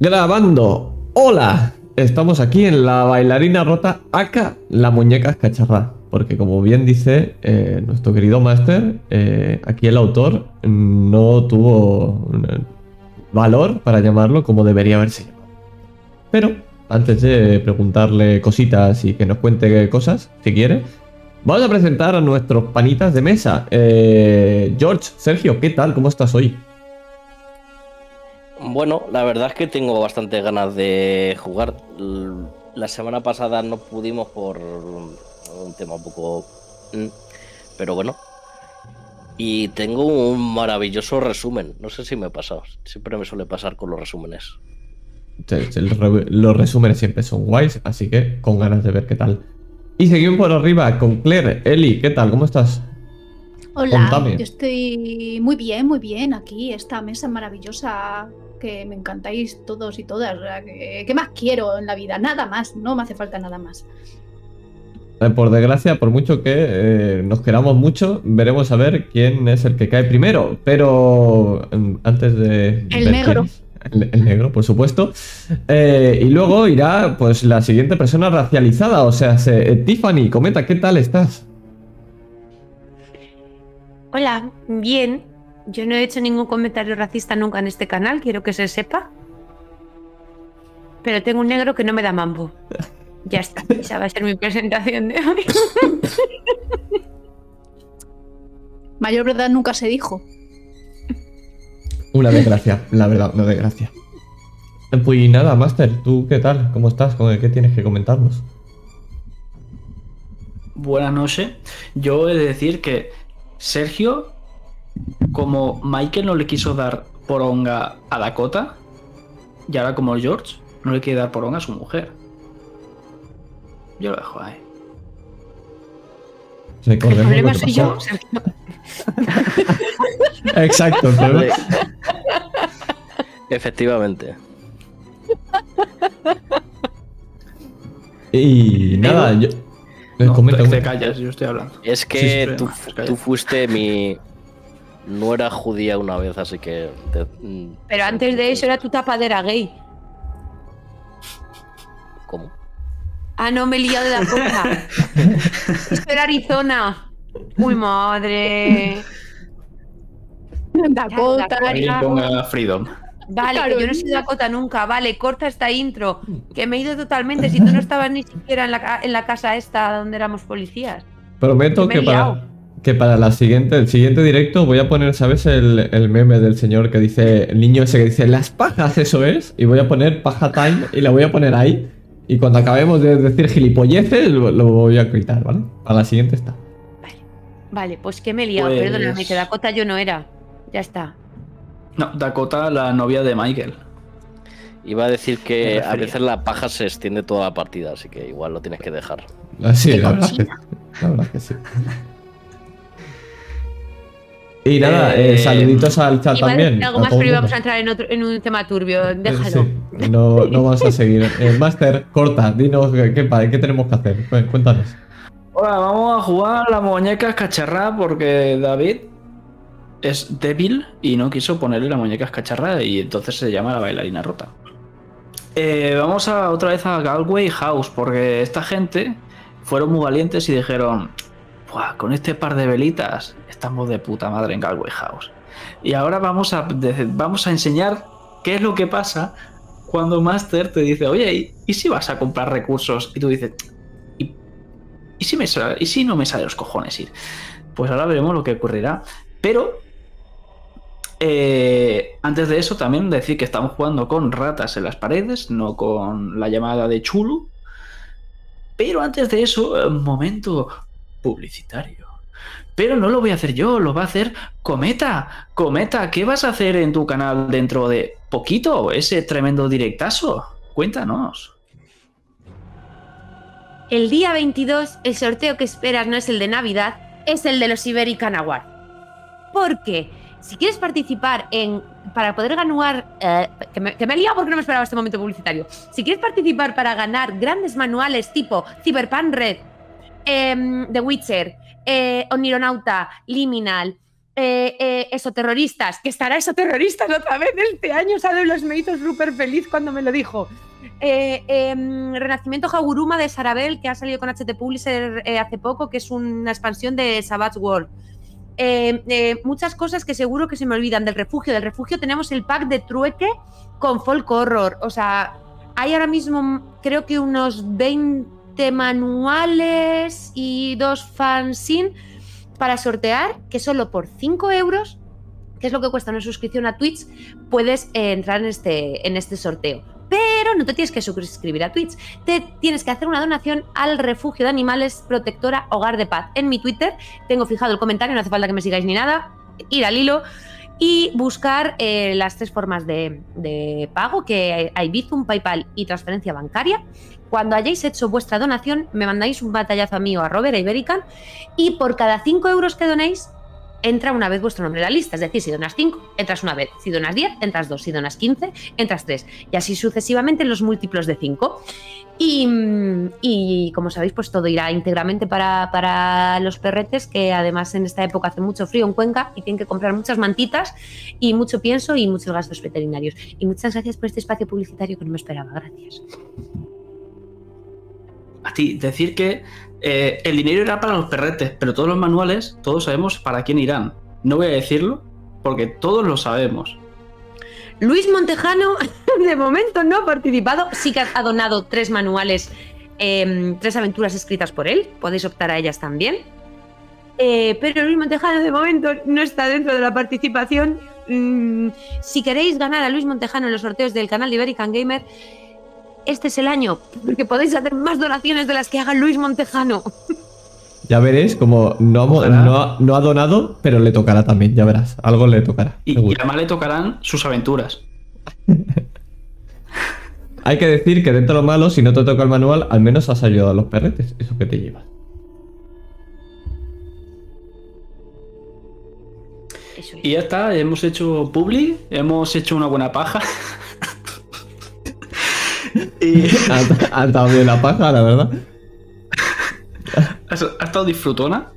Grabando. Hola. Estamos aquí en la bailarina rota acá la muñeca cacharra. Porque como bien dice eh, nuestro querido máster, eh, aquí el autor no tuvo eh, valor para llamarlo como debería haberse llamado. Pero antes de preguntarle cositas y que nos cuente cosas, si quiere, vamos a presentar a nuestros panitas de mesa. George, Sergio, ¿qué tal? ¿Cómo estás hoy? Bueno, la verdad es que tengo bastante ganas de jugar. La semana pasada no pudimos por un tema un poco... Mm, pero bueno. Y tengo un maravilloso resumen. No sé si me he pasado. Siempre me suele pasar con los resúmenes. Los resúmenes siempre son guays, así que con ganas de ver qué tal. Y seguimos por arriba con Claire. Eli, ¿qué tal? ¿Cómo estás? Hola, yo estoy muy bien, muy bien aquí, esta mesa maravillosa que me encantáis todos y todas. ¿Qué más quiero en la vida? Nada más, no me hace falta nada más. Eh, por desgracia, por mucho que eh, nos queramos mucho, veremos a ver quién es el que cae primero. Pero mm, antes de. El negro. El, negro, por supuesto. Eh, y luego irá, pues, la siguiente persona racializada. O sea, Tiffany, comenta, ¿qué tal estás? Hola, bien. Yo no he hecho ningún comentario racista nunca en este canal, quiero que se sepa. Pero tengo un negro que no me da mambo. Ya está, esa va a ser mi presentación de hoy. Mayor verdad nunca se dijo. Una desgracia, la verdad, una desgracia. Pues nada, Master, ¿tú qué tal? ¿Cómo estás? ¿Qué tienes que comentarnos? Buenas noches. Yo he de decir que Sergio, como Michael no le quiso dar poronga a Dakota, y ahora como George, no le quiere dar poronga a su mujer. Yo lo dejo ahí. El problema soy yo. Exacto. Efectivamente. Y nada, yo. No, te, callas, yo estoy hablando. Es que tú, fuiste mi. No era judía una vez, así que. Pero antes de eso era tu tapadera gay. ¿Cómo? Ah, no, me he liado de la cosa. Esto era Arizona. Uy, madre. Dakota. ponga Freedom. Vale, que yo no soy Dakota nunca. Vale, corta esta intro. Que me he ido totalmente. Si tú no estabas ni siquiera en la, en la casa esta donde éramos policías. Prometo que, para, que para la siguiente, el siguiente directo voy a poner, ¿sabes? El, el, meme del señor que dice, el niño ese que dice, las pajas, eso es. Y voy a poner paja time y la voy a poner ahí. Y cuando acabemos de decir gilipolleces, lo, voy a gritar, ¿vale? A la siguiente está. Vale, vale pues que me he liado, pues perdóname, que Dakota yo no era. Ya está. No, Dakota, la novia de Michael. Iba a decir que a veces la paja se extiende toda la partida, así que igual lo tienes que dejar. Ah, sí, la verdad, la verdad que sí. Y nada, eh, eh, saluditos al chat también. Algo más, pero íbamos a entrar en, un tema turbio. Déjalo. no, no vamos a seguir. Eh, Master, corta, dinos qué, qué, tenemos que hacer. Cuéntanos. Hola, vamos a jugar a la muñeca cacharra porque David es débil y no quiso ponerle la muñeca cacharra y entonces se llama la bailarina rota. vamos a otra vez a Galway House porque esta gente fueron muy valientes y dijeron con este par de velitas estamos de puta madre en Galway House. Y ahora vamos a, vamos a enseñar qué es lo que pasa cuando Master te dice, oye, ¿y, si vas a comprar recursos? Y tú dices, ¿y, si, me ¿y si no me sale los cojones ir? Pues ahora veremos lo que ocurrirá. Pero eh, antes de eso, también decir que estamos jugando con ratas en las paredes, no con la llamada de Chulu. Pero antes de eso, un momento publicitario. Pero no lo voy a hacer yo, lo va a hacer Cometa. Cometa, ¿qué vas a hacer en tu canal dentro de poquito? Ese tremendo directazo. Cuéntanos. El día 22, el sorteo que esperas no es el de Navidad, es el de los Iberican Awards. Porque si quieres participar en. Para poder ganar. Eh, que, me, liado porque no me esperaba este momento publicitario. Si quieres participar para ganar grandes manuales tipo Cyberpunk Red, Em, The Witcher, eh, Onironauta, Liminal, eh, eh, que estará esoterroristas otra vez este año, ¿sabes? Me hizo súper feliz cuando me lo dijo. Eh, em, Renacimiento Haguruma de Sarabel, que ha salido con HT Publisher hace poco, que es una expansión de Savage World. muchas cosas que seguro que se me olvidan. Del refugio. Del refugio tenemos el pack de trueque con folk horror. O sea, hay ahora mismo creo que unos 20 manuales y dos fanzines para sortear que solo por 5 euros, que es lo que cuesta una suscripción a Twitch, puedes eh, entrar en este, en este sorteo. Pero no te tienes que suscribir a Twitch, te tienes que hacer una donación al refugio de animales protectora Hogar de Paz. En mi Twitter tengo fijado el comentario, no hace falta que me sigáis ni nada, ir al hilo y buscar eh, las tres formas de, pago, que hay Bizum, PayPal y transferencia bancaria. Cuando hayáis hecho vuestra donación, me mandáis un batallazo a mí o a Robert, a Iberican, y por cada 5 euros que donéis, entra una vez vuestro nombre en la lista. Es decir, si donas 5, entras una vez. Si donas 10, entras 2. Si donas 15, entras 3. Y así sucesivamente en los múltiplos de 5. Y, como sabéis, pues todo irá íntegramente para, para, los perretes, que además en esta época hace mucho frío en Cuenca y tienen que comprar muchas mantitas y mucho pienso y muchos gastos veterinarios. Y muchas gracias por este espacio publicitario que no me esperaba. Gracias a ti decir que eh, el dinero irá para los perretes, pero todos los manuales, todos sabemos para quién irán. No voy a decirlo porque todos lo sabemos. Luis Montejano, de momento no ha participado, sí que ha donado tres manuales, em, tres aventuras escritas por él, podéis optar a ellas también. Eh, pero Luis Montejano de momento no está dentro de la participación. Mm, si queréis ganar a Luis Montejano en los sorteos del canal de Iberican Gamer, este es el año, porque podéis hacer más donaciones de las que haga Luis Montejano. Ya veréis, como no, no, ha donado, pero le tocará también, ya verás, algo le tocará. Y, además le tocarán sus aventuras. Hay que decir que dentro de lo malo, si no te toca el manual, al menos has ayudado a los perretes, eso que te lleva. Y ya está, hemos hecho publi, hemos hecho una buena paja. Y... ha, estado bien la paja, la verdad. Ha, estado disfrutona.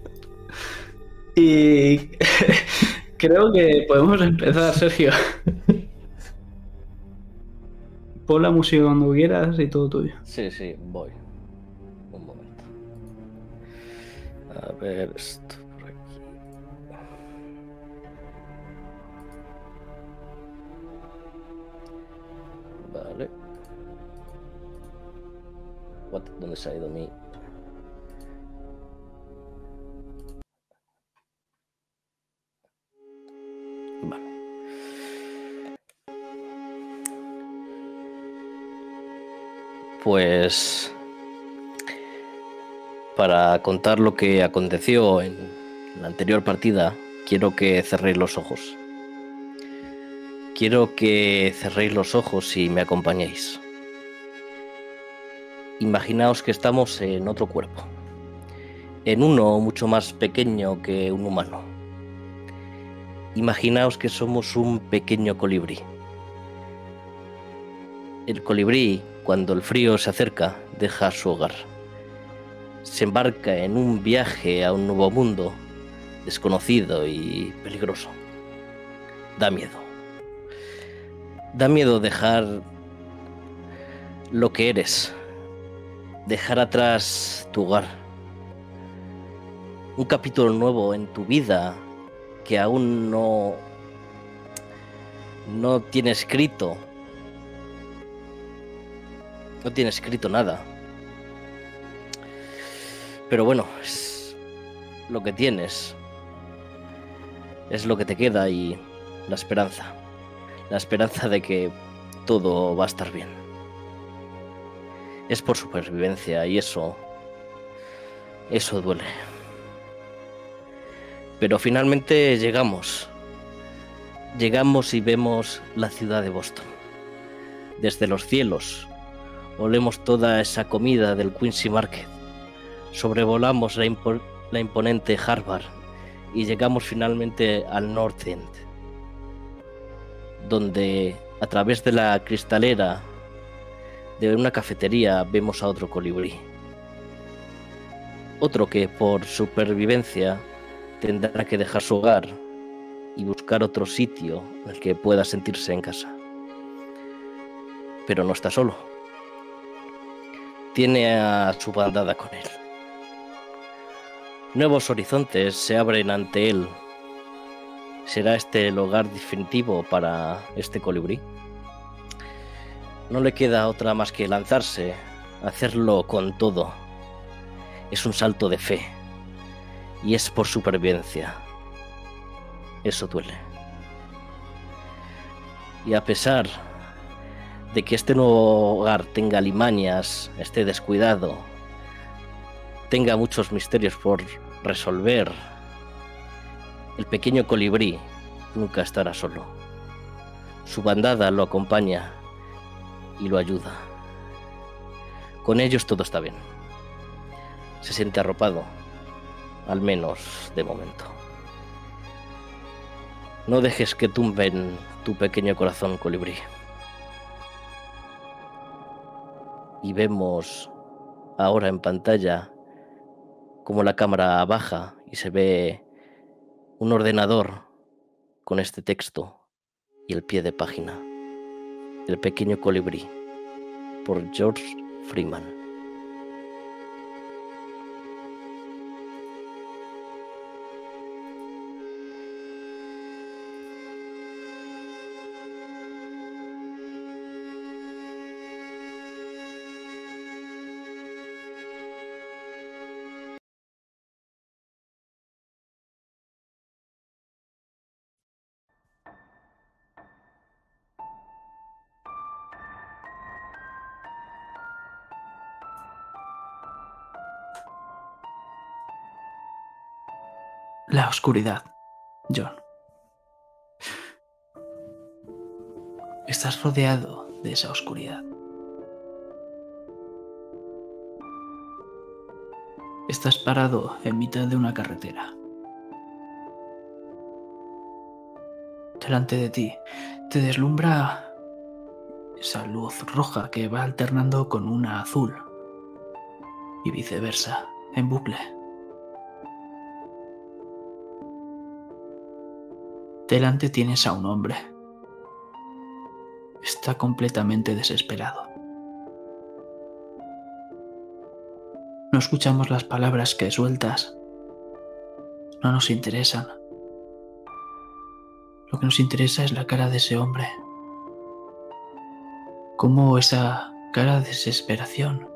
Y creo que podemos empezar, Sergio. Pon la música cuando quieras y todo tuyo. Sí, sí, voy. Un momento. A ver esto ¿Dónde se ha ido mi...? Pues... Para contar lo que aconteció en la anterior partida, quiero que cerréis los ojos. Quiero que cerréis los ojos y me acompañéis. Imaginaos que estamos en otro cuerpo, en uno mucho más pequeño que un humano. Imaginaos que somos un pequeño colibrí. El colibrí, cuando el frío se acerca, deja su hogar. Se embarca en un viaje a un nuevo mundo, desconocido y peligroso. Da miedo. Da miedo dejar lo que eres, dejar atrás tu hogar. Un capítulo nuevo en tu vida que aún no no tiene escrito. No tiene escrito nada. Pero bueno, es lo que tienes. Es lo que te queda y la esperanza. La esperanza de que todo va a estar bien es por supervivencia y eso... Eso duele. Pero finalmente llegamos. Llegamos y vemos la ciudad de Boston. Desde los cielos olemos toda esa comida del Quincy Market. Sobrevolamos la, imponente Harvard y llegamos finalmente al North End, donde a través de la cristalera de una cafetería vemos a otro colibrí. Otro que por supervivencia tendrá que dejar su hogar y buscar otro sitio en el que pueda sentirse en casa. Pero no está solo. Tiene a su bandada con él. Nuevos horizontes se abren ante él. ¿Será este el hogar definitivo para este colibrí? No le queda otra más que lanzarse, hacerlo con todo. Es un salto de fe y es por supervivencia. Eso duele. Y a pesar de que este nuevo hogar tenga limañas, esté descuidado, tenga muchos misterios por resolver, el pequeño colibrí nunca estará solo. Su bandada lo acompaña y lo ayuda. Con ellos todo está bien. Se siente arropado, al menos de momento. No dejes que tumben tu pequeño corazón colibrí. Y vemos ahora en pantalla como la cámara baja y se ve un ordenador con este texto y el pie de página. El pequeño colibrí por George Freeman. Oscuridad, John. Estás rodeado de esa oscuridad. Estás parado en mitad de una carretera. Delante de ti te deslumbra esa luz roja que va alternando con una azul y viceversa, en bucle. Delante tienes a un hombre. Está completamente desesperado. No escuchamos las palabras que sueltas. No nos interesan. Lo que nos interesa es la cara de ese hombre. Cómo esa cara de desesperación.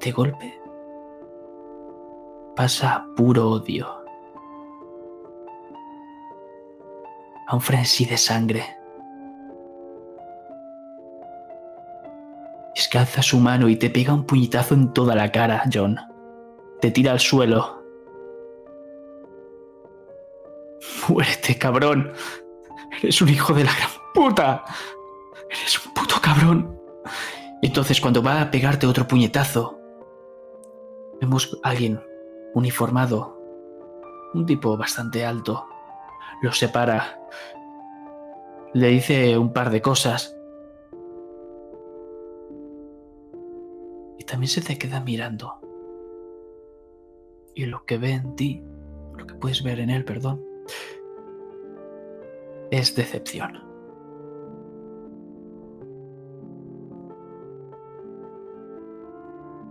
De golpe pasa puro odio. A un frenesí de sangre. Es que alza su mano y te pega un puñetazo en toda la cara, John. Te tira al suelo. Muérete, cabrón. Eres un hijo de la gran puta. Eres un puto cabrón. Entonces cuando va a pegarte otro puñetazo, vemos a alguien uniformado, un tipo bastante alto, lo separa. Le dice un par de cosas. Y también se te queda mirando. Y lo que ve en ti, lo que puedes ver en él, perdón, es decepción.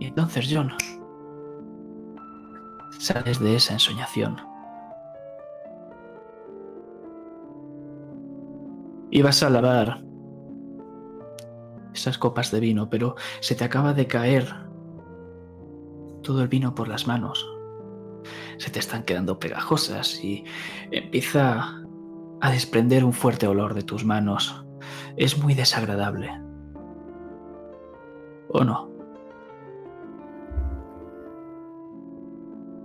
Y entonces, John, sales de esa ensoñación Ibas a lavar esas copas de vino, pero se te acaba de caer todo el vino por las manos. Se te están quedando pegajosas y empieza a desprender un fuerte olor de tus manos. Es muy desagradable. ¿O no?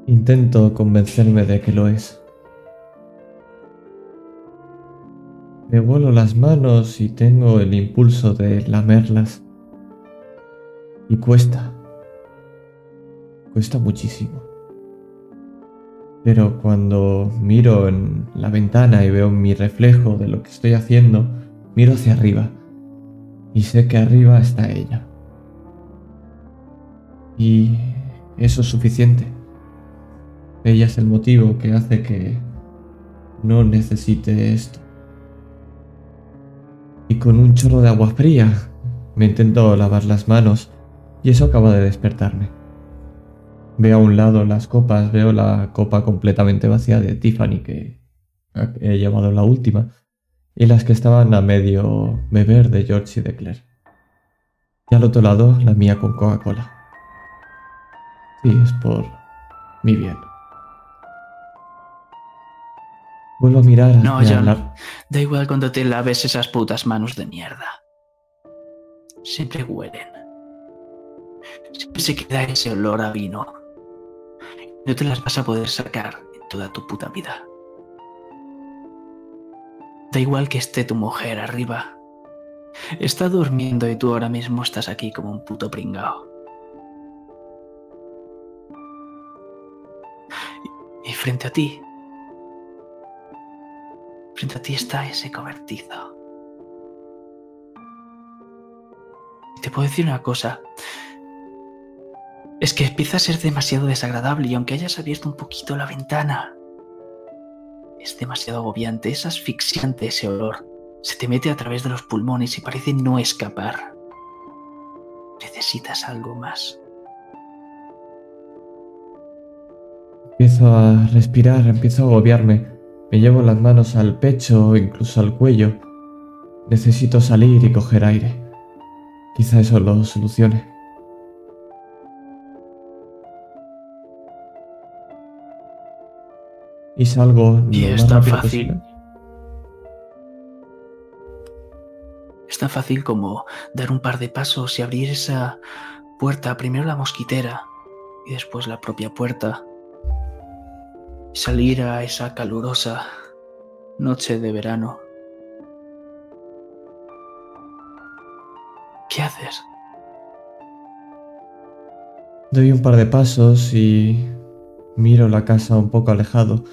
Intento convencerme de que lo es. Me vuelo las manos y tengo el impulso de lamerlas. Y cuesta. Cuesta muchísimo. Pero cuando miro en la ventana y veo mi reflejo de lo que estoy haciendo, miro hacia arriba. Y sé que arriba está ella. Y eso es suficiente. Ella es el motivo que hace que no necesite esto. Y con un chorro de agua fría me intento lavar las manos y eso acaba de despertarme. Veo a un lado las copas, veo la copa completamente vacía de Tiffany que he llevado la última y las que estaban a medio beber de George y de Claire. Y al otro lado la mía con Coca-Cola. Sí, es por mi bien. Vuelvo a mirar. No, John. Da igual cuando te laves esas putas manos de mierda. Siempre huelen. Siempre se queda ese olor a vino. No te las vas a poder sacar en toda tu puta vida. Da igual que esté tu mujer arriba. Está durmiendo y tú ahora mismo estás aquí como un puto pringao. Y frente a ti Frente a ti está ese cobertizo. Te puedo decir una cosa. Es que empieza a ser demasiado desagradable y aunque hayas abierto un poquito la ventana, es demasiado agobiante, es asfixiante ese olor. Se te mete a través de los pulmones y parece no escapar. Necesitas algo más. Empiezo a respirar, empiezo a agobiarme. Me llevo las manos al pecho o incluso al cuello. Necesito salir y coger aire. Quizá eso lo solucione. Y salgo. Y es tan fácil. Es tan fácil como dar un par de pasos y abrir esa puerta, primero la mosquitera y después la propia puerta salir a esa calurosa noche de verano. ¿Qué haces? Doy un par de pasos y miro la casa un poco alejado.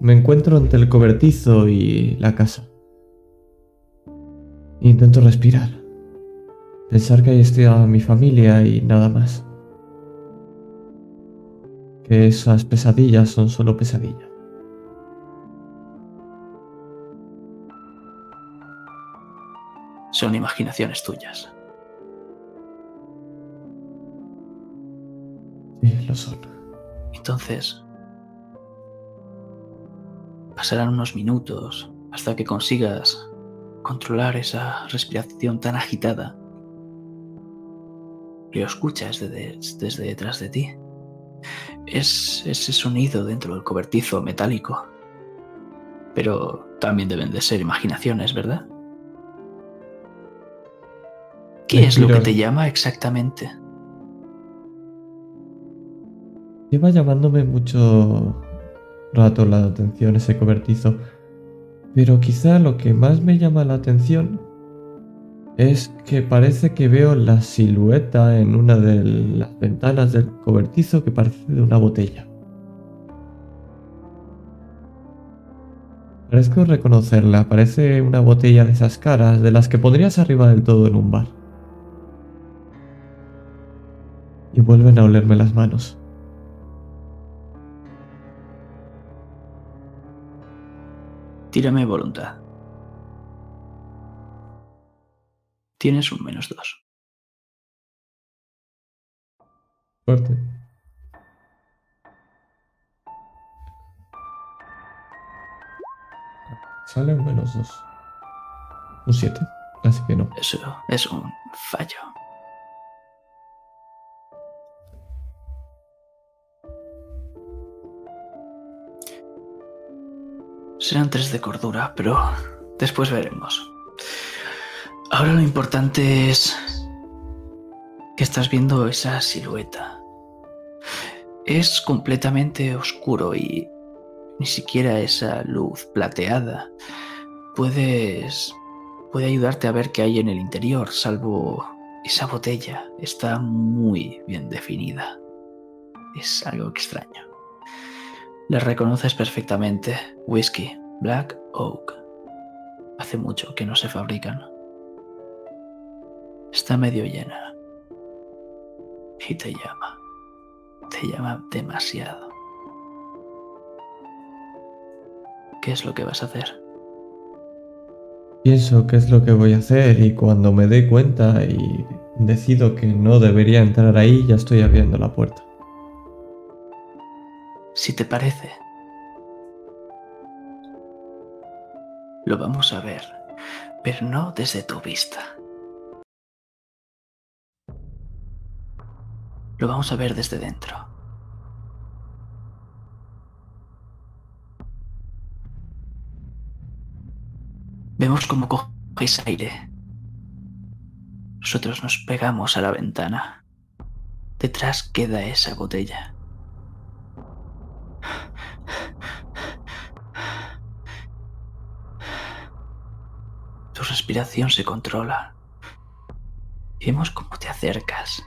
Me encuentro entre el cobertizo y la casa. Intento respirar. Pensar que ahí está mi familia y nada más que esas pesadillas son solo pesadillas. Son imaginaciones tuyas. Sí, lo son. Entonces, pasarán unos minutos hasta que consigas controlar esa respiración tan agitada. Lo escuchas desde, desde detrás de ti es ese sonido dentro del cobertizo metálico. Pero también deben de ser imaginaciones, ¿verdad? ¿Qué es lo que te llama exactamente? Lleva llamándome mucho rato la atención ese cobertizo, pero quizá lo que más me llama la atención es que parece que veo la silueta en una de las ventanas del cobertizo que parece de una botella. Parezco reconocerla, parece una botella de esas caras, de las que pondrías arriba del todo en un bar. Y vuelven a olerme las manos. Tírame voluntad. Tienes un menos dos. Fuerte. Sale un menos dos. Un siete. Así que no. Eso es un fallo. Serán tres de cordura, pero después veremos. Ahora lo importante es que estás viendo esa silueta. Es completamente oscuro y ni siquiera esa luz plateada puedes puede ayudarte a ver qué hay en el interior, salvo esa botella está muy bien definida. Es algo extraño. La reconoces perfectamente. Whisky, Black Oak. Hace mucho que no se fabrican. Está medio llena. Y te llama. Te llama demasiado. ¿Qué es lo que vas a hacer? Pienso qué es lo que voy a hacer y cuando me dé cuenta y decido que no debería entrar ahí, ya estoy abriendo la puerta. Si te parece, lo vamos a ver, pero no desde tu vista. Lo vamos a ver desde dentro. Vemos cómo coges aire. Nosotros nos pegamos a la ventana. Detrás queda esa botella. Tu respiración se controla. Vemos cómo te acercas.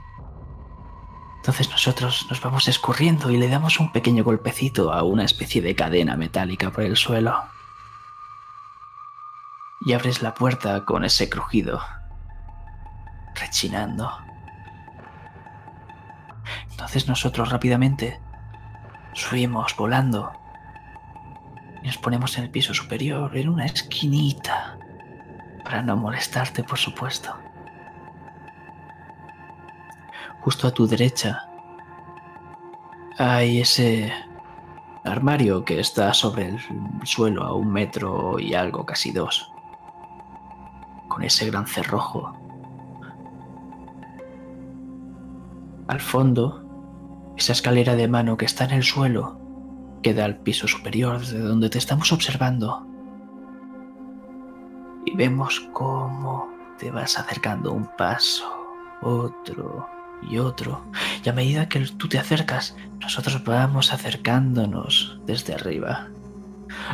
Entonces nosotros nos vamos escurriendo y le damos un pequeño golpecito a una especie de cadena metálica por el suelo y abres la puerta con ese crujido, rechinando. Entonces nosotros rápidamente subimos volando y nos ponemos en el piso superior, en una esquinita, para no molestarte, por supuesto. Justo a tu derecha hay ese armario que está sobre el suelo a un metro y algo, casi dos con ese gran cerrojo. Al fondo, esa escalera de mano que está en el suelo queda al piso superior desde donde te estamos observando. Y vemos cómo te vas acercando un paso, otro y otro. Y a medida que tú te acercas, nosotros vamos acercándonos desde arriba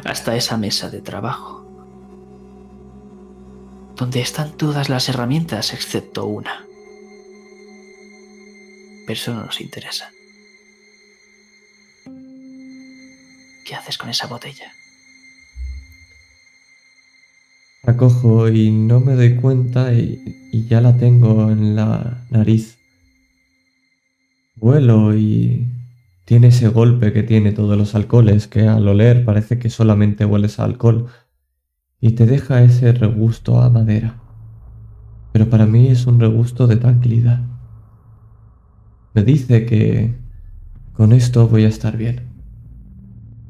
hasta esa mesa de trabajo donde están todas las herramientas excepto una. Pero eso no nos interesa. ¿Qué haces con esa botella? La cojo y no me doy cuenta y, y ya la tengo en la nariz. Vuelo y tiene ese golpe que tiene todos los alcoholes, que al oler parece que solamente hueles a alcohol y te deja ese regusto a madera. Pero para mí es un regusto de tranquilidad. Me dice que con esto voy a estar bien.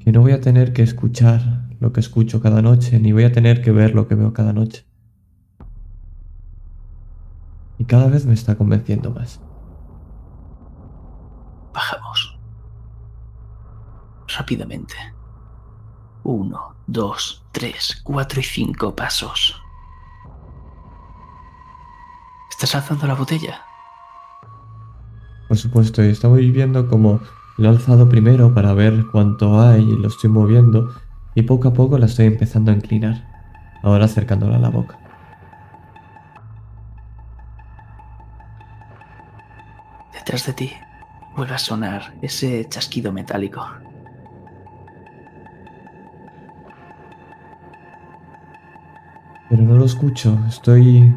Que no voy a tener que escuchar lo que escucho cada noche, ni voy a tener que ver lo que veo cada noche. Y cada vez me está convenciendo más. Bajamos. Rápidamente. Uno, dos, tres, cuatro y cinco pasos. ¿Estás alzando la botella? Por supuesto, y estoy viendo como lo he alzado primero para ver cuánto hay y lo estoy moviendo y poco a poco la estoy empezando a inclinar, ahora acercándola a la boca. Detrás de ti vuelve a sonar ese chasquido metálico. Pero no lo escucho, estoy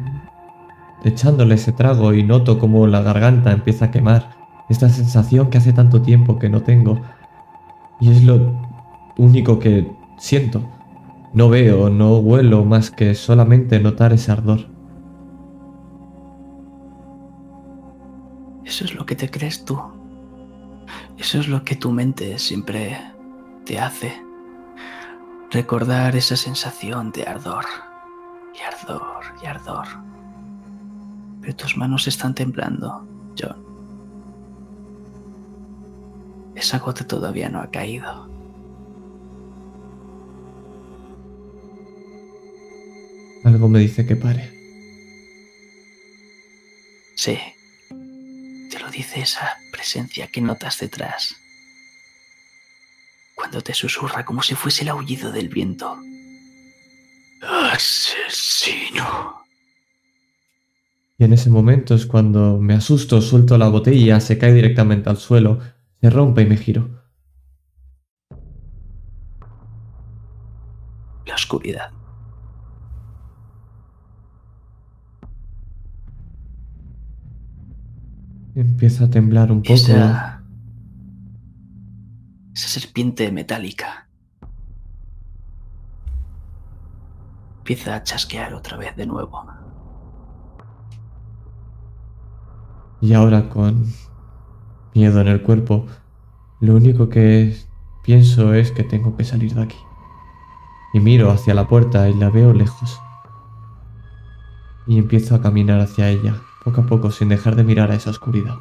echándole ese trago y noto como la garganta empieza a quemar. Esta sensación que hace tanto tiempo que no tengo. Y es lo único que siento. No veo, no huelo más que solamente notar ese ardor. Eso es lo que te crees tú. Eso es lo que tu mente siempre te hace. Recordar esa sensación de ardor y ardor y ardor. Pero tus manos están temblando, John. Esa gota todavía no ha caído. Algo me dice que pare. Sí, te lo dice esa presencia que notas detrás. Cuando te susurra como si fuese el aullido del viento. Asesino. Y en ese momento es cuando me asusto, suelto la botella, se cae directamente al suelo, se rompe y me giro. La oscuridad. Empieza a temblar un poco. esa serpiente metálica empieza a chasquear otra vez de nuevo. Y ahora con miedo en el cuerpo, lo único que pienso es que tengo que salir de aquí. Y miro hacia la puerta y la veo lejos. Y empiezo a caminar hacia ella, poco a poco, sin dejar de mirar a esa oscuridad.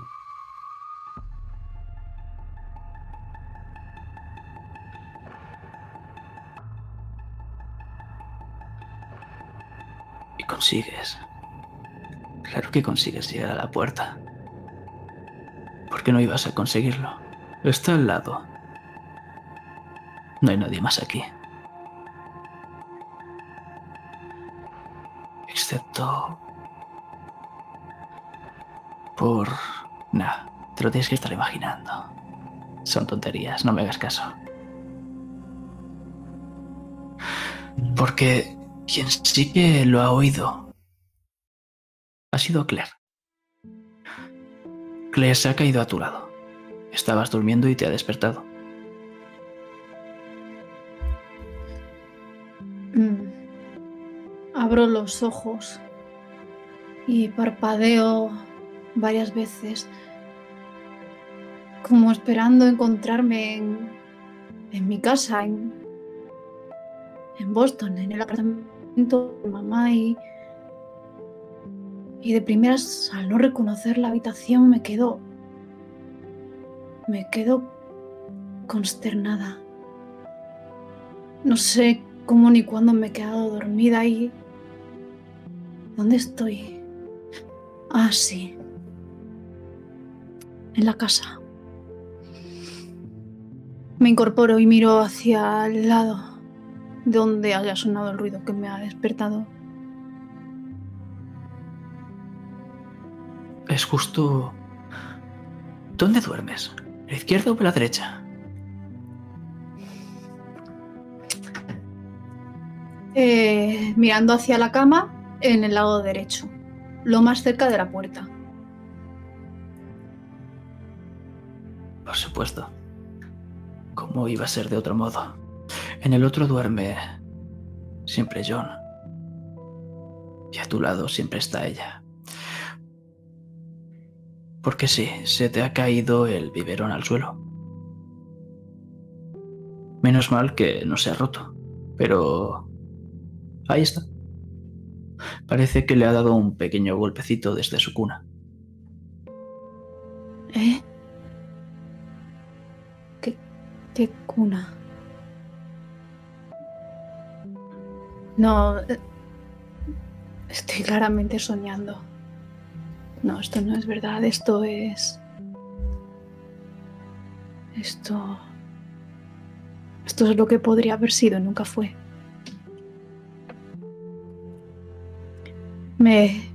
Y consigues. Claro que consigues llegar a la puerta. ¿Por qué no ibas a conseguirlo? Está al lado. No hay nadie más aquí. Excepto... Por... Nah, te lo tienes que estar imaginando. Son tonterías, no me hagas caso. Porque quien sí que lo ha oído ha sido Claire. Claire se ha caído a tu lado. Estabas durmiendo y te ha despertado. Mm. Abro los ojos y parpadeo varias veces, como esperando encontrarme en, en mi casa, en, en Boston, en el apartamento de mamá y, y de primeras, al no reconocer la habitación, me quedo, me quedo consternada. No sé cómo ni cuándo me he quedado dormida y... ¿Dónde estoy? Ah, sí. En la casa. Me incorporo y miro hacia el lado donde haya sonado el ruido que me ha despertado. Es justo... ¿Dónde duermes? ¿A la izquierda o la derecha? Eh, mirando hacia la cama en el lado derecho, lo más cerca de la puerta. Por supuesto. ¿Cómo iba a ser de otro modo? En el otro duerme siempre John. Y a tu lado siempre está ella. Porque sí, se te ha caído el biberón al suelo. Menos mal que no se ha roto. Pero Ahí está. Parece que le ha dado un pequeño golpecito desde su cuna. ¿Eh? Qué cuna? No. Eh, estoy claramente soñando. No, esto no es verdad. Esto es. Esto. Esto es lo que podría haber sido, nunca fue. Me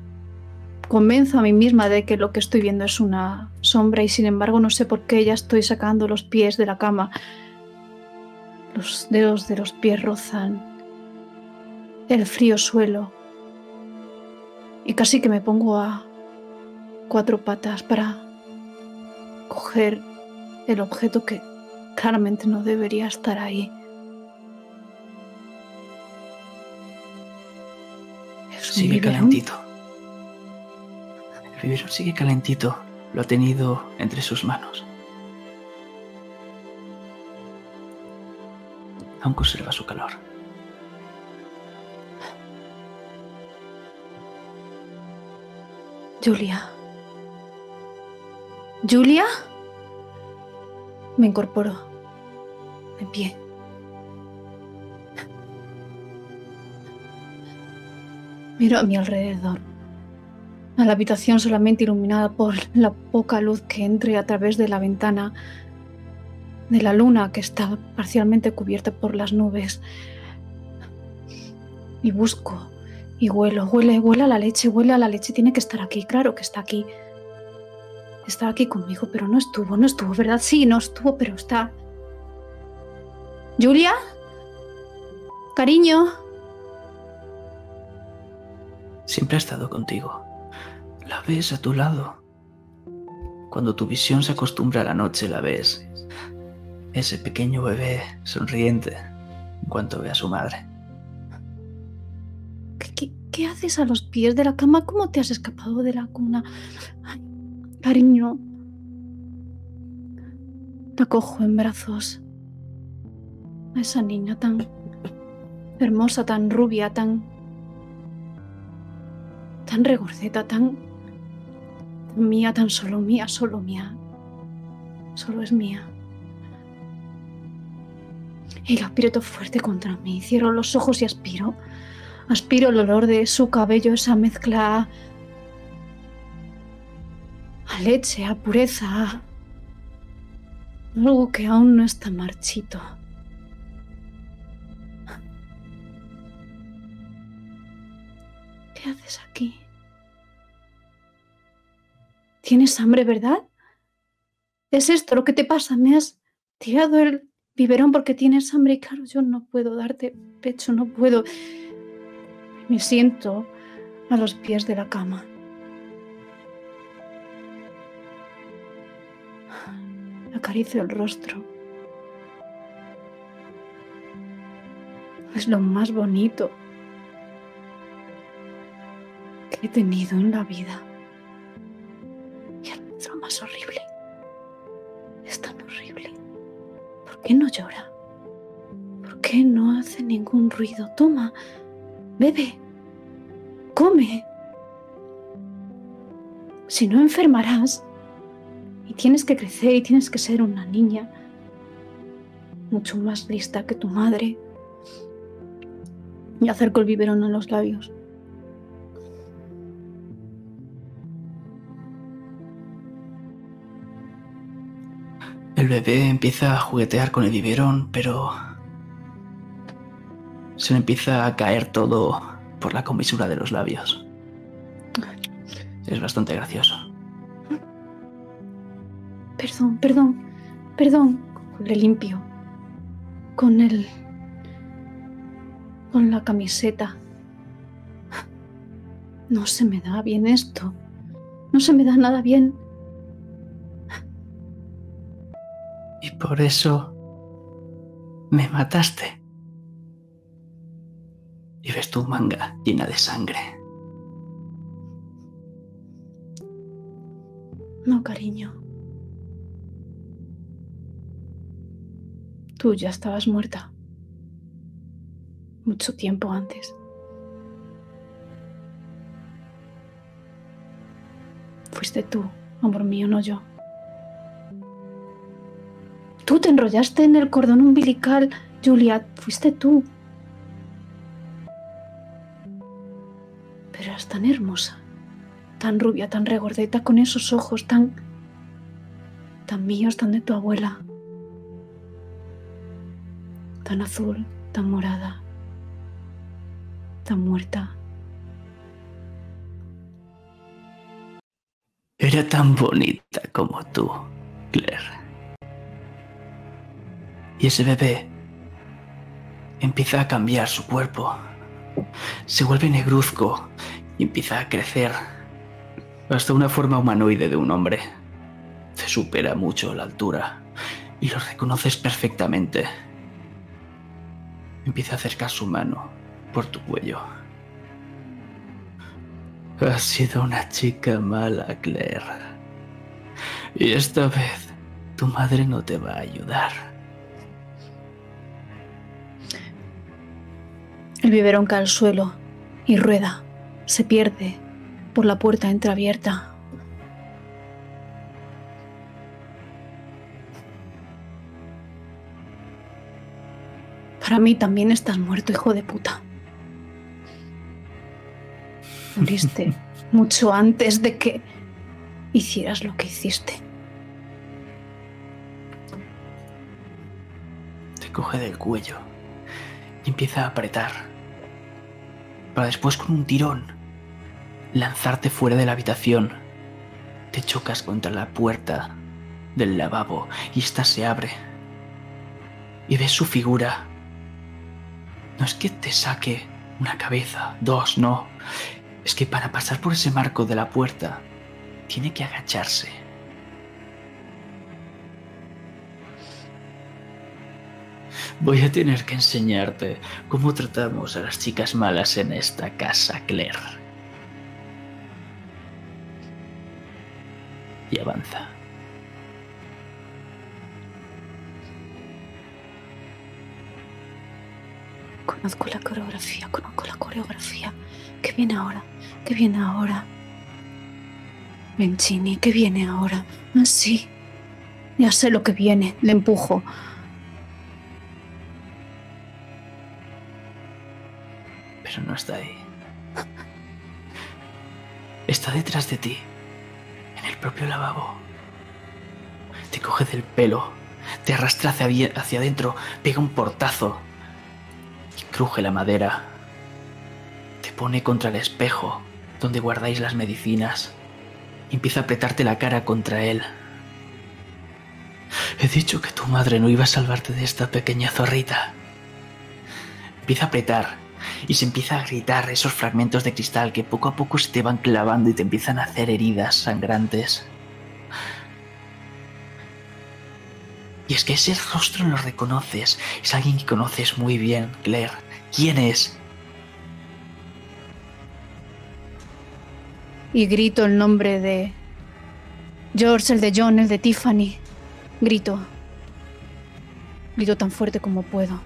convenzo a mí misma de que lo que estoy viendo es una sombra y sin embargo no sé por qué ya estoy sacando los pies de la cama. Los dedos de los pies rozan el frío suelo y casi que me pongo a cuatro patas para coger el objeto que claramente no debería estar ahí. sigue calentito. El biberón sigue calentito. Lo ha tenido entre sus manos. Aún conserva su calor. Julia. ¿Julia? Me incorporo. En pie. Miro a mi alrededor. A la habitación solamente iluminada por la poca luz que entre a través de la ventana de la luna que está parcialmente cubierta por las nubes. Y busco y huelo, huele, huele a la leche, huele a la leche, tiene que estar aquí, claro que está aquí. Está aquí conmigo, pero no estuvo, no estuvo, ¿verdad? Sí, no estuvo, pero está. ¿Julia? Cariño. Siempre ha estado contigo. La ves a tu lado. Cuando tu visión se acostumbra a la noche, la ves. Ese pequeño bebé sonriente en cuanto ve a su madre. ¿Qué, haces a los pies de la cama? ¿Cómo te has escapado de la cuna? cariño. Te cojo en brazos. A esa niña tan hermosa, tan rubia, tan. tan regordeta, tan. Mía, tan solo mía, solo mía. Solo es mía. Y la aprieto fuerte contra mí. Cierro los ojos y aspiro. Aspiro el olor de su cabello, esa mezcla a leche, a pureza, algo que aún no está marchito. ¿Qué haces ¿Tienes hambre, verdad? ¿Es esto lo que te pasa? Me has tirado el biberón porque tienes hambre y claro, yo no puedo darte pecho, no puedo. Me siento a los pies de la cama. Acaricio el rostro. Es lo más bonito que he tenido en la vida. Es más horrible. Es tan horrible. ¿Por qué no llora? ¿Por qué no hace ningún ruido? Toma, bebe, come. Si no enfermarás y tienes que crecer y tienes que ser una niña mucho más lista que tu madre y acerco el biberón a los labios. El bebé empieza a juguetear con el biberón, pero se le empieza a caer todo por la comisura de los labios. Es bastante gracioso. Perdón, perdón, perdón. Le limpio. Con el... con la camiseta. No se me da bien esto. No se me da nada bien. Y por eso me mataste y ves tu manga llena de sangre. No, cariño. Tú ya estabas muerta. Mucho tiempo antes. Fuiste tú, amor mío, no yo. Tú te enrollaste en el cordón umbilical, Julia. Fuiste tú. tan hermosa, tan rubia, tan regordeta, con esos ojos tan... tan míos, tan de tu abuela, tan azul, tan morada, tan muerta. Era tan bonita como tú, Claire. Y ese bebé empieza a cambiar su cuerpo. Se vuelve negruzco y empieza a crecer hasta una forma humanoide de un hombre. Se supera mucho la altura y lo reconoces perfectamente. Empieza a acercar su mano por tu cuello. Has sido una chica mala, Claire. Y esta vez tu madre no te va a ayudar. El biberón cae al suelo y rueda se pierde por la puerta entreabierta. Para mí también estás muerto, hijo de puta. Moriste mucho antes de que hicieras lo que hiciste. Te coge del cuello y empieza a apretar. Para después con un tirón lanzarte fuera de la habitación. Te chocas contra la puerta del lavabo y ésta se abre. Y ves su figura. No es que te saque una cabeza, dos, no. Es que para pasar por ese marco de la puerta, tiene que agacharse. Voy a tener que enseñarte cómo tratamos a las chicas malas en esta casa, Claire. Y avanza. Conozco la coreografía, conozco la coreografía. ¿Qué viene ahora? ¿Qué viene ahora? Benchini, ¿qué viene ahora? Ah, sí. Ya sé lo que viene. Le empujo. No está ahí. Está detrás de ti. En el propio lavabo. Te coge del pelo. Te arrastra hacia, adentro. Pega un portazo. Y cruje la madera. Te pone contra el espejo donde guardáis las medicinas. Empieza a apretarte la cara contra él. He dicho que tu madre no iba a salvarte de esta pequeña zorrita. Empieza a apretar y se empieza a gritar esos fragmentos de cristal que poco a poco se te van clavando y te empiezan a hacer heridas sangrantes. Y es que ese rostro lo reconoces. Es alguien que conoces muy bien, Claire. ¿Quién es? Y grito el nombre de George, el de John, el de Tiffany. Grito. Grito tan fuerte como puedo.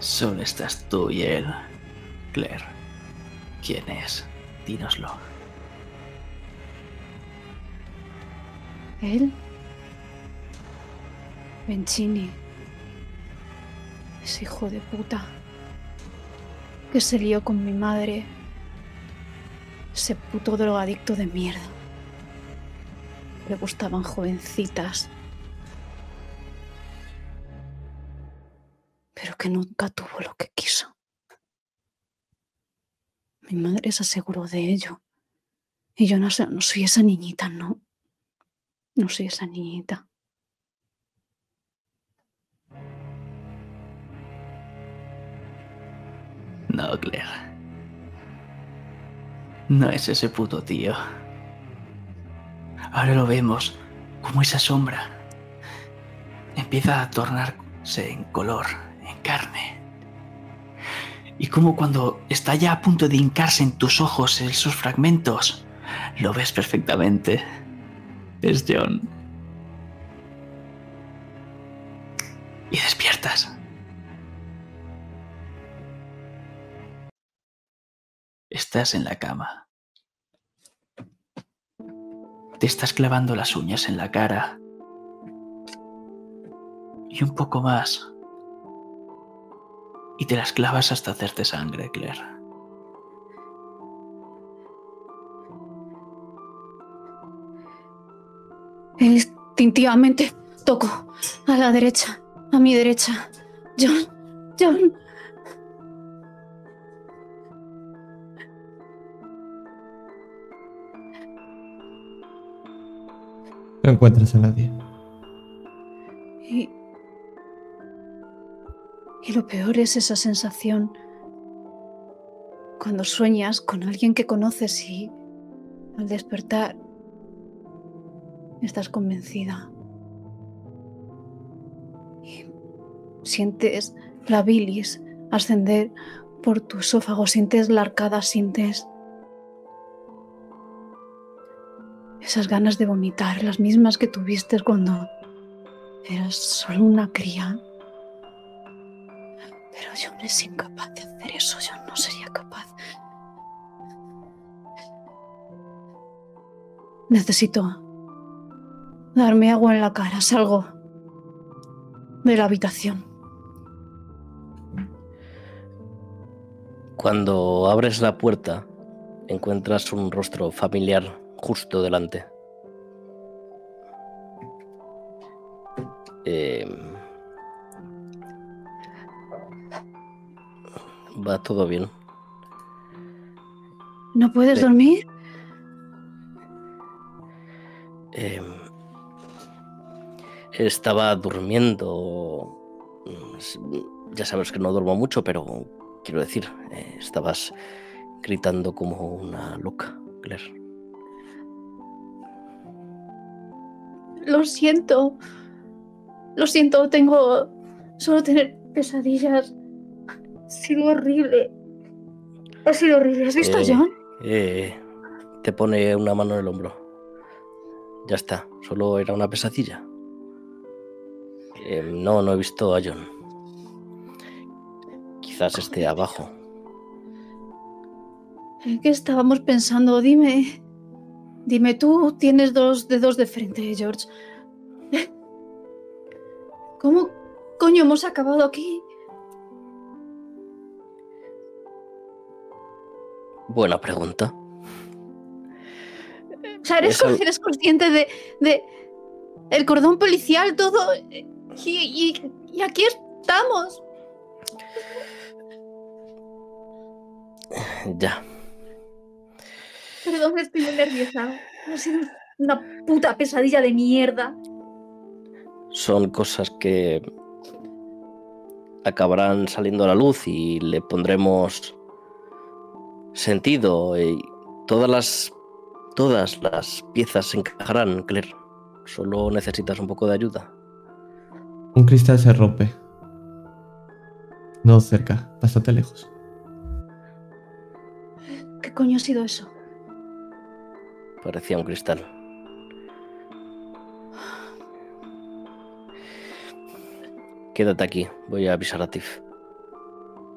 Solo estás tú y él, Claire. ¿Quién es? Dínoslo. ¿Él? Bencini. Ese hijo de puta. Que se lió con mi madre. Ese puto drogadicto de mierda. Le gustaban jovencitas. Pero que nunca tuvo lo que quiso. Mi madre se aseguró de ello. Y yo no, no soy esa niñita, no. No soy esa niñita. No, Claire. No es ese puto tío. Ahora lo vemos como esa sombra empieza a tornarse en color carne. Y como cuando está ya a punto de hincarse en tus ojos esos fragmentos, lo ves perfectamente. Es John. Y despiertas. Estás en la cama. Te estás clavando las uñas en la cara. Y un poco más y te las clavas hasta hacerte sangre, Claire. Instintivamente toco a la derecha, a mi derecha. John, John. No encuentras a nadie. Y y lo peor es esa sensación cuando sueñas con alguien que conoces y al despertar estás convencida. Y sientes la bilis ascender por tu esófago, sientes la arcada, sientes esas ganas de vomitar, las mismas que tuviste cuando eras solo una cría. Pero no es incapaz de hacer eso, yo no sería capaz. Necesito darme agua en la cara, salgo de la habitación. Cuando abres la puerta, encuentras un rostro familiar justo delante. Eh, va todo bien. ¿No puedes dormir? Em, estaba durmiendo. Ya sabes que no duermo mucho, pero quiero decir, eh, estabas gritando como una loca, Claire. Lo siento. Lo siento, tengo. Solo tener pesadillas. Ha sido horrible. Ha sido horrible. ¿Has visto a Eh, John? eh, te pone una mano en el hombro. Ya está, solo era una pesadilla. Eh, no, no he visto a John. Quizás esté abajo. ¿En qué estábamos pensando? Dime. Dime, tú tienes dos dedos de frente, George. ¿Cómo coño hemos acabado aquí? Buena pregunta. O sea, eres, Eso- con- eres consciente de, de el cordón policial, todo. Y, y- y aquí estamos. Ya. Perdón, estoy muy nerviosa. Ha sido una puta pesadilla de mierda. Son cosas que acabarán saliendo a la luz y le pondremos sentido y todas las todas las piezas se encajarán, Claire. Solo necesitas un poco de ayuda. Un cristal se rompe. No cerca, bastante lejos. ¿Qué coño ha sido eso? Parecía un cristal. Quédate aquí, voy a avisar a Tiff.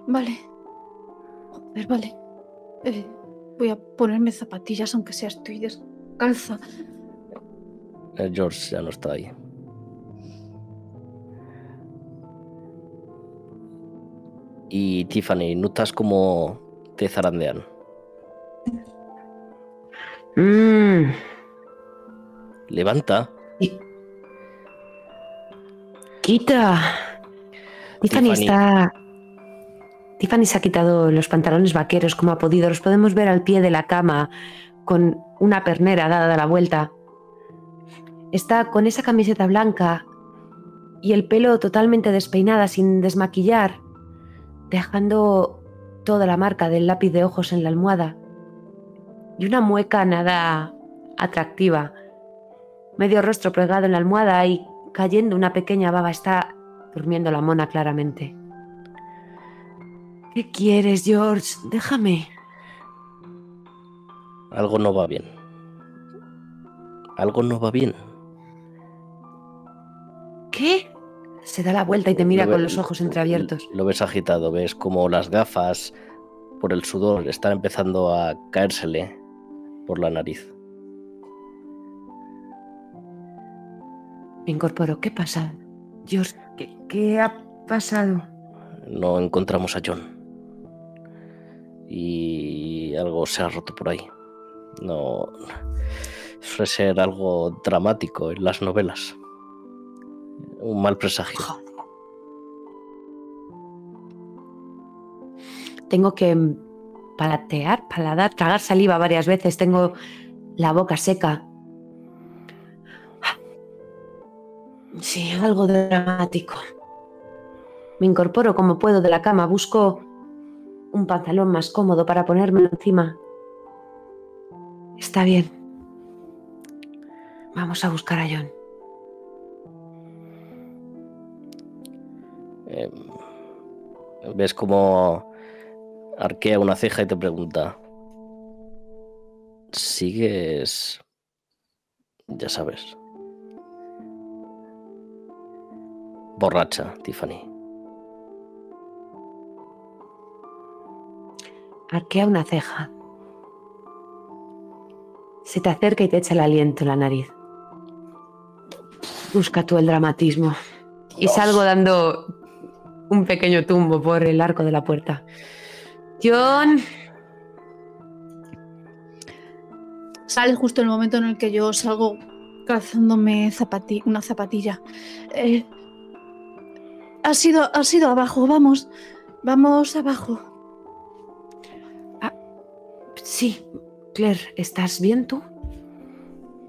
Vale. Joder, vale. Eh, voy a ponerme zapatillas, aunque sea estoy descalza. Eh, George ya no está ahí. Y Tiffany, notas como te zarandean. Mm, Levanta. Quita. Tiffany, Tiffany. está. Tiffany se ha quitado los pantalones vaqueros como ha podido. Los podemos ver al pie de la cama con una pernera dada la vuelta. Está con esa camiseta blanca y el pelo totalmente despeinada, sin desmaquillar, dejando toda la marca del lápiz de ojos en la almohada y una mueca nada atractiva. Medio rostro pegado en la almohada y cayendo una pequeña baba. Está durmiendo la mona claramente. ¿Qué quieres, George? Déjame. Algo no va bien. Algo no va bien. ¿Qué? Se da la vuelta y te mira Lo ve- con los ojos entreabiertos. Lo ves agitado, ves como las gafas por el sudor están empezando a caérsele por la nariz. Me incorporo. ¿Qué pasa? George, ¿qué, qué ha pasado? No encontramos a John. Y algo se ha roto por ahí. No. Suele ser algo dramático en las novelas. Un mal presagio. Tengo que palatear, paladar, tragar saliva varias veces. Tengo la boca seca. Sí, algo dramático. Me incorporo como puedo de la cama, busco un pantalón más cómodo para ponérmelo encima. Está bien. Vamos a buscar a John. Eh, ves como arquea una ceja y te pregunta. ¿Sigues? Ya sabes. Borracha, Tiffany. Arquea una ceja. Se te acerca y te echa el aliento en la nariz. Busca tú el dramatismo. Y salgo dando un pequeño tumbo por el arco de la puerta. John, Sales justo en el momento en el que yo salgo calzándome zapati- una zapatilla. Eh, ha sido, ha sido abajo, vamos. Vamos abajo. Sí, Claire, ¿estás bien tú?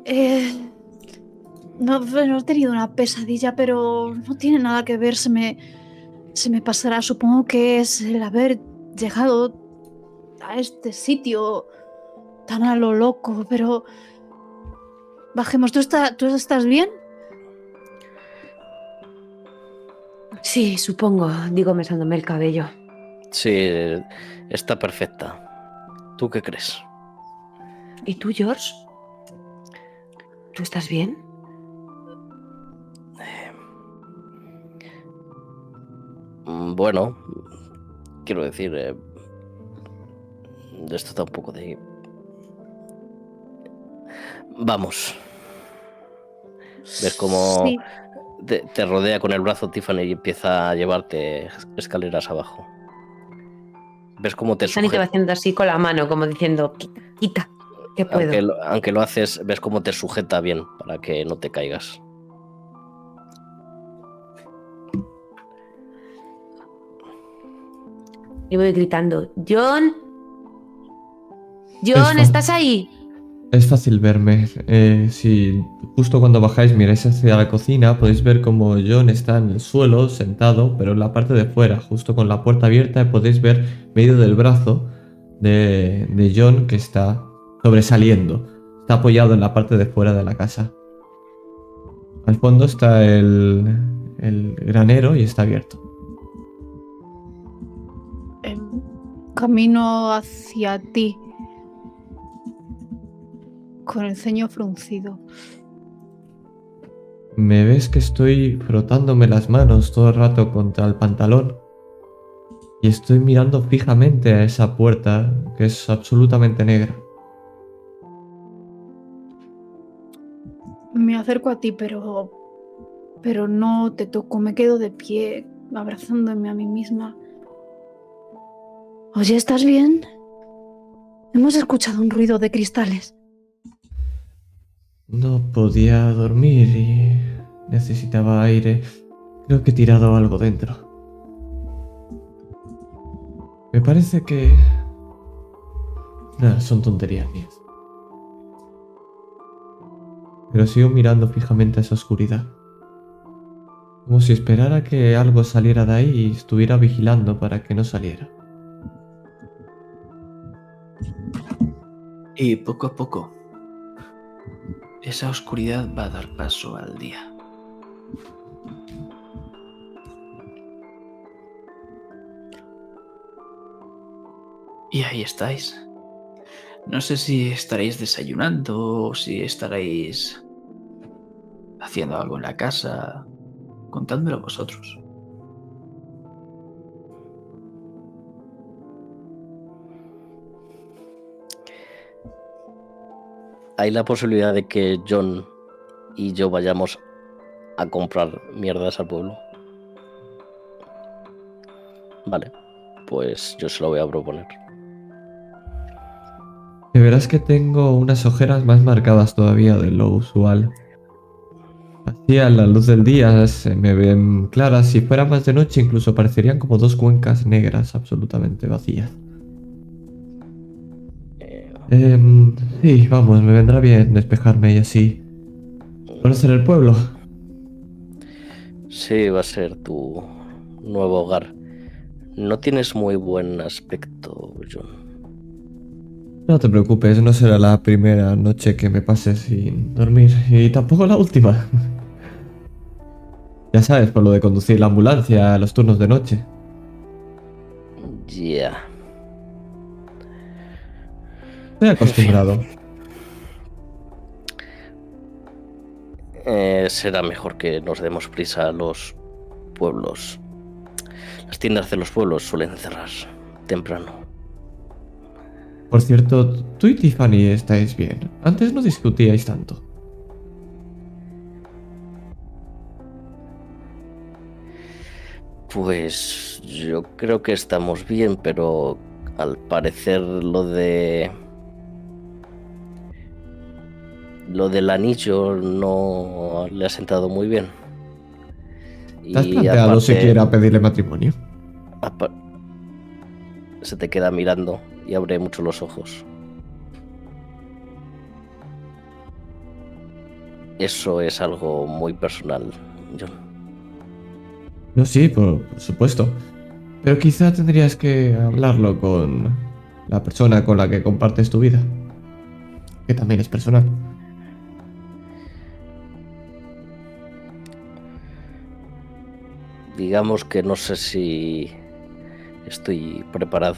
Eh, no, no, he tenido una pesadilla, pero no tiene nada que ver. Se me, se me pasará. Supongo que es el haber llegado a este sitio tan a lo loco, pero... Bajemos, ¿tú, ¿tú estás bien? Sí, supongo, digo mesándome el cabello. Sí, está perfecta. ¿Tú qué crees? ¿Y tú, George? ¿Tú estás bien? Mm, bueno, quiero decir, eh, esto está un poco de... Vamos. Ves cómo te, rodea con el brazo Tiffany y empieza a llevarte escaleras abajo. Ves cómo te Tiffany te va haciendo así con la mano, como diciendo, quita, quita, que puedo. Aunque lo, aunque lo haces, ves cómo te sujeta bien para que no te caigas. Y voy gritando, John, John, ¿estás ahí? Es fácil verme. Eh, si justo cuando bajáis miráis hacia la cocina, podéis ver como John está en el suelo, sentado, pero en la parte de fuera, justo con la puerta abierta, podéis ver medio del brazo de, John que está sobresaliendo. Está apoyado en la parte de fuera de la casa. Al fondo está el, el granero y está abierto. Em, camino hacia ti con el ceño fruncido. ¿Me ves que estoy frotándome las manos todo el rato contra el pantalón? Y estoy mirando fijamente a esa puerta que es absolutamente negra. Me acerco a ti, pero. Pero no te toco, me quedo de pie, abrazándome a mí misma. Oye, ¿estás bien? Hemos escuchado un ruido de cristales. No podía dormir y necesitaba aire. Creo que he tirado algo dentro. Me parece que... Nada, son tonterías mías. Pero sigo mirando fijamente a esa oscuridad. Como si esperara que algo saliera de ahí y estuviera vigilando para que no saliera. Y poco a poco esa oscuridad va a dar paso al día. Y ahí estáis. No sé si estaréis desayunando o si estaréis haciendo algo en la casa. Contádmelo vosotros. Hay la posibilidad de que John y yo vayamos a comprar mierdas al pueblo. Vale, pues yo se lo voy a proponer. De verás que tengo unas ojeras más marcadas todavía de lo usual. Así a la luz del día se me ven claras. Si fuera más de noche incluso parecerían como dos cuencas negras absolutamente vacías. Eh, sí, vamos, me vendrá bien despejarme y así. ¿Conocer el pueblo? Sí, va a ser tu nuevo hogar. No tienes muy buen aspecto, John. No te preocupes, no será la primera noche que me pase sin dormir y tampoco la última. ya sabes, por lo de conducir la ambulancia a los turnos de noche. Ya. Estoy acostumbrado. Eh, será mejor que nos demos prisa a los pueblos. Las tiendas de los pueblos suelen cerrar temprano. Por cierto, tú y Tiffany estáis bien. Antes no discutíais tanto. Pues yo creo que estamos bien, pero al parecer lo de lo del anillo no le ha sentado muy bien. ¿Te has planteado si quiera pedirle matrimonio? Se te queda mirando y abre mucho los ojos. Eso es algo muy personal, John. No, sí, por supuesto. Pero quizá tendrías que hablarlo con la persona con la que compartes tu vida. Que también es personal. Digamos que no sé si estoy preparado.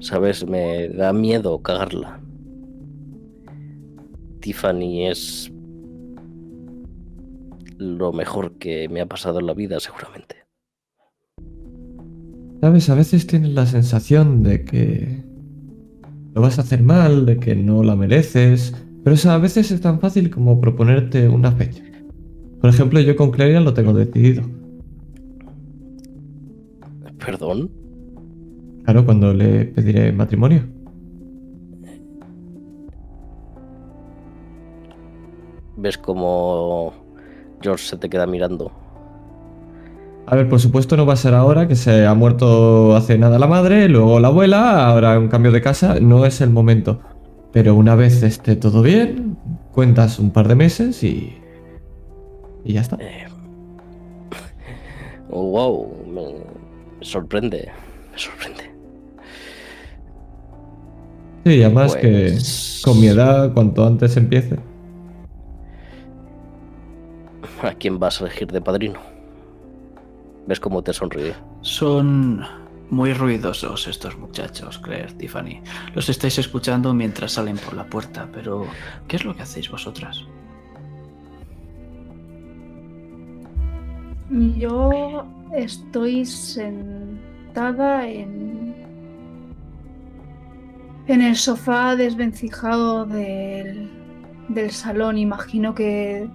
Sabes, me da miedo cagarla. Tiffany es lo mejor que me ha pasado en la vida, seguramente. Sabes, a veces tienes la sensación de que lo vas a hacer mal, de que no la mereces, pero a veces es tan fácil como proponerte una fecha. Por ejemplo, yo con Claria lo tengo decidido. ¿Perdón? Claro, cuando le pediré matrimonio. ¿Ves cómo George se te queda mirando? A ver, por supuesto no va a ser ahora, que se ha muerto hace nada la madre, luego la abuela, ahora un cambio de casa, no es el momento. Pero una vez esté todo bien, cuentas un par de meses y... Y ya está. Eh, oh, wow, me sorprende, me sorprende. Sí, además que pues con mi edad, cuanto antes empiece. ¿A quién vas a elegir de padrino? ¿Ves cómo te sonríe? Son muy ruidosos estos muchachos, Claire, Tiffany. Los estáis escuchando mientras salen por la puerta, pero ¿qué es lo que hacéis vosotras? Yo estoy sentada en en el sofá desvencijado del, del salón. Imagino que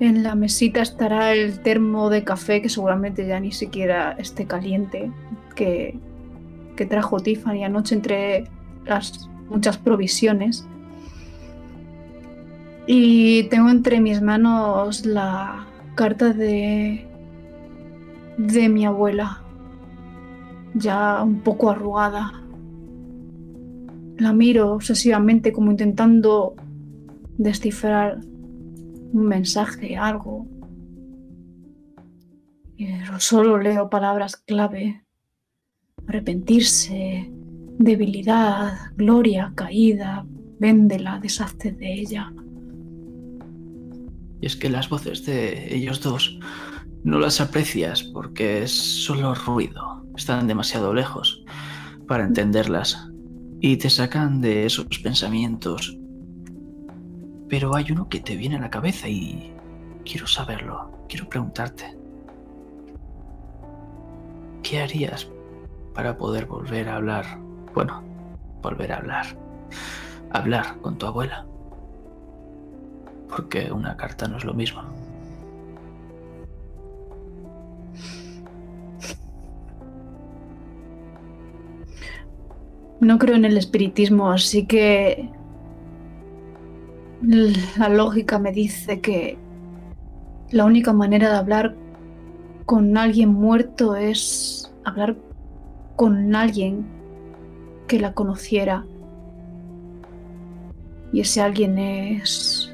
en la mesita estará el termo de café que seguramente ya ni siquiera esté caliente que, que trajo Tiffany anoche entre las muchas provisiones. Y tengo entre mis manos la carta de de mi abuela, ya un poco arrugada. La miro obsesivamente como intentando descifrar un mensaje, algo. Pero solo leo palabras clave. Arrepentirse, debilidad, gloria, caída, véndela, deshazte de ella. Y es que las voces de ellos dos no las aprecias porque es solo ruido. Están demasiado lejos para entenderlas y te sacan de esos pensamientos. Pero hay uno que te viene a la cabeza y quiero saberlo, quiero preguntarte. ¿Qué harías para poder volver a hablar? Bueno, volver a hablar. Hablar con tu abuela. Porque una carta no es lo mismo. No creo en el espiritismo, así que la lógica me dice que la única manera de hablar con alguien muerto es hablar con alguien que la conociera. Y ese alguien es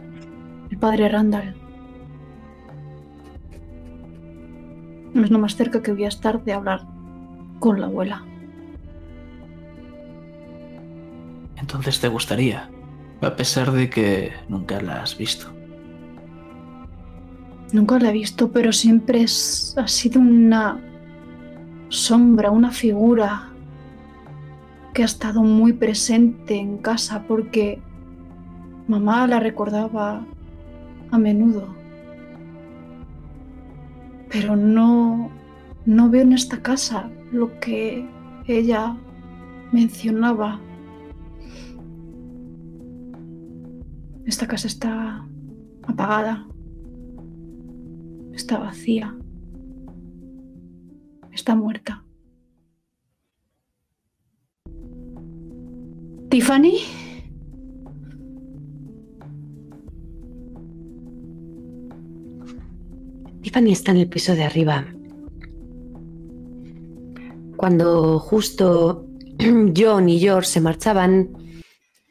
padre Randall. Es lo más cerca que voy a estar de hablar con la abuela. Entonces te gustaría, a pesar de que nunca la has visto. Nunca la he visto, pero siempre ha sido una sombra, una figura que ha estado muy presente en casa porque mamá la recordaba a menudo. Pero no, no veo en esta casa lo que ella mencionaba Esta casa está apagada. Está vacía. Está muerta. ¿Tiffany? Tiffany está en el piso de arriba. Cuando justo John y George se marchaban,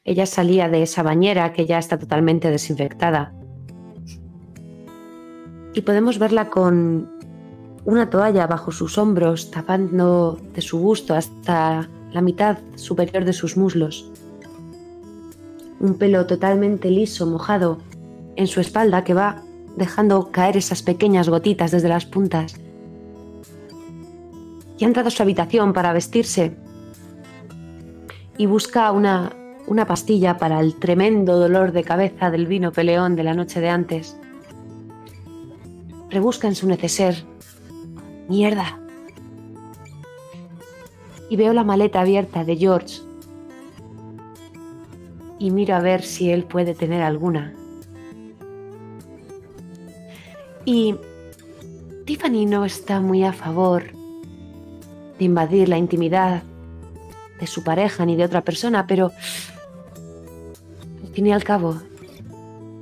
ella salía de esa bañera que ya está totalmente desinfectada. Y podemos verla con una toalla bajo sus hombros, tapando de su busto hasta la mitad superior de sus muslos. Un pelo totalmente liso, mojado, en su espalda que va dejando caer esas pequeñas gotitas desde las puntas. Y ha entrado a su habitación para vestirse y busca una, una pastilla para el tremendo dolor de cabeza del vino peleón de la noche de antes. Rebusca en su neceser. Mierda. Y veo la maleta abierta de George. Y miro a ver si él puede tener alguna. Y Tiffany no está muy a favor de invadir la intimidad de su pareja ni de otra persona, pero al fin y al cabo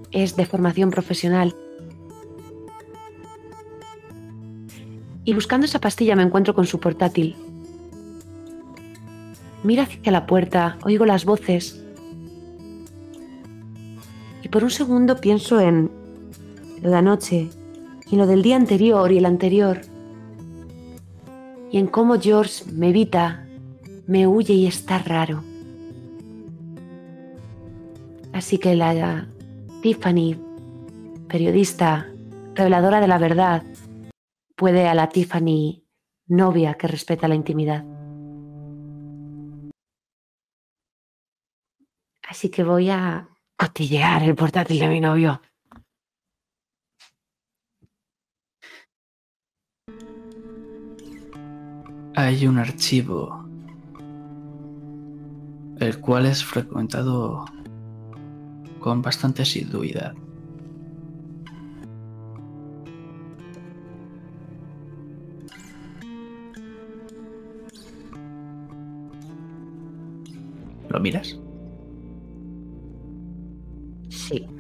es de formación profesional. Y buscando esa pastilla me encuentro con su portátil. Mira hacia la puerta, oigo las voces. Y por un segundo pienso en lo de anoche, y lo del día anterior y el anterior. Y en cómo George me evita me huye y está raro. Así que la Tiffany, periodista, reveladora de la verdad, puede a la Tiffany novia que respeta la intimidad. Así que voy a cotillear el portátil de mi novio. Hay un archivo el cual es frecuentado con bastante asiduidad. ¿Lo miras? Sí.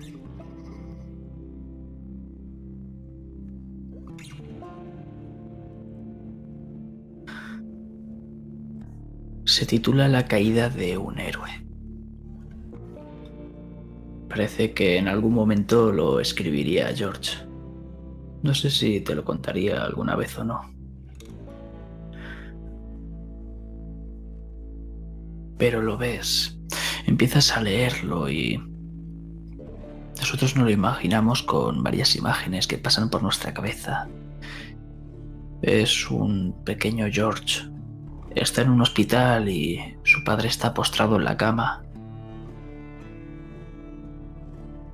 Se titula La caída de un héroe. Parece que en algún momento lo escribiría George. No sé si te lo contaría alguna vez o no. Pero lo ves, empiezas a leerlo y nosotros no lo imaginamos con varias imágenes que pasan por nuestra cabeza. Es un pequeño George Está en un hospital y su padre está postrado en la cama.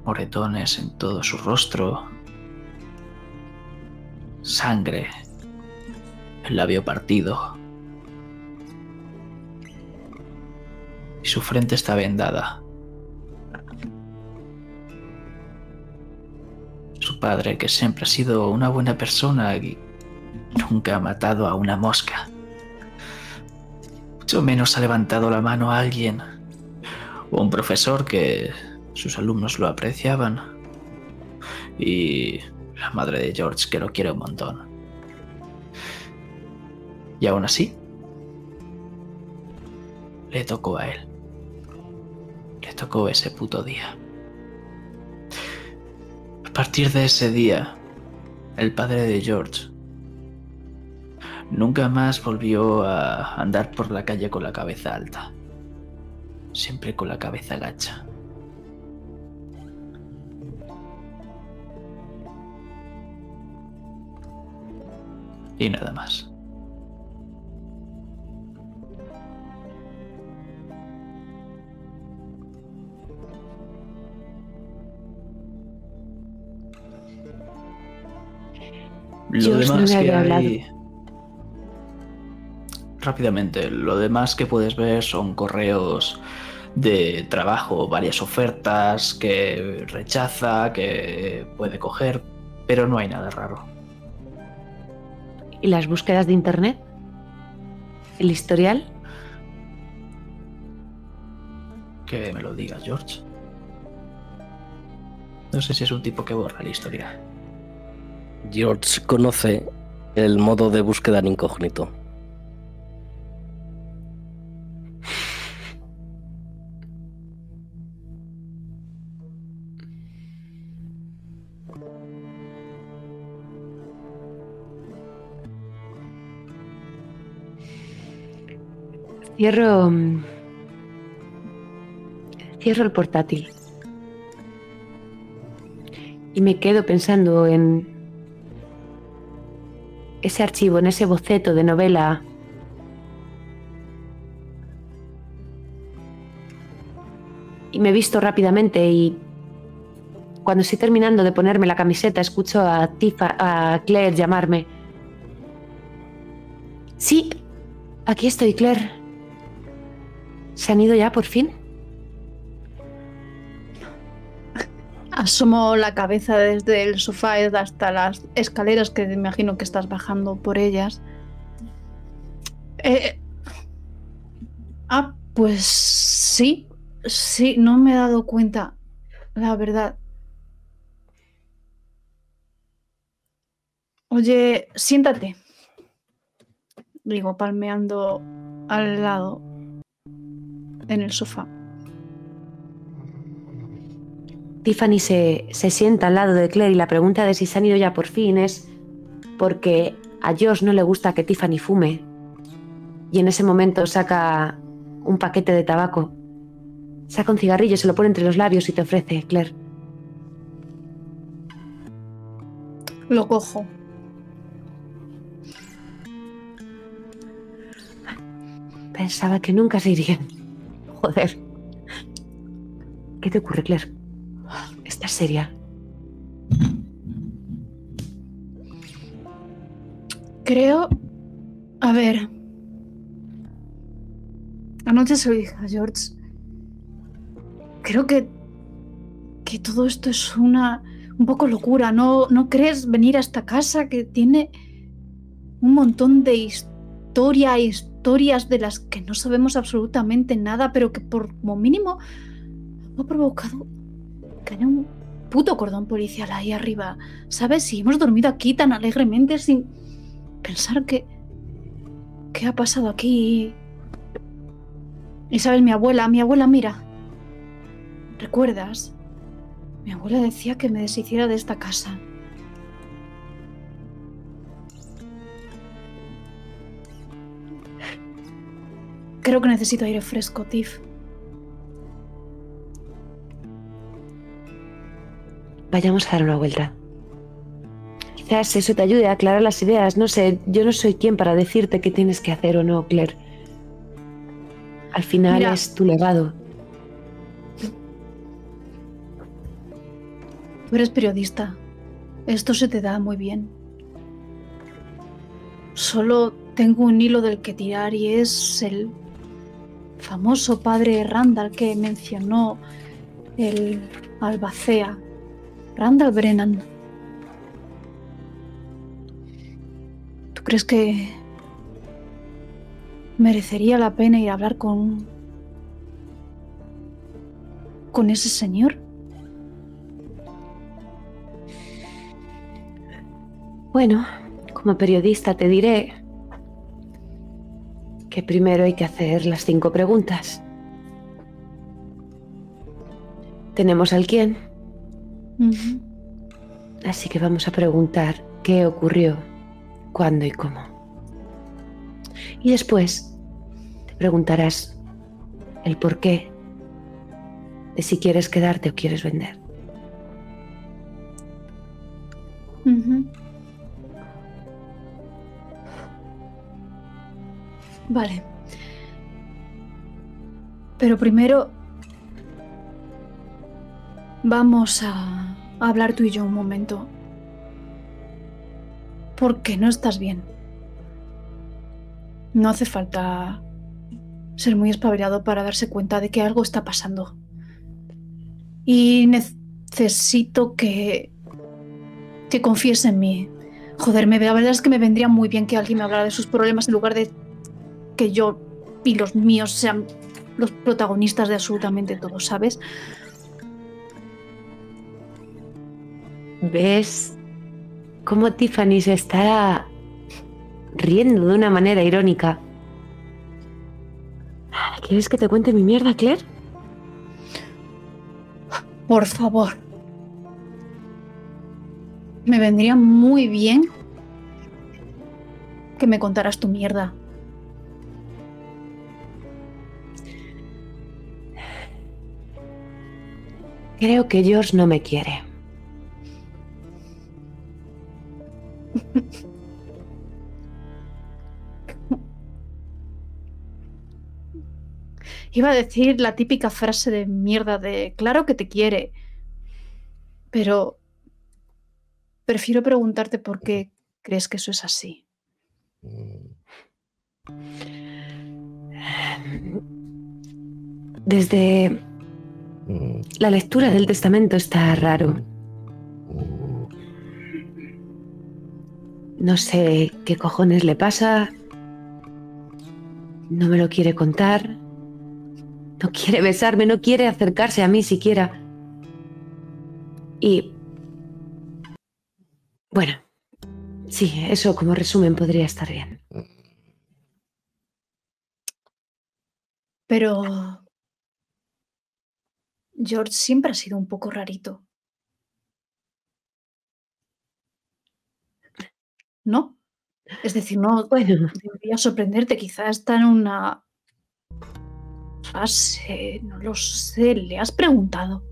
Moretones en todo su rostro. Sangre. El labio partido. Y su frente está vendada. Su padre, que siempre ha sido una buena persona y nunca ha matado a una mosca menos ha levantado la mano a alguien o un profesor que sus alumnos lo apreciaban. Y la madre de George que lo quiere un montón. Y aún así, le tocó a él. Le tocó ese puto día. A partir de ese día, el padre de George Nunca más volvió a andar por la calle con la cabeza alta. Siempre con la cabeza gacha. Y nada más. Lo demás que hay rápidamente. Lo demás que puedes ver son correos de trabajo, varias ofertas que rechaza, que puede coger, pero no hay nada raro. ¿Y las búsquedas de internet? ¿El historial? Que me lo digas, George. No sé si es un tipo que borra la historia. George conoce el modo de búsqueda en incógnito. Cierro. Mm, cierro el portátil. y me quedo pensando en ese archivo, en ese boceto de novela. Y me visto rápidamente y cuando estoy terminando de ponerme la camiseta escucho a Tifa, a Claire llamarme. Sí, aquí estoy, Claire. ¿Se han ido ya por fin? Asomo la cabeza desde el sofá hasta las escaleras que me imagino que estás bajando por ellas. Eh, ah, pues sí, sí, no me he dado cuenta, la verdad. Oye, siéntate. Digo, palmeando al lado en el sofá. Tiffany se, sienta al lado de Claire y la pregunta de si se han ido ya por fin es porque a Josh no le gusta que Tiffany fume. Y en ese momento saca un paquete de tabaco. Saca un cigarrillo, se lo pone entre los labios y te ofrece, Claire. Lo cojo. Pensaba que nunca se irían. Joder. ¿Qué te ocurre, Claire? ¿Estás seria? Creo... A ver. Anoche se lo dije George. Creo que... Que todo esto es una... Un poco locura. ¿No, ¿No crees venir a esta casa que tiene un montón de historia, historias de las que no sabemos absolutamente nada, pero que por como mínimo ha provocado que haya un puto cordón policial ahí arriba. ¿Sabes? Si hemos dormido aquí tan alegremente sin pensar que... ¿Qué ha pasado aquí? Y sabes, mi abuela, mi abuela, mira. ¿Recuerdas? Mi abuela decía que me deshiciera de esta casa. Creo que necesito aire fresco, Tiff. Vayamos a dar una vuelta. Quizás eso te ayude a aclarar las ideas. No sé, yo no soy quien para decirte qué tienes que hacer o no, Claire. Al final es tu legado. Tú eres periodista. Esto se te da muy bien. Solo tengo un hilo del que tirar y es el famoso padre Randall que mencionó el albacea Randall Brennan. ¿Tú crees que merecería la pena ir a hablar con con ese señor? Bueno, como periodista te diré que primero hay que hacer las cinco preguntas. Tenemos al quién, Así que vamos a preguntar qué ocurrió, cuándo y cómo. Y después te preguntarás el por qué de si quieres quedarte o quieres vender. Vale. Pero primero vamos a hablar tú y yo un momento. Porque no estás bien. No hace falta ser muy espabilado para darse cuenta de que algo está pasando. Y necesito que que confíes en mí. Joder, me, la verdad es que me vendría muy bien que alguien me hablara de sus problemas en lugar de que yo y los míos sean los protagonistas de absolutamente todo, ¿sabes? ves cómo Tiffany se está riendo de una manera irónica. ¿Quieres que te cuente mi mierda, Claire? Por favor. Me vendría muy bien que me contaras tu mierda. Creo que George no me quiere. Iba a decir la típica frase de mierda de claro que te quiere, pero prefiero preguntarte por qué crees que eso es así. Desde la lectura del testamento está raro. No sé qué cojones le pasa. No me lo quiere contar. No quiere besarme, no quiere acercarse a mí siquiera. Y... Bueno, sí, eso como resumen podría estar bien. Pero... George siempre ha sido un poco rarito. ¿No? Es decir, no bueno. debería sorprenderte, quizás está en una fase, no lo sé, ¿le has preguntado?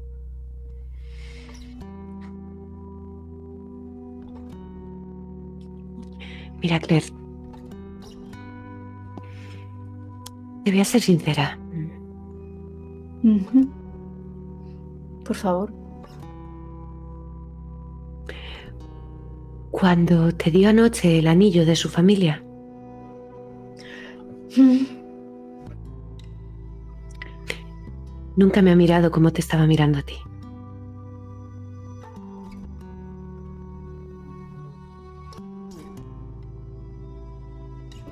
Mira, Claire, te voy a ser sincera. Por favor. Cuando te dio anoche el anillo de su familia. Nunca me ha mirado como te estaba mirando a ti.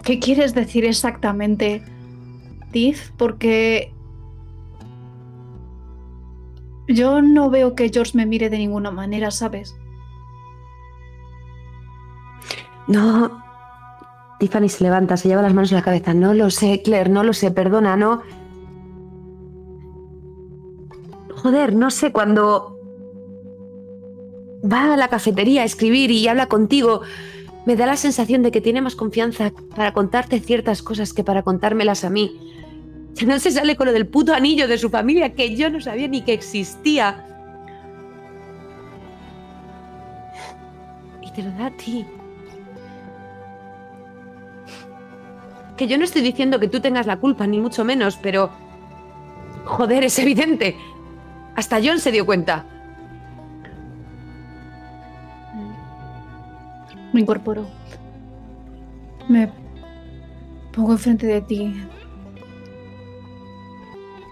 ¿Qué quieres decir exactamente, Tiff? Porque yo no veo que George me mire de ninguna manera, ¿sabes? No. Tiffany se levanta, se lleva las manos a la cabeza. No lo sé, Claire, no lo sé, perdona, no. Joder, no sé, cuando va a la cafetería a escribir y habla contigo, me da la sensación de que tiene más confianza para contarte ciertas cosas que para contármelas a mí. No se sale con lo del puto anillo de su familia que yo no sabía ni que existía. Y te lo da a ti. Que yo no estoy diciendo que tú tengas la culpa, ni mucho menos, pero... Joder, es evidente. Hasta John se dio cuenta. Me incorporo. Me pongo enfrente de ti.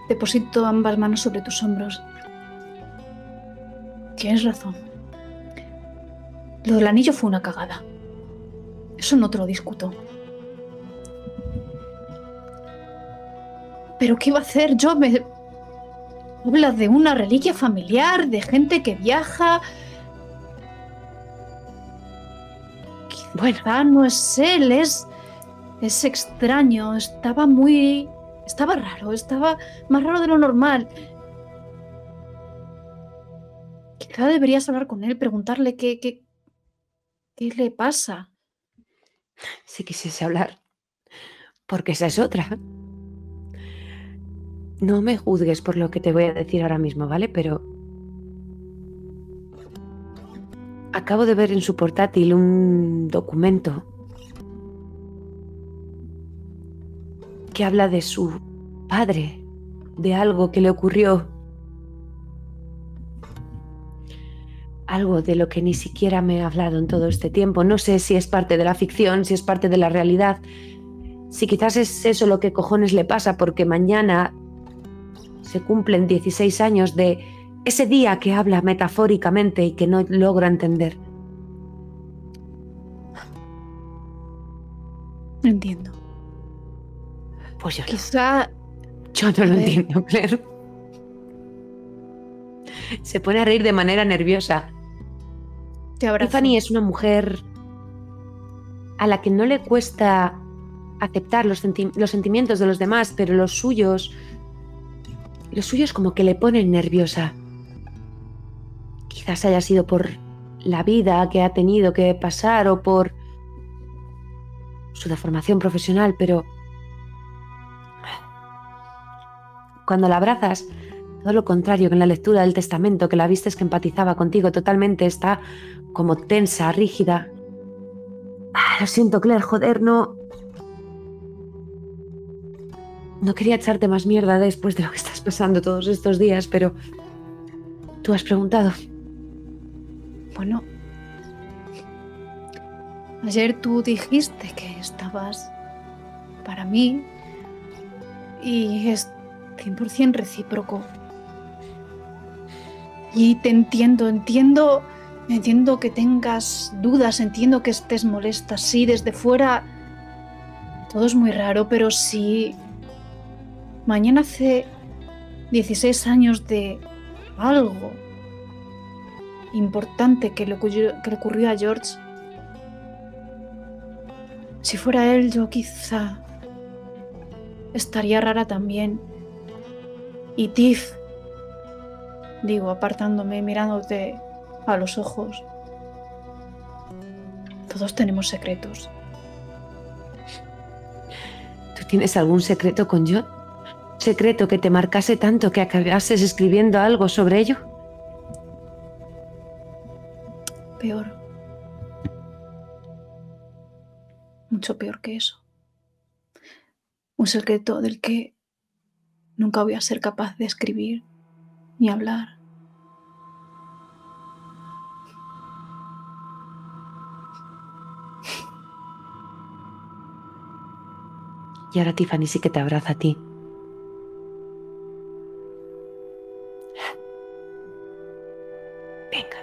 Deposito ambas manos sobre tus hombros. Tienes razón. Lo del anillo fue una cagada. Eso no te lo discuto. Pero ¿qué iba a hacer? Yo me... Hablas de una reliquia familiar, de gente que viaja, Bueno, no es él, es. Es extraño. Estaba muy. Estaba raro, estaba más raro de lo normal. Quizá deberías hablar con él, preguntarle qué. qué, qué le pasa. Si quisiese hablar. Porque esa es otra. No me juzgues por lo que te voy a decir ahora mismo, ¿vale? Pero Acabo de ver en su portátil un documento que habla de su padre, de algo que le ocurrió. Algo de lo que ni siquiera me ha hablado en todo este tiempo. No sé si es parte de la ficción, si es parte de la realidad, si quizás es eso lo que cojones le pasa porque mañana se cumplen 16 años de ese día que habla metafóricamente y que no logra entender. Entiendo. Pues yo Quizá... Yo no lo entiendo, Claire. Se pone a reír de manera nerviosa. Tiffany es una mujer a la que no le cuesta aceptar los, los, sentimientos de los demás, pero los suyos, los suyos como que le ponen nerviosa. Quizás haya sido por la vida que ha tenido que pasar o por su deformación profesional, pero cuando la abrazas, todo lo contrario que en la lectura del testamento, que la viste que empatizaba contigo totalmente, está como tensa, rígida. Ah, lo siento, Claire, joder, no. No quería echarte más mierda después de lo que estás pasando todos estos días, pero. Tú has preguntado. Bueno. Ayer tú dijiste que estabas para mí y es 100% recíproco. Y te entiendo, entiendo, entiendo que tengas dudas, entiendo que estés molesta. Sí, desde fuera todo es muy raro, pero si mañana hace 16 años de algo importante que le, que le ocurrió a George, si fuera él yo quizá estaría rara también. Y Tiff, digo, apartándome, mirándote a los ojos. Todos tenemos secretos. ¿Tú tienes algún secreto con John? ¿Secreto que te marcase tanto que acabases escribiendo algo sobre ello? Peor. Mucho peor que eso. Un secreto del que nunca voy a ser capaz de escribir ni hablar. Y ahora Tiffany sí que te abraza a ti. Venga.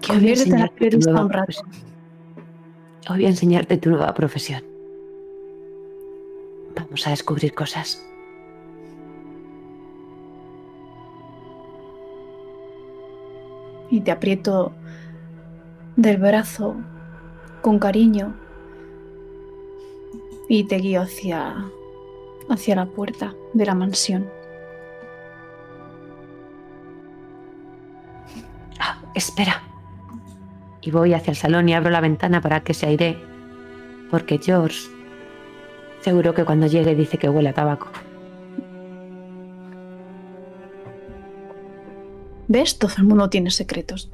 Que voy a enseñarte tu nueva Hoy voy a enseñarte tu nueva profesión. Vamos a descubrir cosas. Y te aprieto del brazo con cariño y te guío hacia, hacia la puerta de la mansión. Ah, espera. Y voy hacia el salón y abro la ventana para que se aire, porque George seguro que cuando llegue dice que huele a tabaco. ¿Ves? Todo el mundo tiene secretos.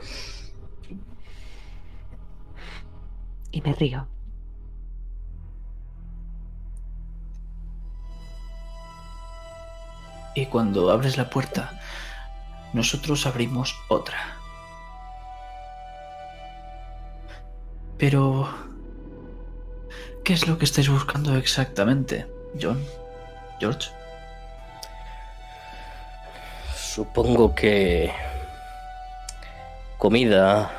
Y me río. Y cuando abres la puerta, nosotros abrimos otra. Pero... ¿Qué es lo que estáis buscando exactamente, John? George? Supongo que... Comida,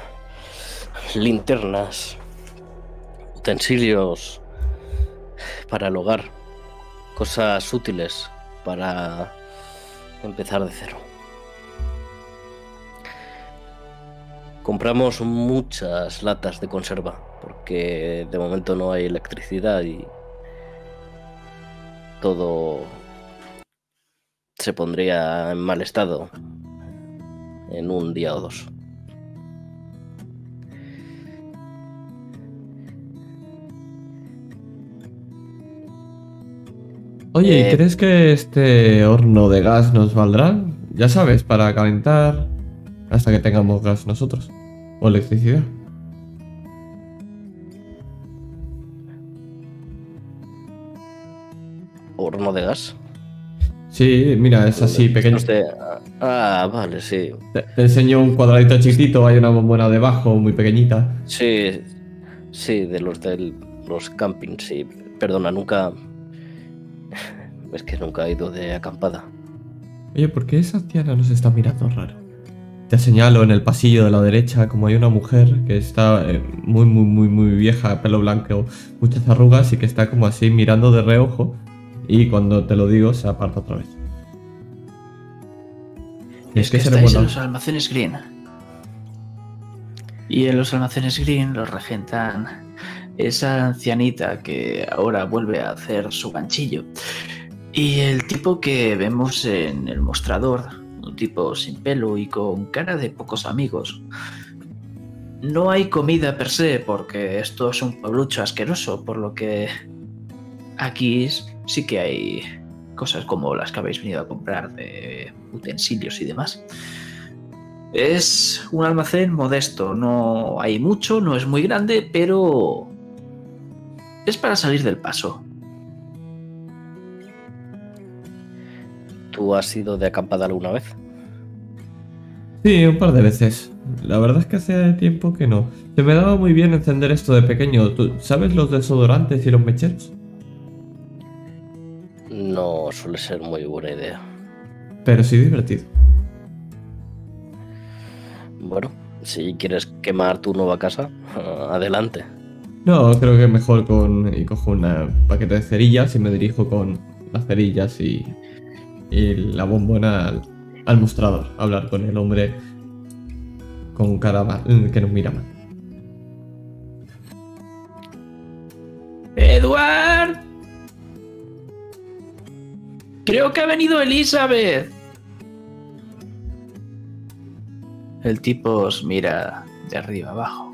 linternas, utensilios para el hogar, cosas útiles para empezar de cero. Compramos muchas latas de conserva porque de momento no hay electricidad y todo se pondría en mal estado en un día o dos. Oye, ¿y eh, crees que este horno de gas nos valdrá? Ya sabes, para calentar hasta que tengamos gas nosotros. O electricidad. Sí, mira, es así, pequeño. Ah, vale, sí. Te, enseño un cuadradito chiquitito, hay una bombona debajo, muy pequeñita. Sí, sí, de los de los campings, sí. Perdona, nunca, es que nunca he ido de acampada. Oye, ¿por qué esa anciana nos está mirando raro? Te señalo en el pasillo de la derecha como hay una mujer que está eh, muy, muy, muy, muy vieja, pelo blanco, muchas arrugas y que está como así mirando de reojo y cuando te lo digo se aparta otra vez. es, que, estáis en los almacenes Green. Y en los almacenes Green los regentan esa ancianita que ahora vuelve a hacer su ganchillo y el tipo que vemos en el mostrador, un tipo sin pelo y con cara de pocos amigos. No hay comida per se, porque esto es un pueblucho asqueroso, por lo que aquí sí que hay cosas como las que habéis venido a comprar de utensilios y demás. Es un almacén modesto, no hay mucho, no es muy grande, pero es para salir del paso. ¿Tú has ido de acampada alguna vez? Sí, un par de veces. La verdad es que hace tiempo que no. Se me daba muy bien encender esto de pequeño. ¿Tú sabes los desodorantes y los mecheros? No suele ser muy buena idea. Pero sí divertido. Bueno, si quieres quemar tu nueva casa, adelante. No, creo que mejor con. Y cojo un paquete de cerillas y me dirijo con las cerillas y, y la bombona al, mostrador. A hablar con el hombre con cara que nos mira mal. ¡Edward! Creo que ha venido Elizabeth. El tipo os mira de arriba abajo.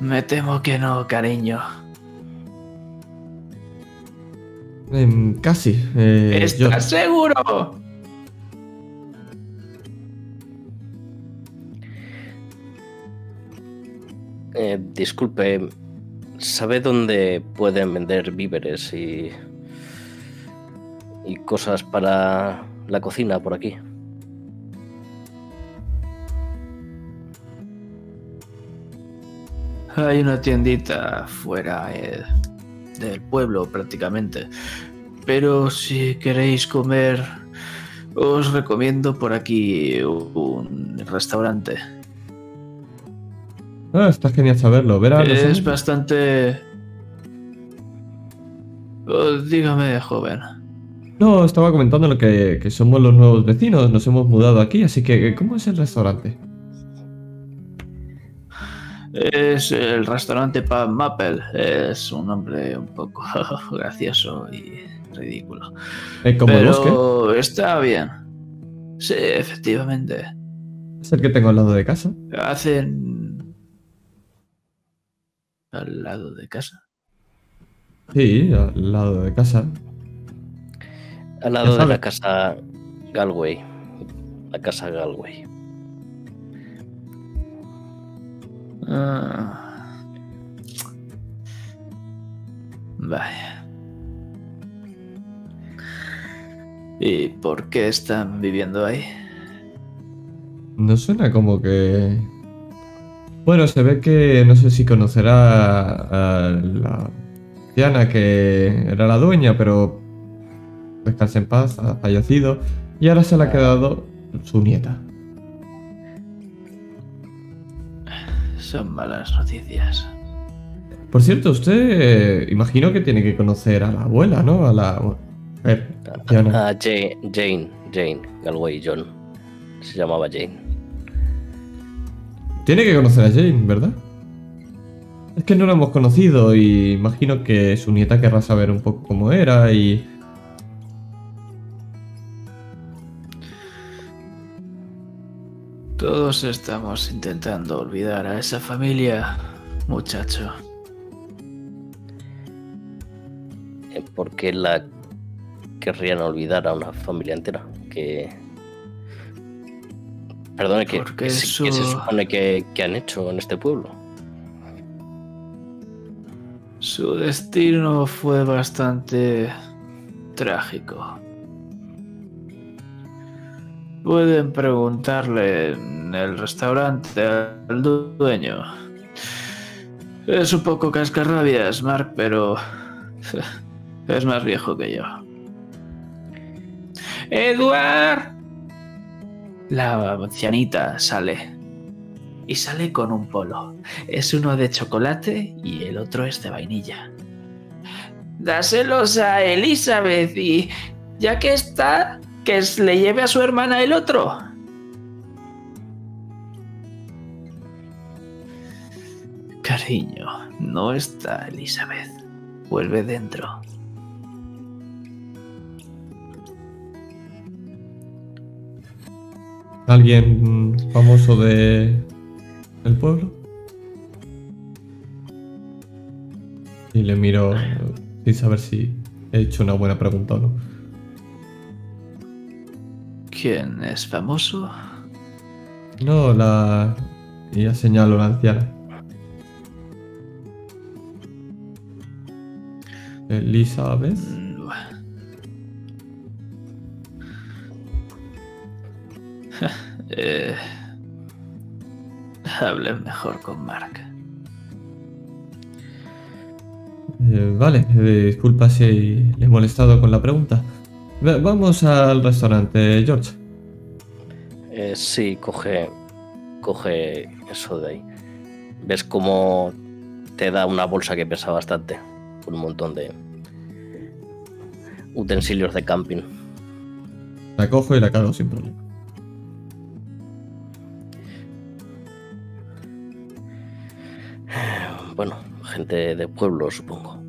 Me temo que no, cariño. Em, casi. Eh, ¿Estás seguro? Eh, disculpe, ¿sabe dónde pueden vender víveres y, y cosas para la cocina por aquí? Hay una tiendita fuera eh, del pueblo prácticamente. Pero si queréis comer, os recomiendo por aquí un restaurante. Ah, está genial saberlo. Verá, es bastante... Oh, dígame, joven. No, estaba comentando lo que, que somos los nuevos vecinos, nos hemos mudado aquí, así que ¿cómo es el restaurante? Es el restaurante Pub Maple. Es un nombre un poco gracioso y ridículo. ¿Eh, ¿Como Pero está bien. Sí, efectivamente. Es el que tengo al lado de casa. Hacen. Al lado de casa. Sí, al lado de casa. Al lado de la casa Galway. La casa Galway. Ah. Vaya. ¿Y por qué están viviendo ahí? No suena como que... Bueno, se ve que no sé si conocerá a la Diana que era la dueña, pero descansa en paz, ha fallecido y ahora se le ha quedado su nieta. Son malas noticias. Por cierto, usted eh, imagino que tiene que conocer a la abuela, ¿no? A la... A, Jane, Jane, Jane, Galway John. Se llamaba Jane. Tiene que conocer a Jane, ¿verdad? Es que no la hemos conocido y imagino que su nieta querrá saber un poco cómo era y Todos estamos intentando olvidar a esa familia, muchacho. ¿Por qué la querrían olvidar a una familia entera? Que. Perdone, ¿qué, se supone que, que han hecho en este pueblo? Su destino fue bastante trágico. Pueden preguntarle en el restaurante al dueño. Es un poco cascarrabias, Mark, pero es más viejo que yo. ¡Edward! La ancianita sale. Y sale con un polo. Es uno de chocolate y el otro es de vainilla. Dáselos a Elizabeth y ya que está, que le lleve a su hermana el otro. Cariño, no está Elizabeth. Vuelve dentro. ¿Alguien famoso de el pueblo? Y le miro sin saber si he hecho una buena pregunta o no. ¿Quién es famoso? No, la... Ya señalo la anciana. Elizabeth. eh, hable mejor con Mark. Eh, vale, eh, disculpa si le he molestado con la pregunta. vamos al restaurante, George. Eh, sí, coge, coge eso de ahí. Ves cómo te da una bolsa que pesa bastante, con un montón de utensilios de camping. La cojo y la cargo sin problema. Bueno, gente de pueblo, supongo.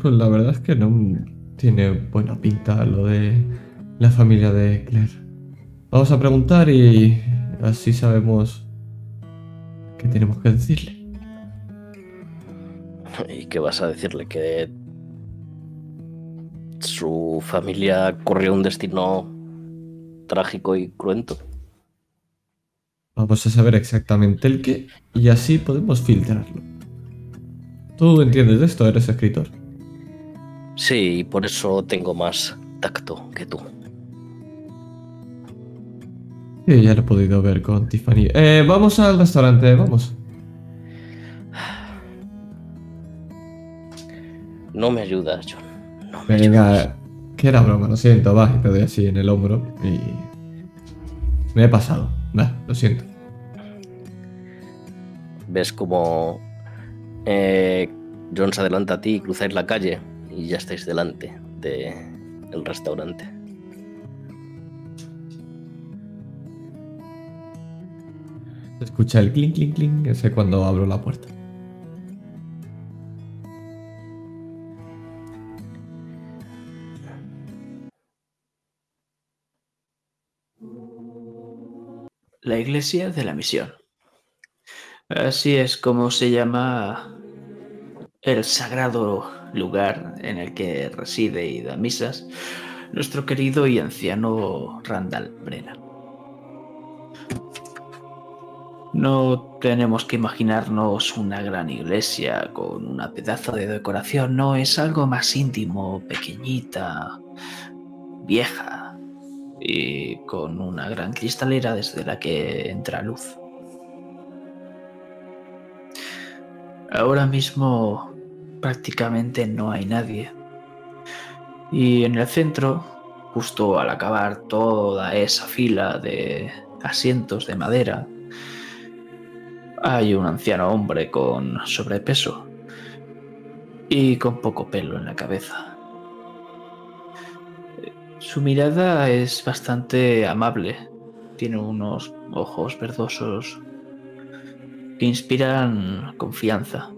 Pues la verdad es que no tiene buena pinta lo de la familia de Claire. Vamos a preguntar y así sabemos qué tenemos que decirle. ¿Y qué vas a decirle? Que su familia corrió un destino trágico y cruento. Vamos a saber exactamente el qué y así podemos filtrarlo. Tú entiendes de esto, eres escritor. Sí, por eso tengo más tacto que tú. Sí, ya lo he podido ver con Tiffany. Eh, vamos al restaurante, vamos. No me ayudas, John. Venga, que era broma, lo siento, va, y te doy así en el hombro y. Me he pasado, va, lo siento. Ves como eh, John se adelanta a ti y cruzáis la calle y ya estáis delante del restaurante. Se escucha el clink, clink, clink, ese cuando abro la puerta. La iglesia de la misión. Así es como se llama el sagrado lugar en el que reside y da misas nuestro querido y anciano Randall Brennan. No tenemos que imaginarnos una gran iglesia con una pedazo de decoración, no, es algo más íntimo, pequeñita, vieja, y con una gran cristalera desde la que entra luz. Ahora mismo prácticamente no hay nadie. Y en el centro, justo al acabar toda esa fila de asientos de madera, hay un anciano hombre con sobrepeso y con poco pelo en la cabeza. Su mirada es bastante amable. Tiene unos ojos verdosos que inspiran confianza.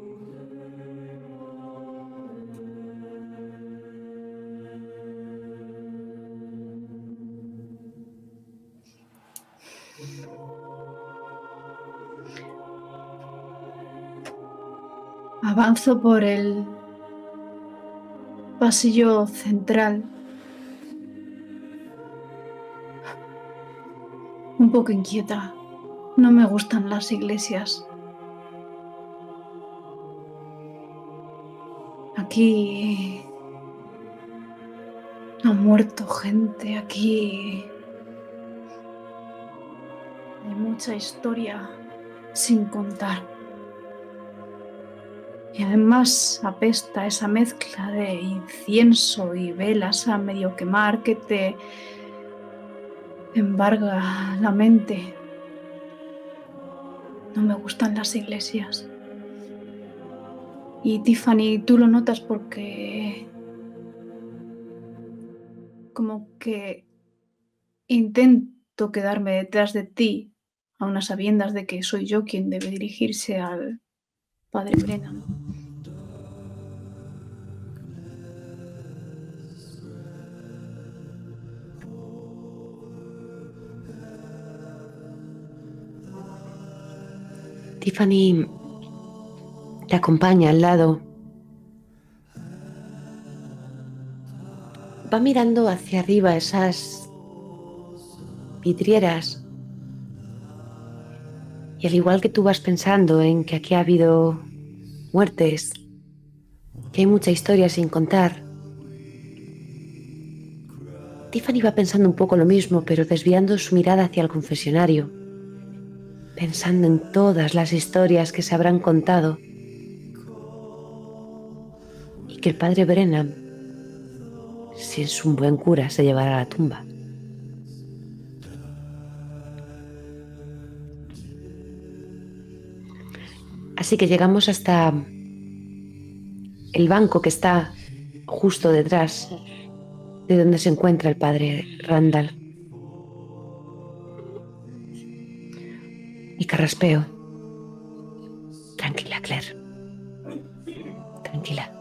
Avanzo por el pasillo central un poco inquieta. No me gustan las iglesias. Aquí ha muerto gente, aquí hay mucha historia sin contar. Y además apesta esa mezcla de incienso y velas a medio quemar que te embarga la mente. No me gustan las iglesias. Y Tiffany, tú lo notas porque como que intento quedarme detrás de ti, a sabiendas de que soy yo quien debe dirigirse al padre Brennan. Tiffany te acompaña al lado. Va mirando hacia arriba esas vidrieras. Y al igual que tú vas pensando en que aquí ha habido muertes, que hay mucha historia sin contar, Tiffany va pensando un poco lo mismo, pero desviando su mirada hacia el confesionario, pensando en todas las historias que se habrán contado y que el padre Brennan, si es un buen cura, se llevará a la tumba. Así que llegamos hasta el banco que está justo detrás de donde se encuentra el padre Randall. Y carraspeo. Tranquila, Claire. Tranquila.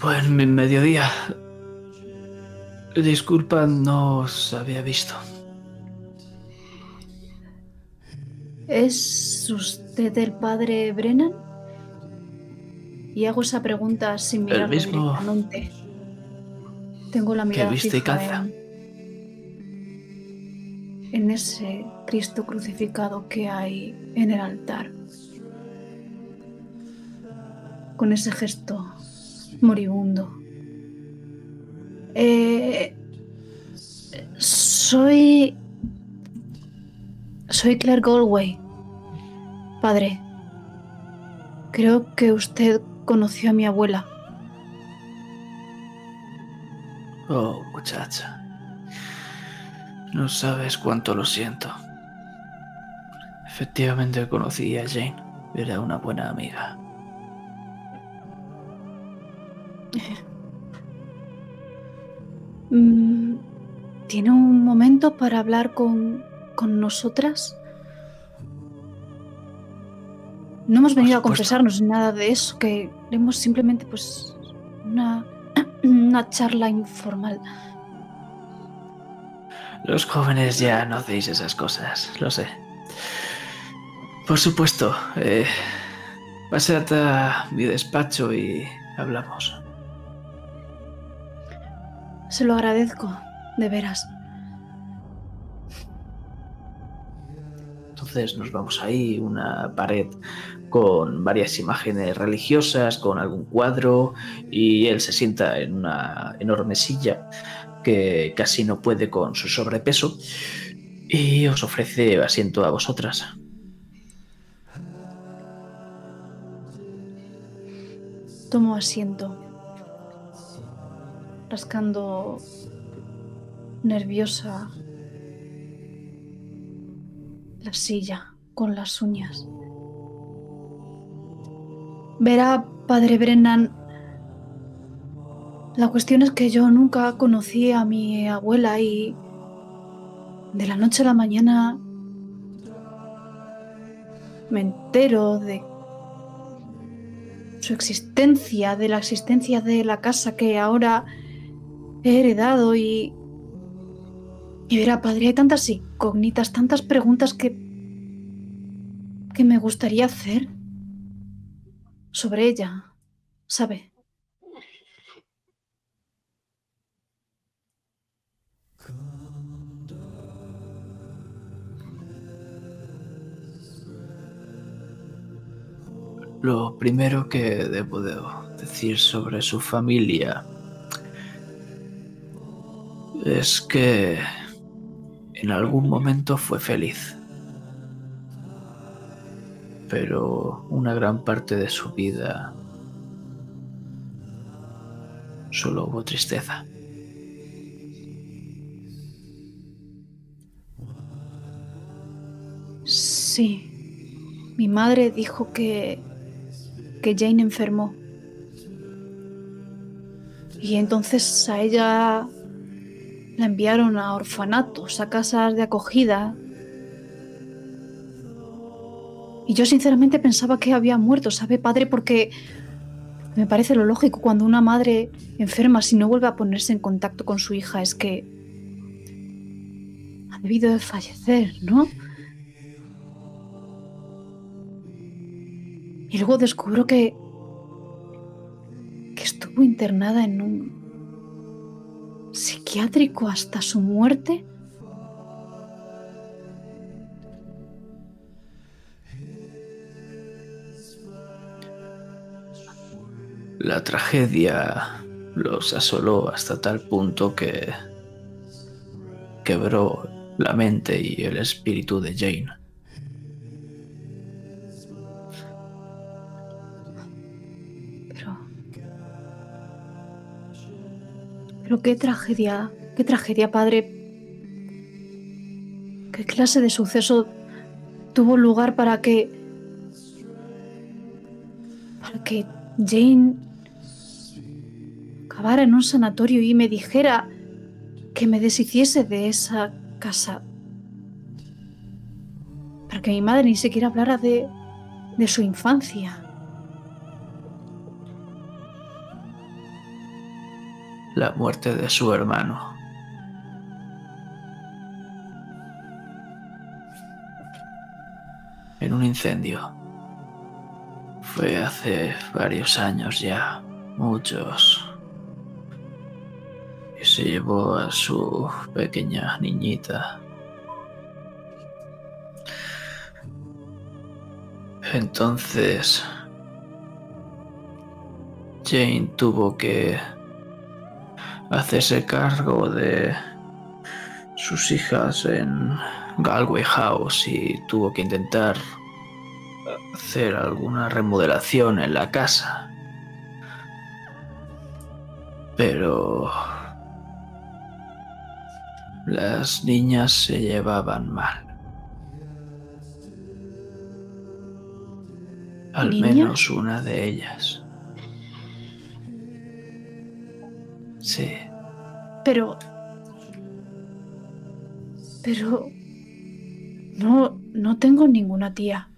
Pues mi mediodía. Disculpa, no os había visto. ¿Es usted el padre Brennan? Y hago esa pregunta sin mirar el mismo directamente. Tengo la mirada que viste caza. En, en ese Cristo crucificado que hay en el altar. Con ese gesto moribundo. Eh, soy soy Claire Galway. Padre, creo que usted conoció a mi abuela. Oh, muchacha. No sabes cuánto lo siento. Efectivamente conocí a Jane. Era una buena amiga. Mm, ¿Tiene un momento para hablar con, con nosotras? No hemos venido a confesarnos nada de eso, que hemos simplemente pues una, una charla informal. Los jóvenes ya no hacéis esas cosas, lo sé. Por supuesto, eh, pásate a mi despacho y hablamos. Se lo agradezco, de veras. Entonces nos vamos ahí, una pared con varias imágenes religiosas, con algún cuadro, y él se sienta en una enorme silla que casi no puede con su sobrepeso y os ofrece asiento a vosotras. Tomo asiento, rascando nerviosa la silla con las uñas. Verá, padre Brennan, la cuestión es que yo nunca conocí a mi abuela y de la noche a la mañana me entero de su existencia, de la existencia de la casa que ahora he heredado y verá, padre, hay tantas incógnitas, tantas preguntas que. que me gustaría hacer sobre ella, ¿sabe? Lo primero que debo decir sobre su familia es que en algún momento fue feliz. Pero una gran parte de su vida solo hubo tristeza. Sí. Mi madre dijo que que Jane enfermó. Y entonces a ella la enviaron a orfanatos, a casas de acogida. Y yo sinceramente pensaba que había muerto, ¿sabe, padre? Porque me parece lo lógico cuando una madre enferma, si no vuelve a ponerse en contacto con su hija, es que ha debido de fallecer, ¿no? Y luego descubro que estuvo internada en un psiquiátrico hasta su muerte? La tragedia los asoló hasta tal punto que quebró la mente y el espíritu de Jane. Pero... Pero qué tragedia, qué tragedia, padre. ¿Qué clase de suceso tuvo lugar para que... para que Jane acabara en un sanatorio y me dijera que me deshiciese de esa casa. Para que mi madre ni siquiera hablara de, de su infancia. La muerte de su hermano. En un incendio. Fue hace varios años ya, muchos y se llevó a su pequeña niñita. Entonces, Jane tuvo que hacerse cargo de sus hijas en Galway House y tuvo que intentar hacer alguna remodelación en la casa. Pero las niñas se llevaban mal. Al menos una de ellas. Sí. Pero... Pero... No, no tengo ninguna tía.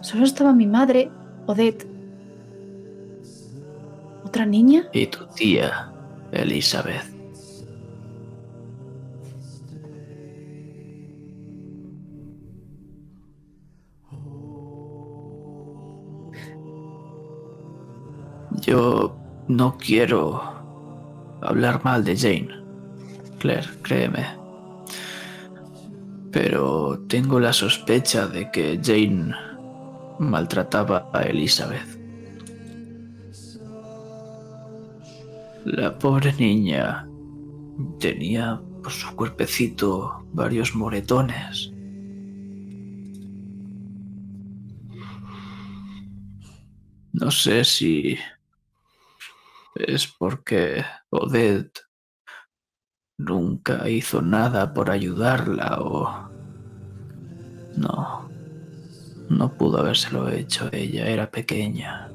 Solo estaba mi madre, Odette. ¿Otra niña? Y tu tía, Elizabeth. Yo no quiero hablar mal de Jane. Claire, créeme. Pero tengo la sospecha de que Jane maltrataba a Elizabeth. La pobre niña tenía por su cuerpecito varios moretones. No sé si es porque Odette nunca hizo nada por ayudarla o... No, no pudo habérselo hecho. Ella era pequeña.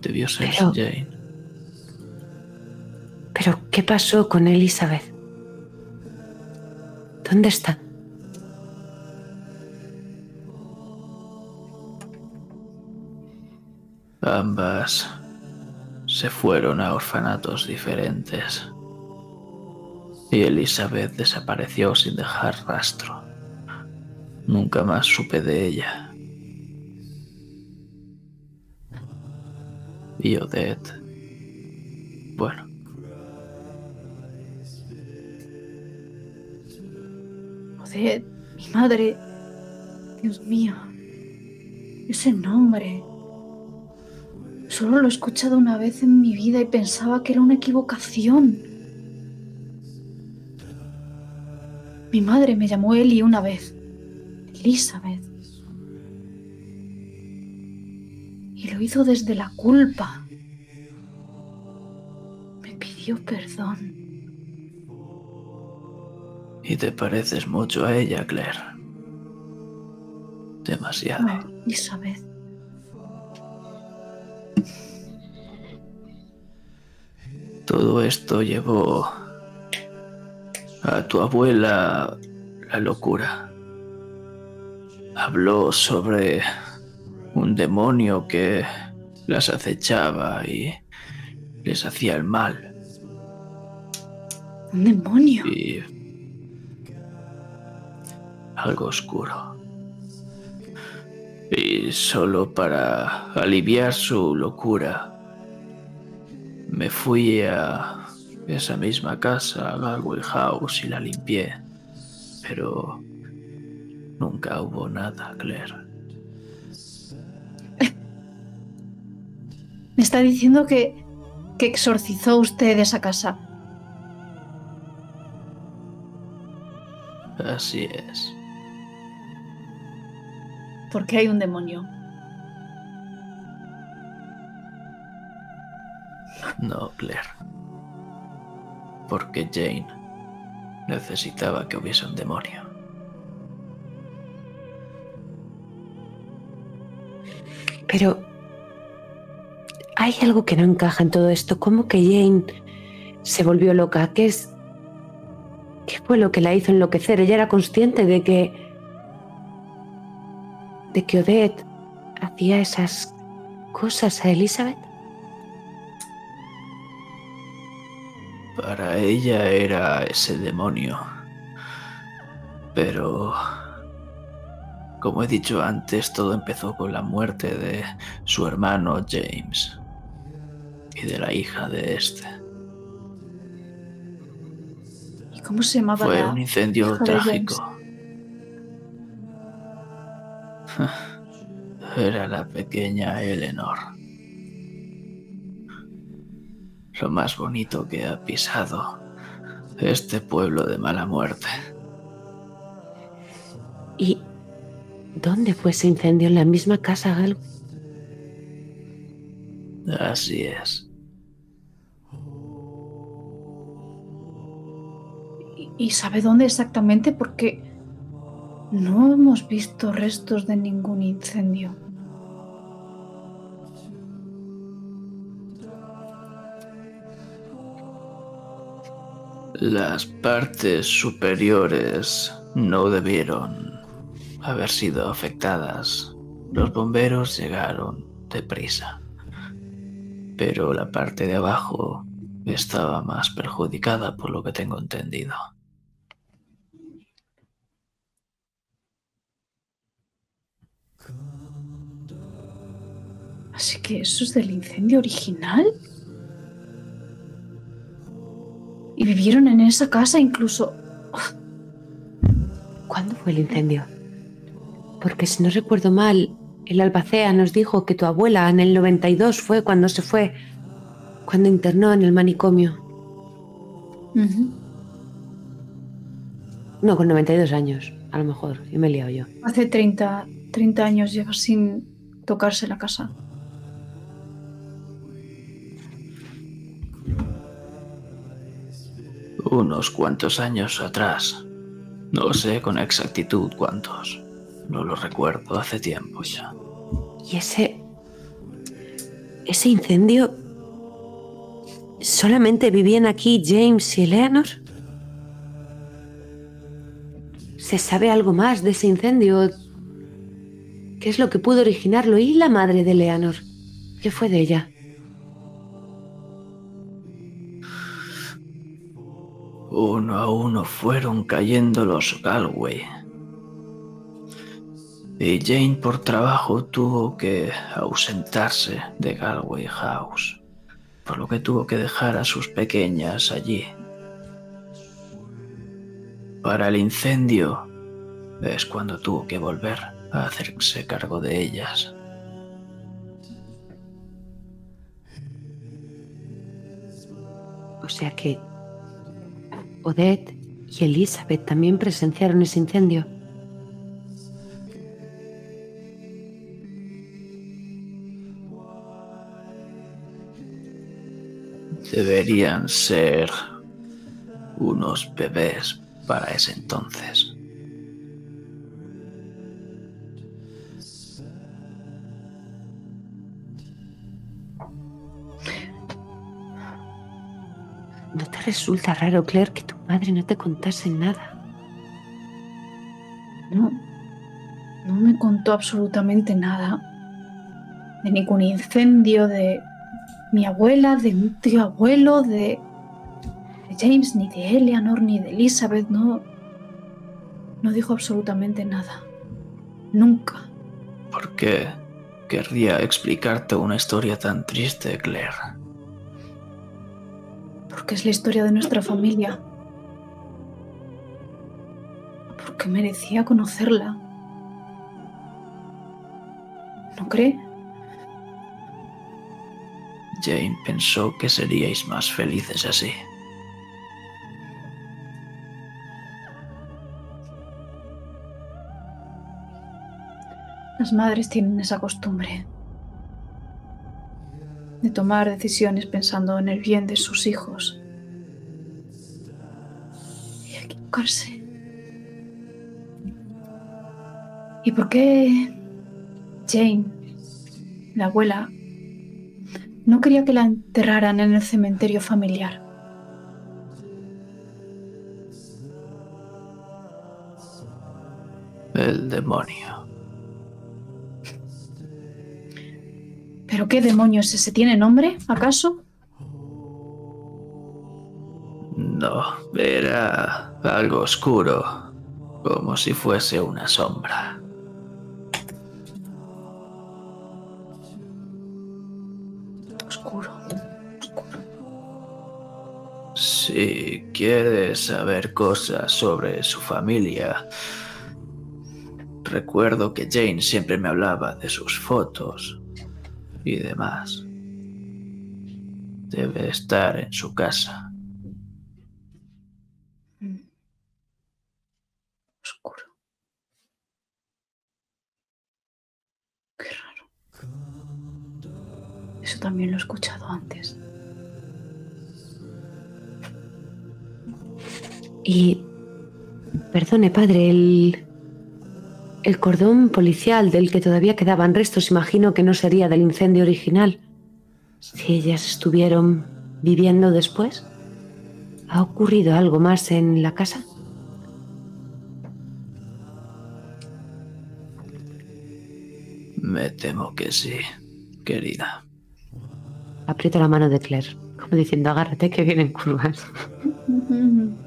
Debió ser Jane. Pero, ¿qué pasó con Elizabeth? ¿Dónde está? Ambas se fueron a orfanatos diferentes. Y Elizabeth desapareció sin dejar rastro. Nunca más supe de ella. Y Odette. Bueno. Odette, mi madre. Dios mío. Ese nombre. Solo lo he escuchado una vez en mi vida y pensaba que era una equivocación. Mi madre me llamó Eli una vez. Elizabeth. Y lo hizo desde la culpa. Me pidió perdón. Y te pareces mucho a ella, Claire. Demasiado. Elizabeth. Todo esto llevó a tu abuela la locura. Habló sobre un demonio que las acechaba y les hacía el mal. ¿Un demonio? Y algo oscuro. Y solo para aliviar su locura, me fui a esa misma casa, a Galway House, y la limpié. Pero nunca hubo nada, Claire. Me está diciendo que, que exorcizó usted esa casa. Así es. Porque hay un demonio. No, Claire. Porque Jane necesitaba que hubiese un demonio. Pero hay algo que no encaja en todo esto. ¿Cómo que Jane se volvió loca? ¿Qué es? ¿Qué fue lo que la hizo enloquecer? Ella era consciente de que de que Odette hacía esas cosas a Elizabeth. Para ella era ese demonio. Pero... Como he dicho antes, todo empezó con la muerte de su hermano James y de la hija de este. ¿Y cómo se llamaba? Fue un incendio trágico. Era la pequeña Eleanor. Lo más bonito que ha pisado este pueblo de mala muerte. ¿Y dónde fue ese incendio? ¿En la misma casa, Gal? Así es. ¿Y sabe dónde exactamente? Porque no hemos visto restos de ningún incendio. Las partes superiores no debieron haber sido afectadas. Los bomberos llegaron deprisa. Pero la parte de abajo estaba más perjudicada por lo que tengo entendido. Así que eso es del incendio original. Y vivieron en esa casa incluso... ¿Cuándo fue el incendio? Porque si no recuerdo mal, el albacea nos dijo que tu abuela en el 92 fue cuando se fue, cuando internó en el manicomio. No, con 92 años, a lo mejor, y me he liado yo. Hace 30, 30 años lleva sin tocarse la casa. Unos cuantos años atrás. No sé con exactitud cuántos. No lo recuerdo hace tiempo ya. ¿Y ese... ese incendio... ¿Solamente vivían aquí James y Eleanor? ¿Se sabe algo más de ese incendio? ¿Qué es lo que pudo originarlo? ¿Y la madre de Eleanor? ¿Qué fue de ella? Uno a uno fueron cayendo los Galway. Y Jane por trabajo tuvo que ausentarse de Galway House, por lo que tuvo que dejar a sus pequeñas allí. Para el incendio es cuando tuvo que volver a hacerse cargo de ellas. O sea que Odette y Elizabeth también presenciaron ese incendio. Deberían ser unos bebés para ese entonces. ¿No te resulta raro, Claire, que tu madre no te contase nada? No, no me contó absolutamente nada. De ningún incendio, de mi abuela, de un tío abuelo, de, de James, ni de Eleanor, ni de Elizabeth. No, no dijo absolutamente nada. Nunca. ¿Por qué querría explicarte una historia tan triste, Claire? Porque es la historia de nuestra familia. Porque merecía conocerla. ¿No cree? Jane pensó que seríais más felices así. Las madres tienen esa costumbre de tomar decisiones pensando en el bien de sus hijos y equivocarse. ¿Y por qué Jane, la abuela, no quería que la enterraran en el cementerio familiar? El demonio. ¿Pero qué demonio es ese? ¿Tiene nombre, acaso? No, era algo oscuro, como si fuese una sombra. Oscuro, oscuro. Si quieres saber cosas sobre su familia, recuerdo que Jane siempre me hablaba de sus fotos y demás. Debe estar en su casa. Oscuro. Qué raro. Eso también lo he escuchado antes. Y... Perdone, padre, el... El cordón policial del que todavía quedaban restos, imagino que no sería del incendio original. Si ellas estuvieron viviendo después, ¿ha ocurrido algo más en la casa? Me temo que sí, querida. Aprieto la mano de Claire, como diciendo, agárrate que vienen curvas.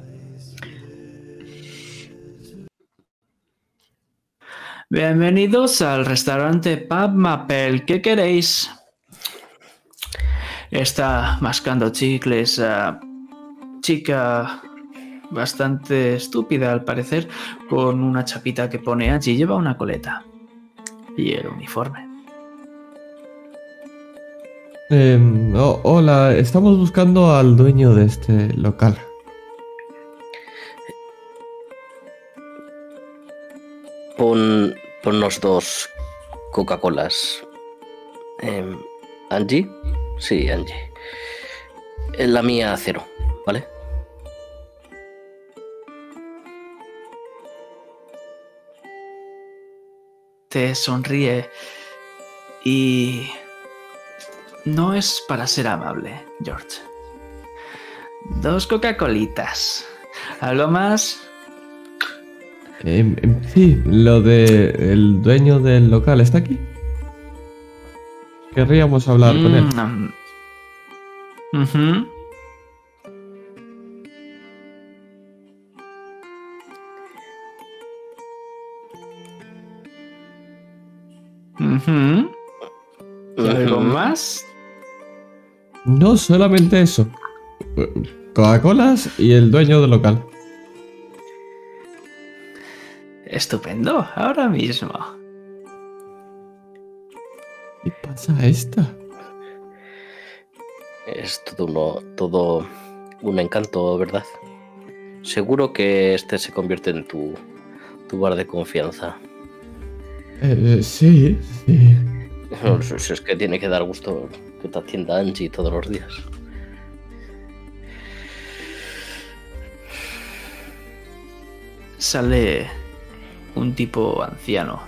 Bienvenidos al restaurante Pub Mapel. ¿Qué queréis? Está mascando chicles. Uh, chica bastante estúpida al parecer, con una chapita que pone allí. Lleva una coleta. Y el uniforme. Oh, hola, estamos buscando al dueño de este local. Pon, ponnos dos Coca-Colas. Eh, ¿Angie? Sí, Angie. Eh, La mía cero, ¿vale? Te sonríe y... No es para ser amable, George. Dos Coca-Colitas. ¿Algo más? Eh, eh, sí, lo de el dueño del local está aquí. Querríamos hablar con él. Mm, um. ¿Algo más? No solamente eso. Coca-Colas y el dueño del local. Estupendo, ahora mismo. ¿Qué pasa a esta? Es todo, uno- todo un encanto, ¿verdad? Seguro que este se convierte en tu, tu bar de confianza. Eh, sí, sí. No, si es que tiene que dar gusto que te atienda Angie todos los días. Sale un tipo anciano.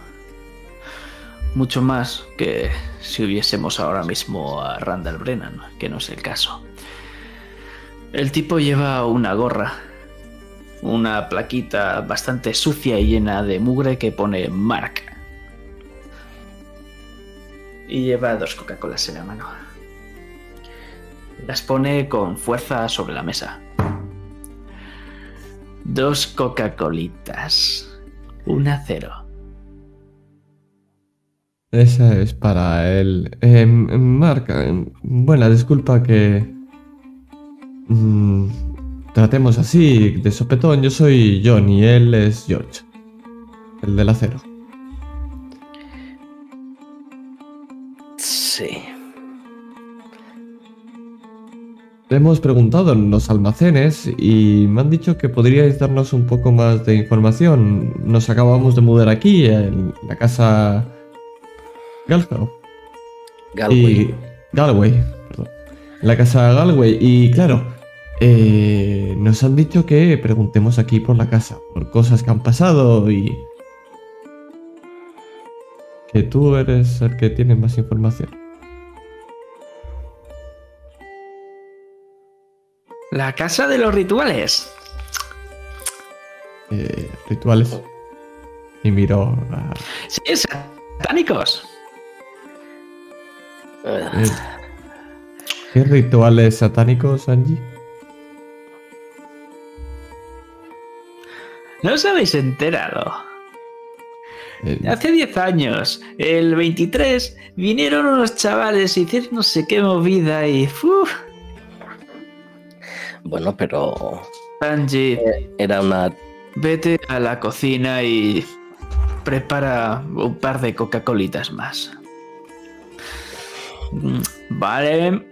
Mucho más que si hubiésemos ahora mismo a Randall Brennan, que no es el caso. El tipo lleva una gorra, una plaquita bastante sucia y llena de mugre que pone Mark. Y lleva dos Coca-Colas en la mano. Las pone con fuerza sobre la mesa. Dos Coca-Colitas. Una cero. Esa es para él. Eh, Marca, buena, disculpa que mm, tratemos así, de sopetón. Yo soy John y él es George, el del acero. Sí. Hemos preguntado en los almacenes y me han dicho que podríais darnos un poco más de información. Nos acabamos de mudar aquí, en la casa Galway. Galway. Galway, perdón. La casa Galway. Y claro, eh, nos han dicho que preguntemos aquí por la casa, por cosas que han pasado y... Que tú eres el que tiene más información. La casa de los rituales. Eh, rituales. Y miro a... Sí, satánicos. Eh, ¿Qué rituales satánicos, Angie? ¿No os habéis enterado? Eh, Hace 10 años, el 23, vinieron unos chavales y hicieron no sé qué movida y... Uf, bueno, pero. Angie. Eh, era una. Vete a la cocina y. Prepara un par de Coca-Colitas más. Mm, vale.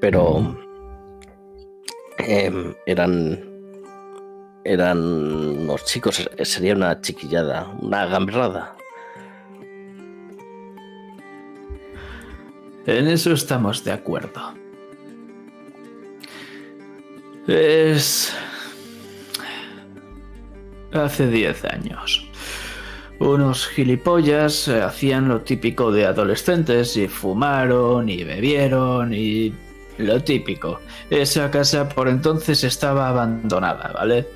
Pero. Em, eran. Eran unos chicos. Sería una chiquillada. Una gamberrada. En eso estamos de acuerdo. Es... Hace 10 años. Unos gilipollas hacían lo típico de adolescentes y fumaron y bebieron y lo típico. Esa casa por entonces estaba abandonada, ¿vale?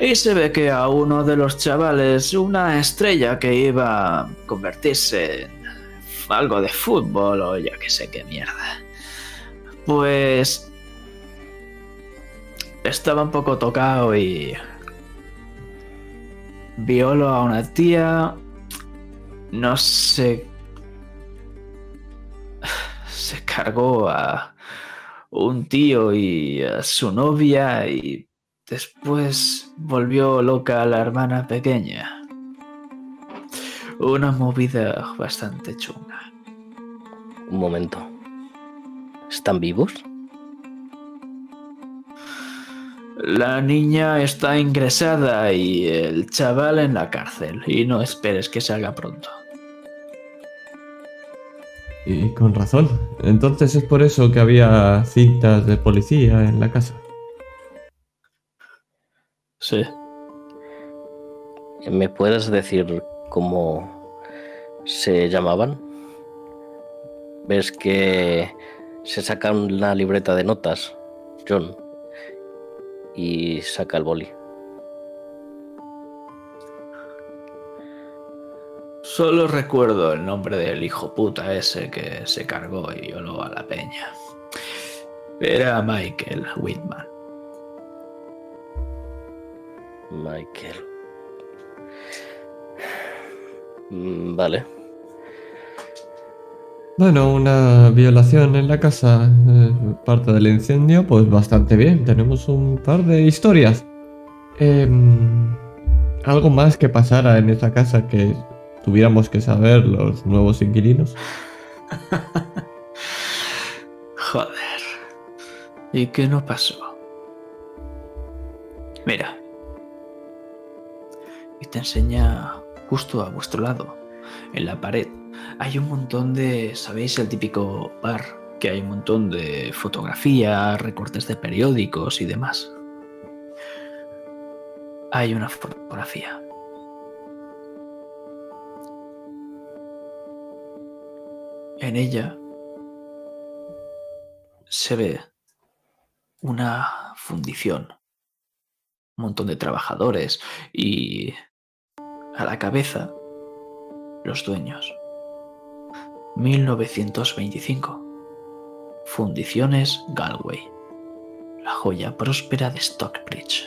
Y se ve que a uno de los chavales, una estrella que iba a convertirse en algo de fútbol o ya que sé qué mierda, pues estaba un poco tocado y violó a una tía. No sé. Se cargó a un tío y a su novia y después volvió loca a la hermana pequeña. Una movida bastante chunga. Un momento. ¿Están vivos? La niña está ingresada y el chaval en la cárcel. Y no esperes que salga pronto. Y con razón. Entonces es por eso que había cintas de policía en la casa. Sí. ¿Me puedes decir cómo se llamaban? ¿Ves que se saca una libreta de notas, John? Y saca el boli. Solo recuerdo el nombre del hijo puta ese que se cargó y violó a la peña. Era Michael Whitman. Michael. Mm, vale. Bueno, una violación en la casa, eh, parte del incendio, pues bastante bien. Tenemos un par de historias. Em, ¿Algo más que pasara en esa casa que tuviéramos que saber los nuevos inquilinos? Joder. ¿Y qué no pasó? Mira. Y te enseña justo a vuestro lado, en la pared hay un montón de, ¿sabéis? El típico bar, que hay un montón de fotografías, recortes de periódicos y demás. Hay una fotografía. En ella se ve una fundición, un montón de trabajadores y a la cabeza los dueños. 1925. Fundiciones Galway. La joya próspera de Stockbridge.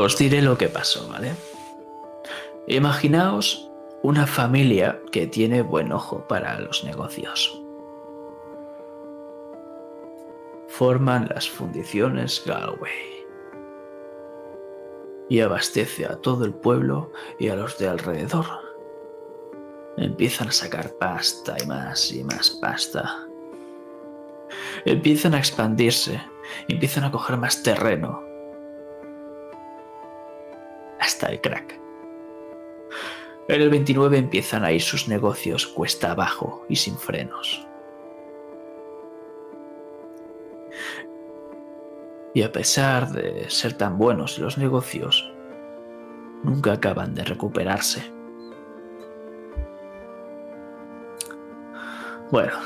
Os diré lo que pasó, ¿vale? Imaginaos una familia que tiene buen ojo para los negocios. Forman las fundiciones Galway y abastece a todo el pueblo y a los de alrededor. Empiezan a sacar pasta y más y más pasta. Empiezan a expandirse, empiezan a coger más terreno. Hasta el crack. En el 29 empiezan a ir sus negocios cuesta abajo y sin frenos. Y a pesar de ser tan buenos los negocios, nunca acaban de recuperarse. Bueno,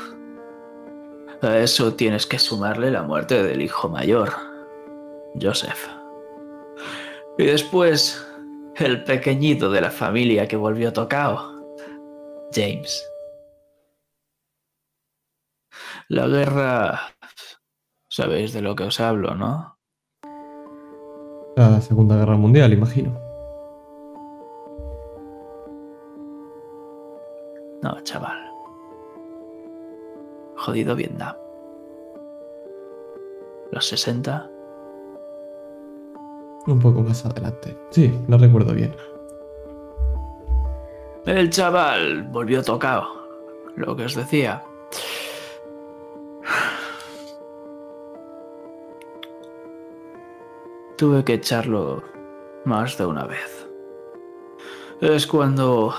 a eso tienes que sumarle la muerte del hijo mayor, Joseph. Y después el pequeñito de la familia que volvió tocado, James. La guerra... Sabéis de lo que os hablo, ¿no? La Segunda Guerra Mundial, imagino. No, chaval. Jodido Vietnam. Los 60 un poco más adelante. Sí, lo recuerdo bien. El chaval volvió tocado. Lo que os decía. Tuve que echarlo más de una vez. Es cuando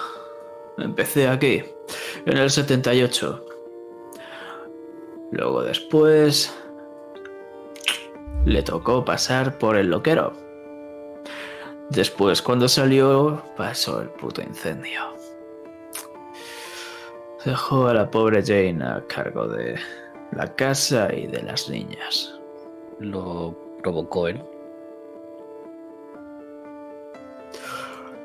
empecé aquí, en el 78. Luego después le tocó pasar por el loquero. Después, cuando salió, pasó el puto incendio. Dejó a la pobre Jane a cargo de la casa y de las niñas. ¿Lo provocó él?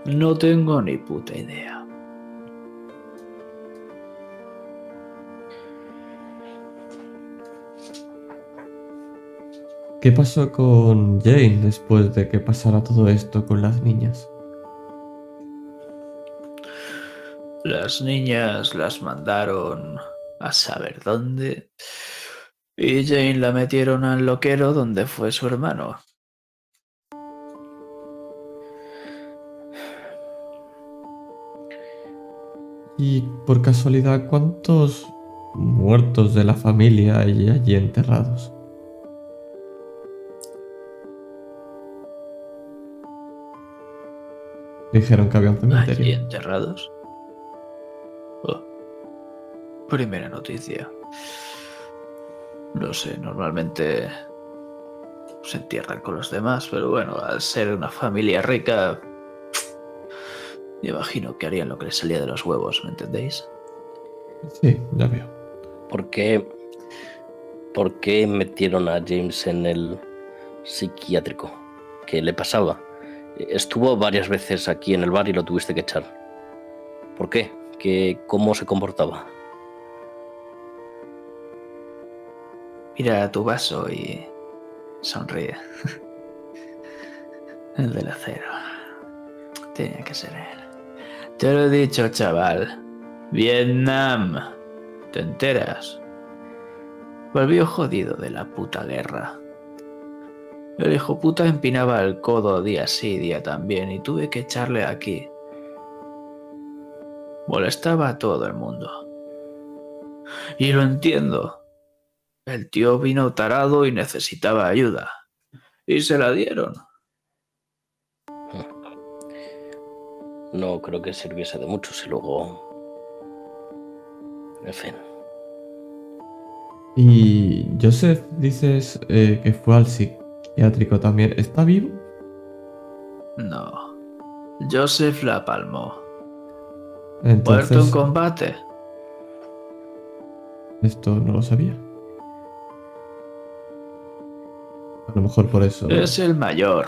No tengo ni puta idea. ¿Qué pasó con Jane después de que pasara todo esto con las niñas? Las niñas las mandaron a saber dónde y Jane la metieron al loquero donde fue su hermano. Y por casualidad, ¿cuántos muertos de la familia hay allí enterrados? Dijeron que había un cementerio. Allí enterrados. Oh. Primera noticia. No sé, normalmente se entierran con los demás, pero bueno, al ser una familia rica, me imagino que harían lo que les salía de los huevos, ¿me entendéis? Sí, ya veo. ¿Por qué, ¿Por qué metieron a James en el psiquiátrico? ¿Qué le pasaba? Estuvo varias veces aquí en el bar y lo tuviste que echar. ¿Por qué? ¿Qué, ¿Cómo se comportaba? Mira tu vaso y sonríe. El del acero. Tiene que ser él. Te lo he dicho, chaval. Vietnam. ¿Te enteras? Volvió jodido de la puta guerra. El hijo puta empinaba el codo día sí, día también, y tuve que echarle aquí. Molestaba a todo el mundo. Y lo entiendo. El tío vino tarado y necesitaba ayuda. Y se la dieron. No creo que sirviese de mucho si luego... En fin. Y Joseph dices eh, que fue al psiquiátrico también. ¿Está vivo? No. Joseph la palmó. Entonces, Muerto en combate. Esto no lo sabía. A lo mejor por eso. Es el mayor.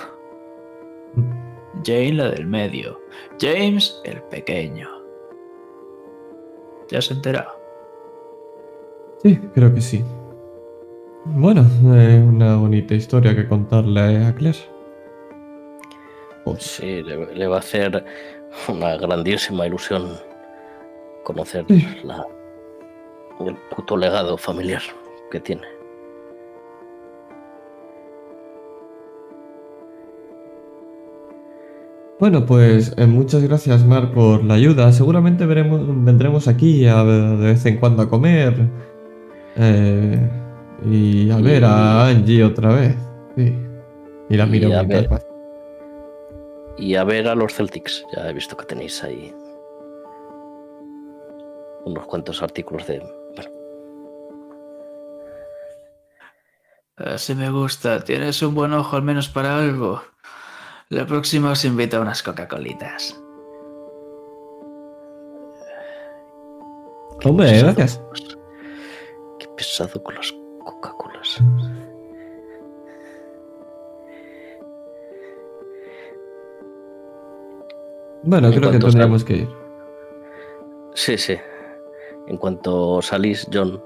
Jane la del medio. James el pequeño. ¿Ya se enterado? Sí, creo que sí. Bueno, eh, una bonita historia que contarle a Claire. Sí, le, va a hacer una grandísima ilusión conocer la, el puto legado familiar que tiene. Bueno, pues eh, muchas gracias, Mar, por la ayuda. Seguramente veremos, vendremos aquí a, de vez en cuando a comer. Eh, y a ver a Angie otra vez. Sí. Y la miro mientras Y a ver a los Celtics. Ya he visto que tenéis ahí unos cuantos artículos de. Bueno. Así me gusta. Tienes un buen ojo al menos para algo. La próxima os invito a unas Coca-Colitas. Hombre, gracias. Qué pesado con las Coca-Colas. Bueno, creo que tendríamos que ir. Sí, sí. En cuanto salís, John,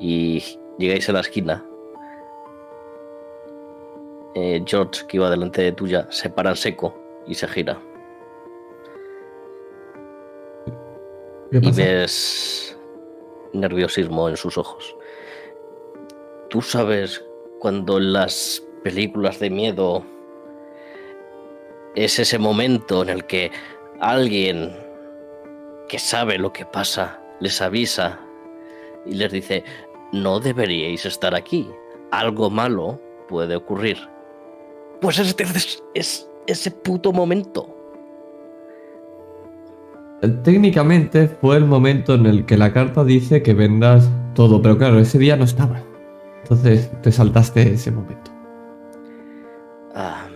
y llegáis a la esquina, eh, George, que iba delante de tuya, se para en seco y se gira. Y ves nerviosismo en sus ojos. Tú sabes cuando en las películas de miedo es ese momento en el que alguien que sabe lo que pasa les avisa y les dice, no deberíais estar aquí, algo malo puede ocurrir. Pues es, es ese puto momento. Técnicamente fue el momento en el que la carta dice que vendas todo, pero claro, ese día no estaba. Entonces te saltaste ese momento. Ah.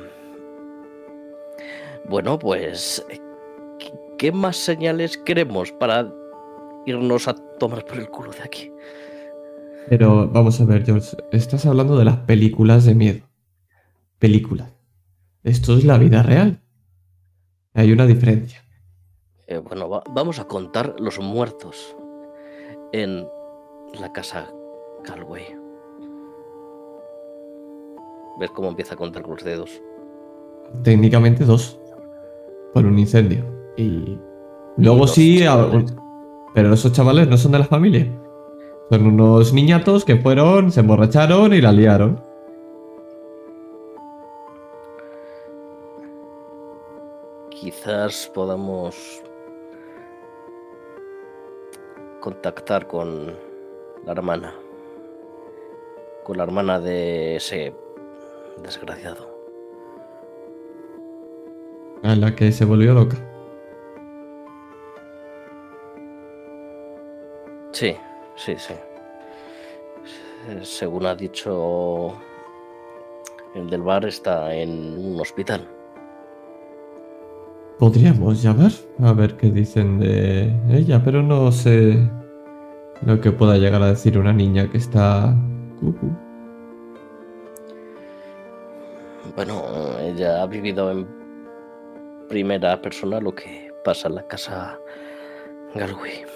Bueno, pues... ¿Qué más señales queremos para irnos a tomar por el culo de aquí? Pero vamos a ver, George, estás hablando de las películas de miedo película. Esto es la vida real. Hay una diferencia. Eh, bueno, vamos a contar los muertos en la casa Galway. ¿Ves cómo empieza a contar con los dedos? Técnicamente dos. Por un incendio. Y luego sí... Pero esos chavales no son de la familia. Son unos niñatos que fueron, se emborracharon y la liaron. Quizás podamos contactar con la hermana, con la hermana de ese desgraciado. A la que se volvió loca. Sí, sí, sí. Según ha dicho el del bar, está en un hospital. Podríamos llamar a ver qué dicen de ella, pero no sé lo que pueda llegar a decir una niña que está... Bueno, ella ha vivido en primera persona lo que pasa en la casa Galway.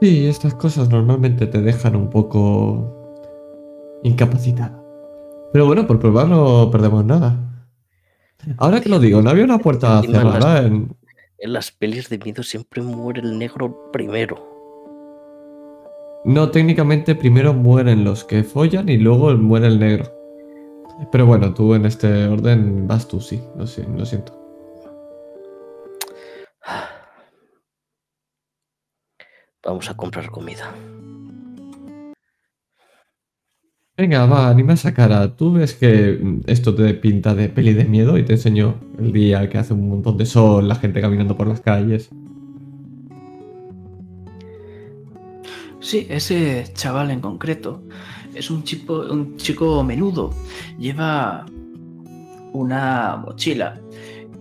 Sí, estas cosas normalmente te dejan un poco incapacitado. Pero bueno, por probar no perdemos nada. Ahora que lo digo, no había una puerta cerrada en... En las pelis de miedo siempre muere el negro primero. No, técnicamente primero mueren los que follan y luego muere el negro. Pero bueno, tú en este orden vas tú, sí, lo, lo siento. Vamos a comprar comida. Venga, va, anima esa cara. Tú ves que esto te pinta de peli de miedo y te enseño el día que hace un montón de sol, la gente caminando por las calles. Sí, ese chaval en concreto es un chico, un chico menudo. Lleva una mochila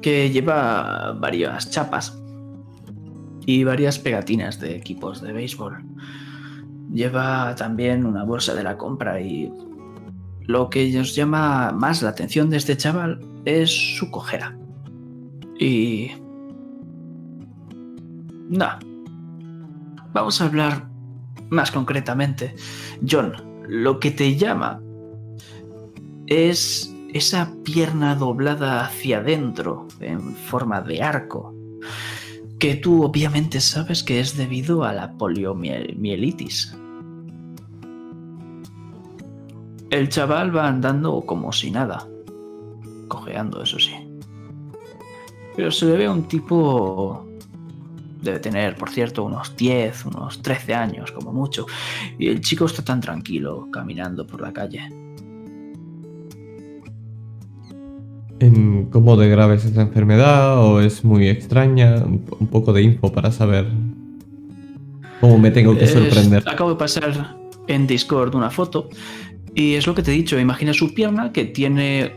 que lleva varias chapas y varias pegatinas de equipos de béisbol. Lleva también una bolsa de la compra y lo que nos llama más la atención de este chaval es su cojera. Y... No. Vamos a hablar más concretamente. John, lo que te llama es esa pierna doblada hacia adentro en forma de arco, que tú obviamente sabes que es debido a la poliomielitis. El chaval va andando como si nada, cojeando, eso sí. Pero se le ve un tipo... Debe tener, por cierto, unos 10, unos 13 años como mucho. Y el chico está tan tranquilo caminando por la calle. ¿En ¿Cómo de grave es esa enfermedad? ¿O es muy extraña? Un poco de info para saber cómo me tengo que sorprender. acabo de pasar en Discord una foto y es lo que te he dicho. Imagina su pierna que tiene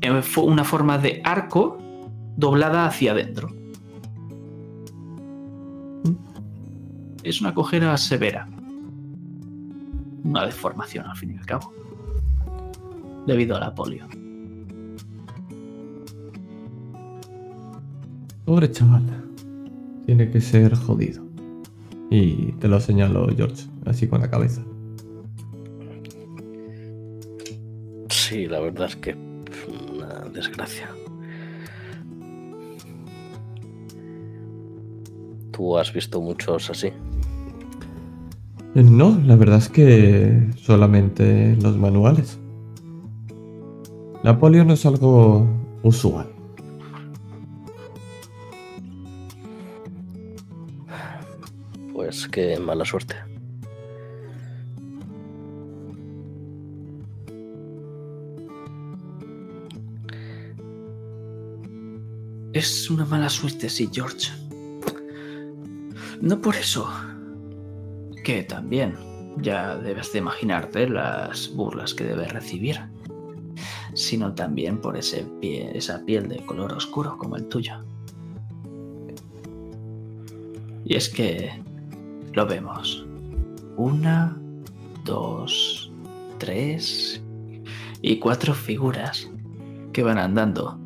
eh, una forma de arco doblada hacia adentro. Es una cojera severa. Una deformación al fin y al cabo. Debido a la polio. Pobre chaval. Tiene que ser jodido. Y te lo señalo, George, así con la cabeza. Sí, la verdad es que una desgracia. ¿Tú has visto muchos así? No, la verdad es que solamente los manuales. La polio no es algo usual. Pues qué mala suerte. Es una mala suerte, sí, George. No por eso. Que también ya debes de imaginarte las burlas que debes recibir. Sino también por ese pie, esa piel de color oscuro como el tuyo. Y es que lo vemos. Una, dos, tres y cuatro figuras que van andando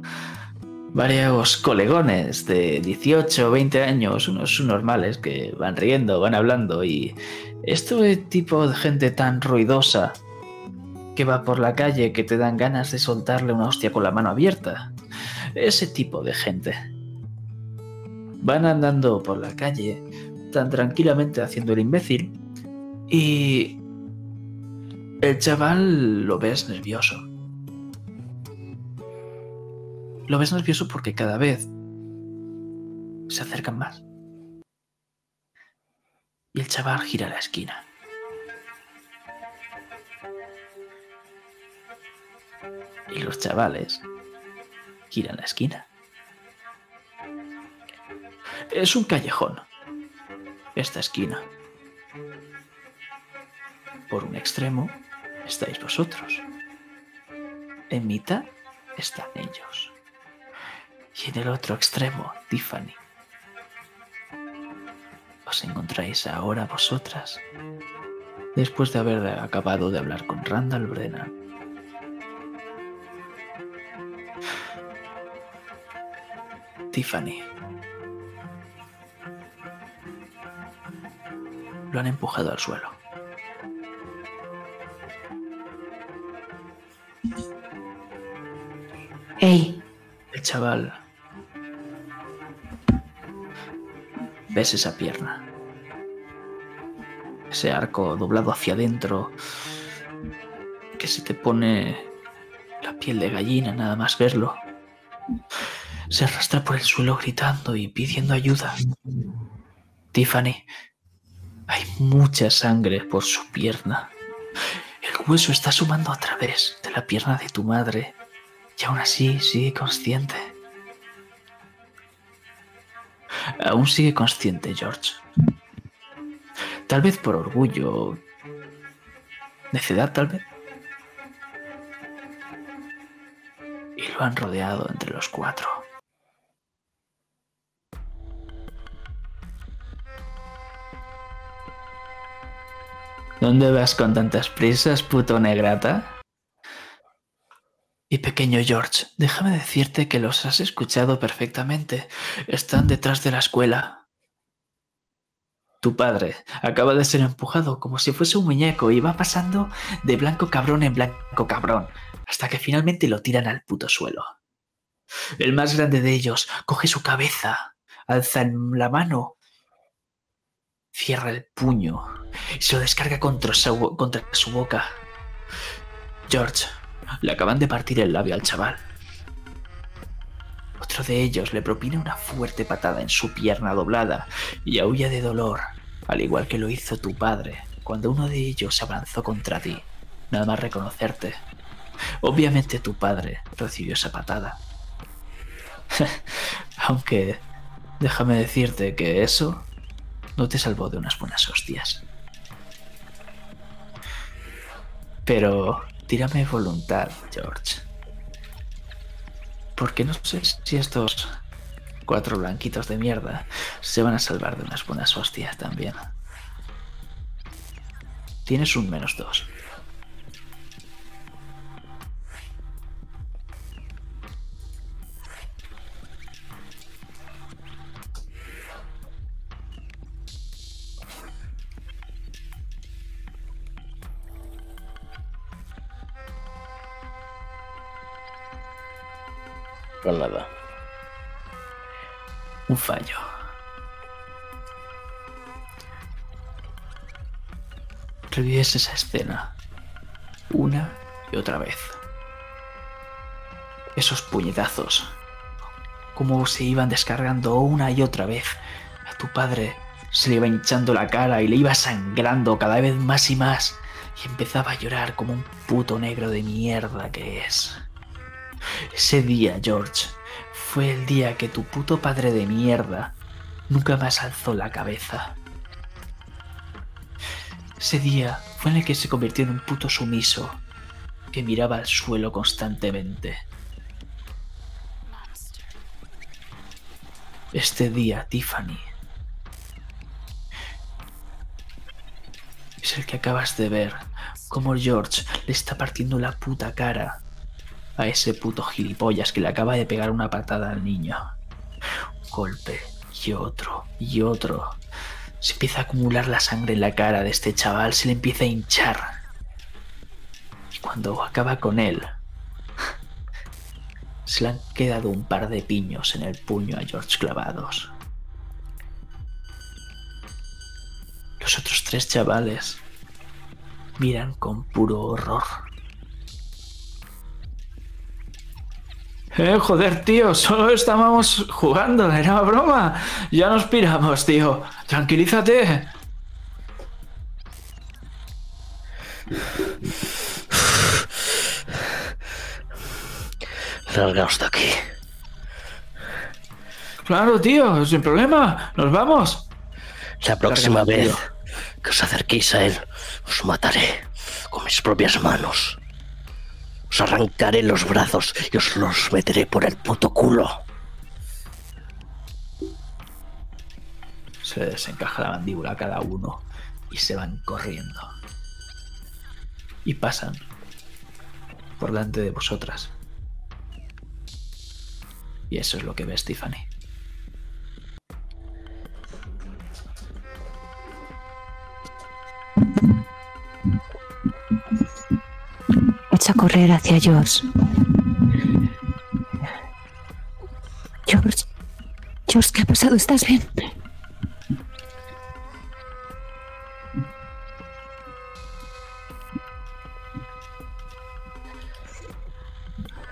varios colegones de 18 o 20 años, unos normales, que van riendo, van hablando y este tipo de gente tan ruidosa que va por la calle que te dan ganas de soltarle una hostia con la mano abierta. Ese tipo de gente. Van andando por la calle tan tranquilamente haciendo el imbécil y el chaval lo ves nervioso. Lo ves nervioso porque cada vez se acercan más. Y el chaval gira la esquina. Y los chavales giran la esquina. Es un callejón. Esta esquina. Por un extremo estáis vosotros. En mitad están ellos y en el otro extremo, Tiffany. Os encontráis ahora vosotras, después de haber acabado de hablar con Randall Brennan. Tiffany. Lo han empujado al suelo. ¡Ey! El chaval ves esa pierna. Ese arco doblado hacia adentro que se te pone la piel de gallina nada más verlo. Se arrastra por el suelo gritando y pidiendo ayuda. Tiffany, hay mucha sangre por su pierna. El hueso está sumando a través de la pierna de tu madre y aún así sigue consciente. Aún sigue consciente, George. Tal vez por orgullo. Necedad, tal vez. Y lo han rodeado entre los cuatro. ¿Dónde vas con tantas prisas, puto negrata? Y pequeño George, déjame decirte que los has escuchado perfectamente. Están detrás de la escuela. Tu padre acaba de ser empujado como si fuese un muñeco y va pasando de blanco cabrón en blanco cabrón, hasta que finalmente lo tiran al puto suelo. El más grande de ellos coge su cabeza, alza la mano, cierra el puño y se lo descarga contra su, boca. George, le acaban de partir el labio al chaval. Otro de ellos le propina una fuerte patada en su pierna doblada y aúlla de dolor, al igual que lo hizo tu padre cuando uno de ellos avanzó contra ti, nada más reconocerte. Obviamente tu padre recibió esa patada. Aunque déjame decirte que eso no te salvó de unas buenas hostias. Pero tírame voluntad, George. Porque no sé si estos cuatro blanquitos de mierda se van a salvar de unas buenas hostias también. Tienes un menos dos. Nada. Un fallo. Revives esa escena una y otra vez. Esos puñetazos, como se iban descargando una y otra vez. A tu padre se le iba hinchando la cara y le iba sangrando cada vez más y más. Y empezaba a llorar como un puto negro de mierda que es. Ese día, George, fue el día que tu puto padre de mierda nunca más alzó la cabeza. Ese día fue en el que se convirtió en un puto sumiso que miraba al suelo constantemente. Este día, Tiffany, es el que acabas de ver, como George le está partiendo la puta cara a ese puto gilipollas que le acaba de pegar una patada al niño. Un golpe y otro y otro. Se empieza a acumular la sangre en la cara de este chaval, se le empieza a hinchar. Y cuando acaba con él, se le han quedado un par de piños en el puño a George clavados. Los otros tres chavales miran con puro horror. Eh, joder, tío, solo estábamos jugando, era broma. Ya nos piramos, tío. Tranquilízate. Largaos de aquí. Claro, tío, sin problema. Nos vamos. La próxima vez que os acerquéis a él, os mataré con mis propias manos. Os arrancaré los brazos y os los meteré por el puto culo. Se desencaja la mandíbula a cada uno y se van corriendo. Y pasan por delante de vosotras. Y eso es lo que ve Stephanie. a correr hacia George. George. George, ¿qué ha pasado? ¿Estás bien?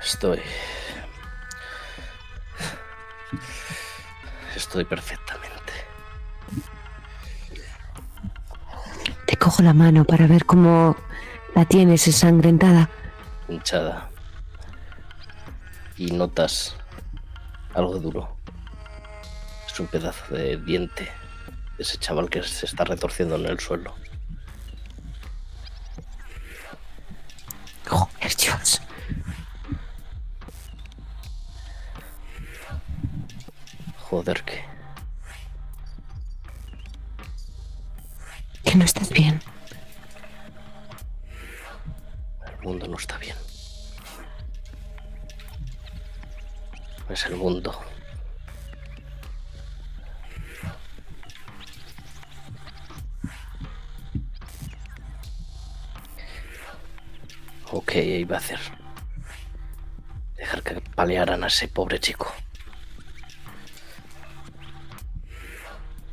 Estoy. Estoy perfectamente. Te cojo la mano para ver cómo la tienes ensangrentada hinchada y notas algo duro. Es un pedazo de diente de ese chaval que se está retorciendo en el suelo. Joder, Dios. Joder, que. Que no estás bien. mundo no está bien. Es el mundo. Ok, iba a hacer. Dejar que palearan a ese pobre chico.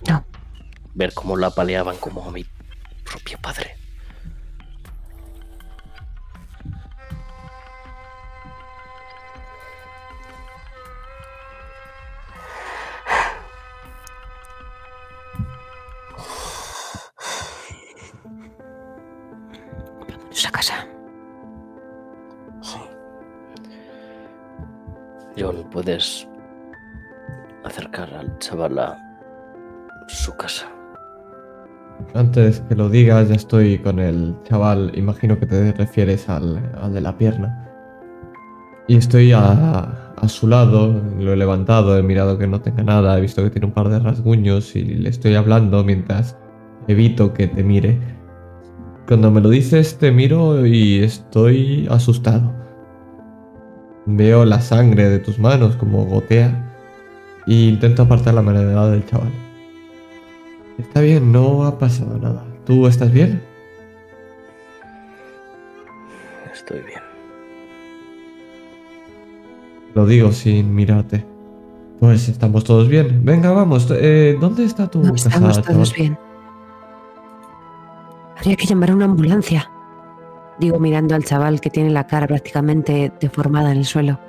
No. Ver cómo la paleaban como a mi propio padre. A casa. Sí. John, puedes acercar al chaval a su casa. Antes que lo digas, ya estoy con el chaval. Imagino que te refieres al, al de la pierna. Y estoy a, a su lado, lo he levantado, he mirado que no tenga nada, he visto que tiene un par de rasguños y le estoy hablando mientras evito que te mire. Cuando me lo dices, te miro y estoy asustado. Veo la sangre de tus manos como gotea e intento apartar la mirada del chaval. Está bien, no ha pasado nada. ¿Tú estás bien? Estoy bien. Lo digo sin mirarte. Pues estamos todos bien. Venga, vamos. Eh, ¿Dónde está tu No casa? estamos chaval? todos bien. Habría que llamar a una ambulancia. Digo mirando al chaval que tiene la cara prácticamente deformada en el suelo.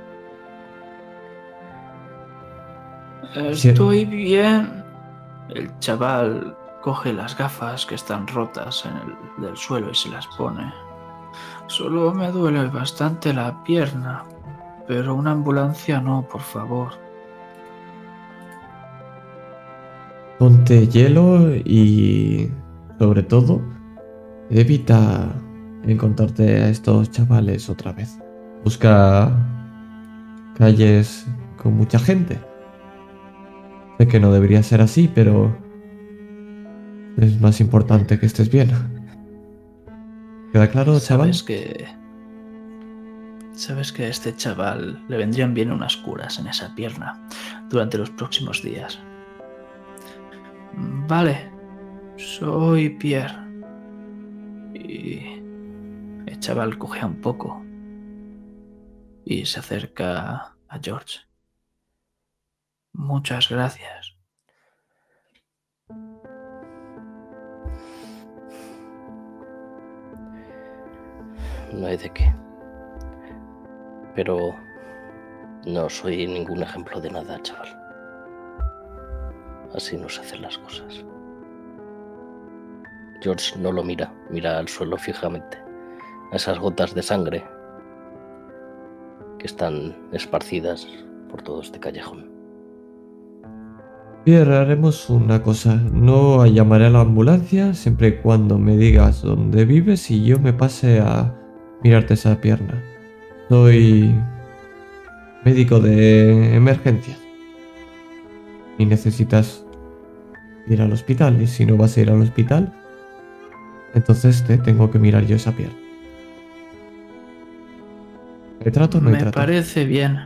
Estoy bien. El chaval coge las gafas que están rotas en el del suelo y se las pone. Solo me duele bastante la pierna, pero una ambulancia no, por favor. Ponte hielo y, sobre todo, evita encontrarte a estos chavales otra vez. Busca calles con mucha gente. Sé que no debería ser así, pero es más importante que estés bien. ¿Queda claro, chaval? Sabes que. Sabes que a este chaval le vendrían bien unas curas en esa pierna durante los próximos días. Vale, soy Pierre. El chaval cojea un poco y se acerca a George. Muchas gracias. No hay de qué. Pero no soy ningún ejemplo de nada, chaval. Así no se hacen las cosas. George no lo mira, mira al suelo fijamente. A esas gotas de sangre que están esparcidas por todo este callejón. Pierre, haremos una cosa. No llamaré a la ambulancia siempre y cuando me digas dónde vives y yo me pase a mirarte esa pierna. Soy médico de emergencia. Y necesitas ir al hospital. Y si no vas a ir al hospital, entonces te tengo que mirar yo esa pierna. ¿Me trato o no Me trato? parece bien.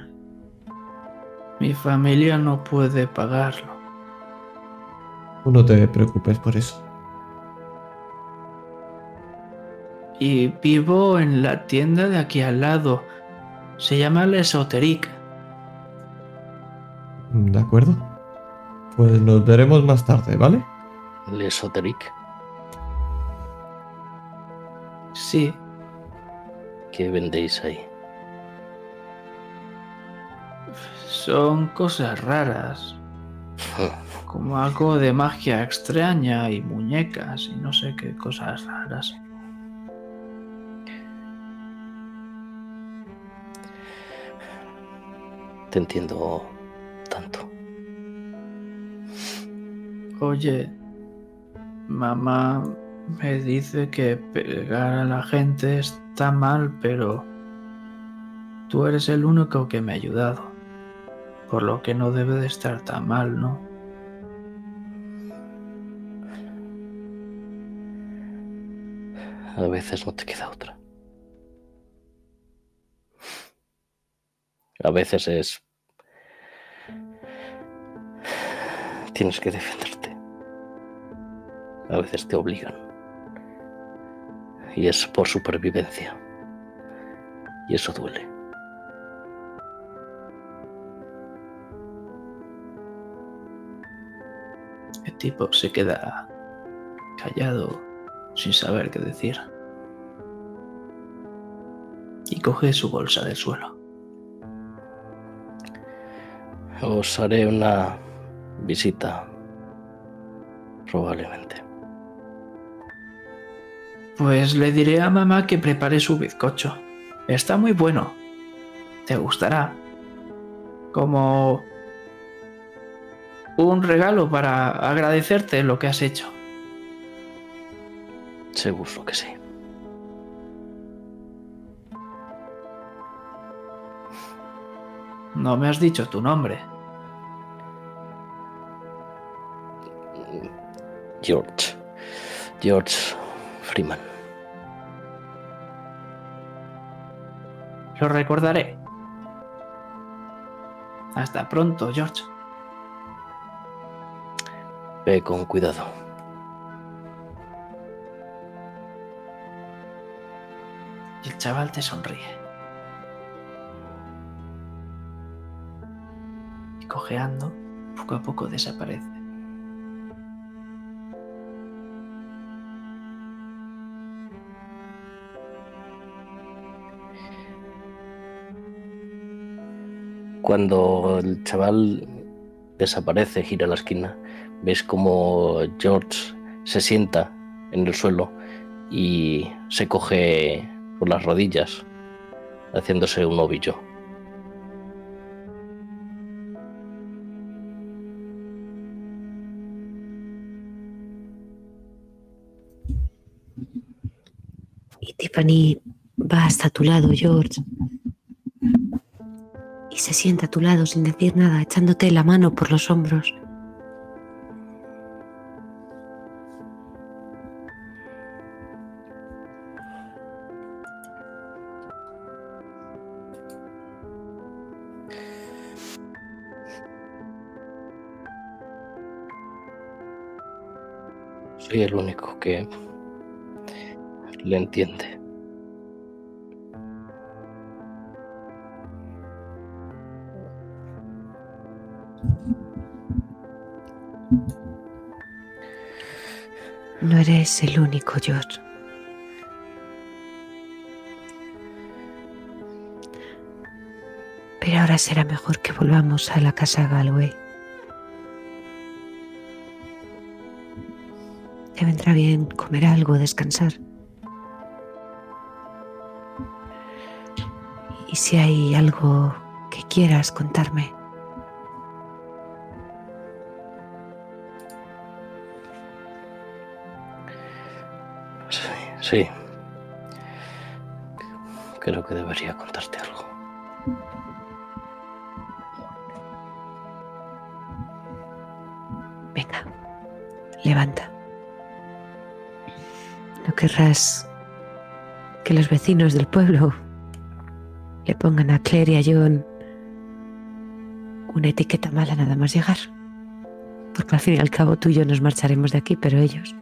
Mi familia no puede pagarlo. Tú no te preocupes por eso. Y vivo en la tienda de aquí al lado. Se llama L'Esoteric. ¿De acuerdo? Pues nos veremos más tarde, ¿vale? L'Esoteric, Sí, ¿qué vendéis ahí? son cosas raras. Como algo de magia extraña y muñecas y no sé qué cosas raras. Te entiendo tanto. Oye, mamá me dice que pegar a la gente está mal, pero tú eres el único que me ha ayudado. Por lo que no debe de estar tan mal, ¿no? A veces no te queda otra. A veces es... Tienes que defenderte. A veces te obligan. Y es por supervivencia. Y eso duele. El tipo se queda callado, sin saber qué decir. Y coge su bolsa del suelo. Os haré una visita, probablemente. Pues le diré a mamá que prepare su bizcocho. Está muy bueno. Te gustará. Como un regalo para agradecerte lo que has hecho. Seguro que sí. No me has dicho tu nombre. George. George Freeman. Lo recordaré. Hasta pronto, George. Ve con cuidado. Y el chaval te sonríe. Y cojeando, poco a poco desaparece. Cuando el chaval desaparece, gira la esquina, ves como George se sienta en el suelo y se coge por las rodillas, haciéndose un ovillo. Y Tiffany va hasta tu lado, George. Y se sienta a tu lado sin decir nada, echándote la mano por los hombros. Soy el único que le entiende. No eres el único, George. Pero ahora será mejor que volvamos a la casa Galway. Te vendrá bien comer algo, descansar. Y si hay algo que quieras contarme. Sí. Creo que debería contarte algo. Venga, levanta. No querrás que los vecinos del pueblo le pongan a Claire y a John una etiqueta mala nada más llegar. Porque al fin y al cabo tú y yo nos marcharemos de aquí, pero ellos.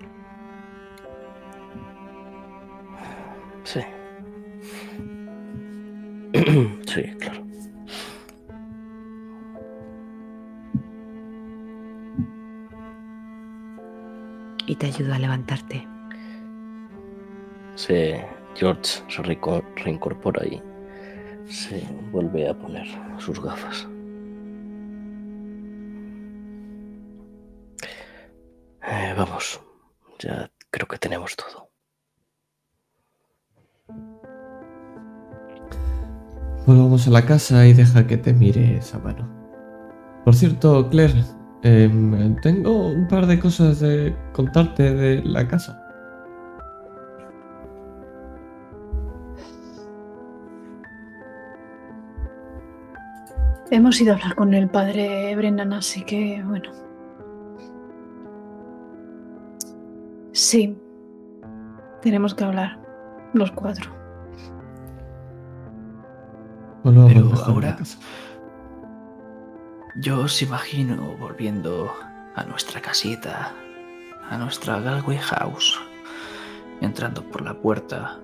Te ayudo a levantarte. Se, George se reincorpora y se vuelve a poner sus gafas. Eh, vamos, ya creo que tenemos todo. Volvamos a la casa y deja que te mire esa mano. Por cierto, Claire, em, tengo un par de cosas de contarte de la casa. Hemos ido a hablar con el padre Brennan, así que bueno. Sí. Tenemos que hablar. Los cuatro. Pero ahora- casa. Yo os imagino volviendo a nuestra casita, a nuestra Galway House, entrando por la puerta,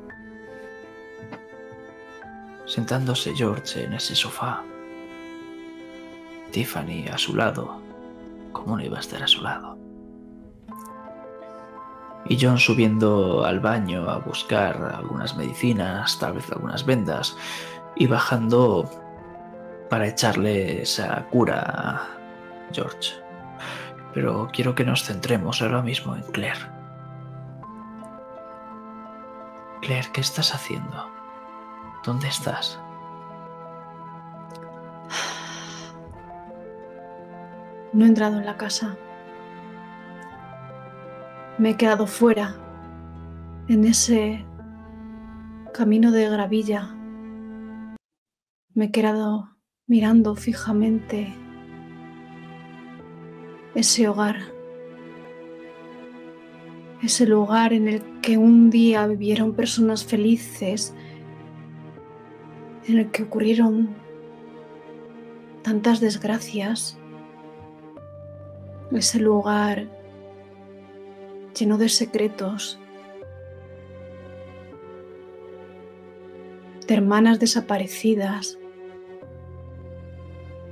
sentándose George en ese sofá. Tiffany a su lado. ¿Cómo no iba a estar a su lado? Y John subiendo al baño a buscar algunas medicinas, tal vez algunas vendas, y bajando para echarle esa cura George. Pero quiero que nos centremos ahora mismo en Claire. Claire, ¿qué estás haciendo? ¿Dónde estás? No he entrado en la casa. Me he quedado fuera, en ese camino de gravilla. Me he quedado mirando fijamente ese hogar, ese lugar en el que un día vivieron personas felices, en el que ocurrieron tantas desgracias, ese lugar lleno de secretos, de hermanas desaparecidas,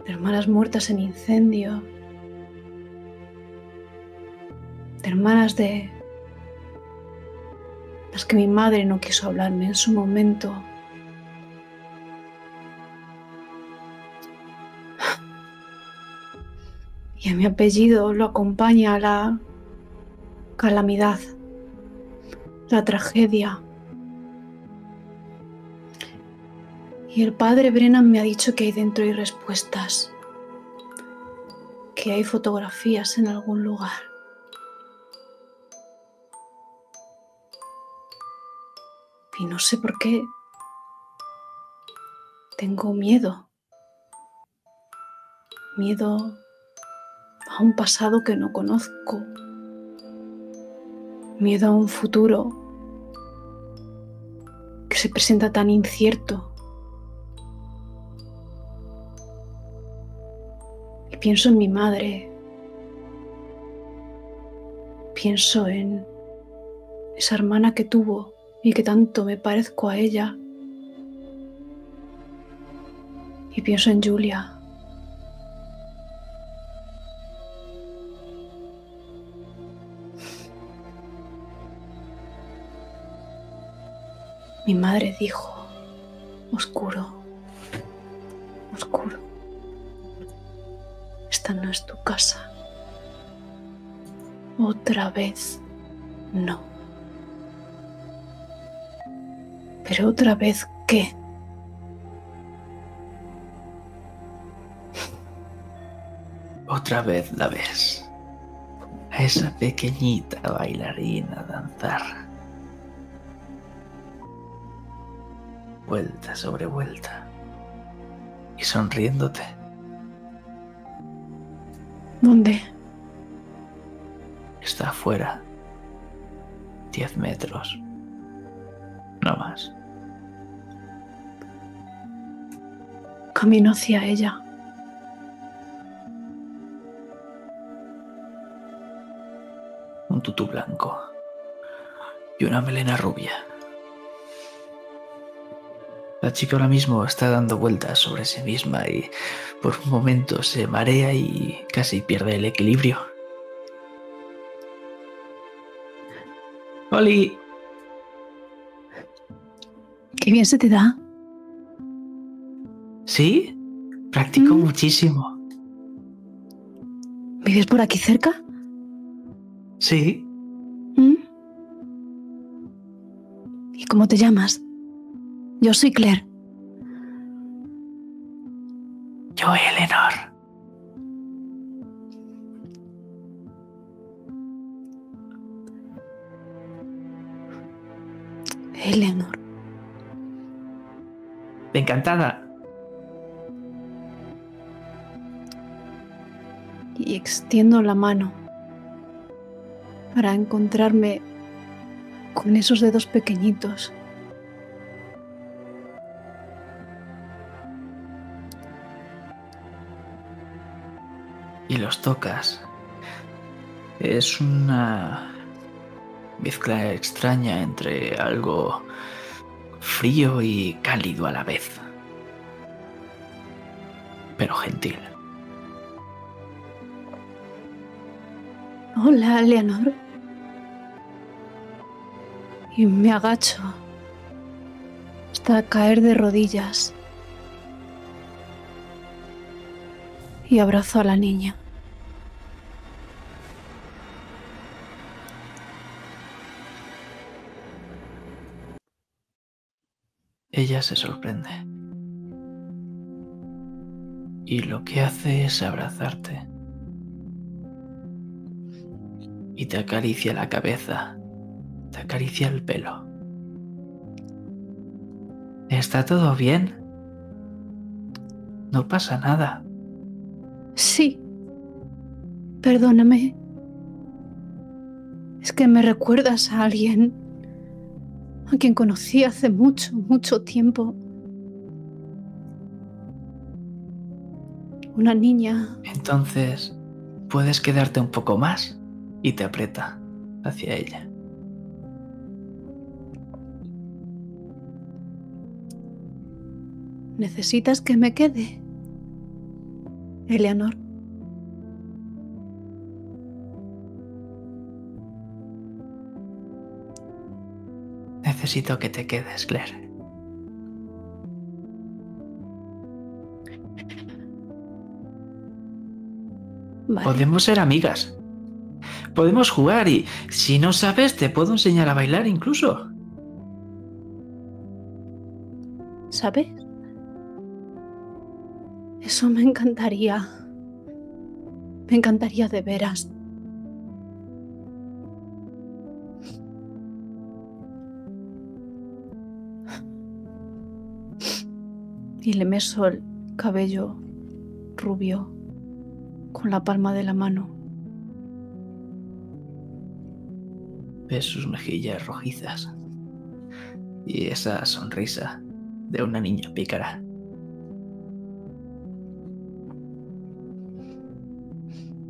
hermanas muertas en incendio, de hermanas de las que mi madre no quiso hablarme en su momento. Y a mi apellido lo acompaña la calamidad, la tragedia. Y el padre Brennan me ha dicho que hay dentro hay respuestas, que hay fotografías en algún lugar. Y no sé por qué tengo miedo. Miedo a un pasado que no conozco. Miedo a un futuro que se presenta tan incierto. Pienso en mi madre, pienso en esa hermana que tuvo y que tanto me parezco a ella. Y pienso en Julia. Mi madre dijo, oscuro, oscuro no es tu casa. Otra vez no. Pero otra vez qué? Otra vez la ves. A esa pequeñita bailarina danzar. Vuelta sobre vuelta. Y sonriéndote. ¿Dónde? Está afuera. Diez metros. No más. Camino hacia ella. Un tutú blanco y una melena rubia. La chica ahora mismo está dando vueltas sobre sí misma y por un momento se marea y casi pierde el equilibrio. ¡Oli! Qué bien se te da. ¿Sí? Practico mm. muchísimo. ¿Vives por aquí cerca? Sí. ¿Mm? ¿Y cómo te llamas? Yo soy Claire. Yo, Eleanor. Eleanor. Encantada. Y extiendo la mano para encontrarme con esos dedos pequeñitos Es una mezcla extraña entre algo frío y cálido a la vez. pero gentil. Hola, Leonor. Y me agacho hasta caer de rodillas y abrazo a la niña. Ella se sorprende. Y lo que hace es abrazarte. Y te acaricia la cabeza, te acaricia el pelo. ¿Está todo bien? No pasa nada. Sí. Perdóname. Es que me recuerdas a alguien a quien conocí hace mucho, mucho tiempo. Una niña. Entonces, puedes quedarte un poco más y te aprieta hacia ella. ¿Necesitas que me quede? Eleanor. Necesito que te quedes, Claire. Podemos ser amigas. Podemos jugar y si no sabes te puedo enseñar a bailar incluso. ¿Sabes? Eso me encantaría. Me encantaría de veras. Y le meso el cabello rubio con la palma de la mano. Ves sus mejillas rojizas y esa sonrisa de una niña pícara.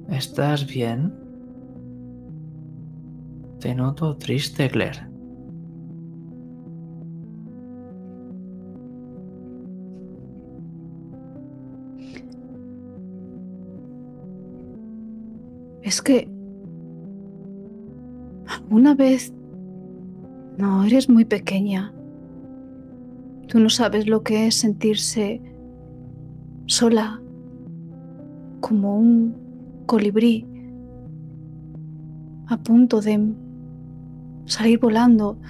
¿Estás bien? Te noto triste, Claire. Es que... Una vez... No, eres muy pequeña. Tú no sabes lo que es sentirse sola, como un colibrí, a punto de salir volando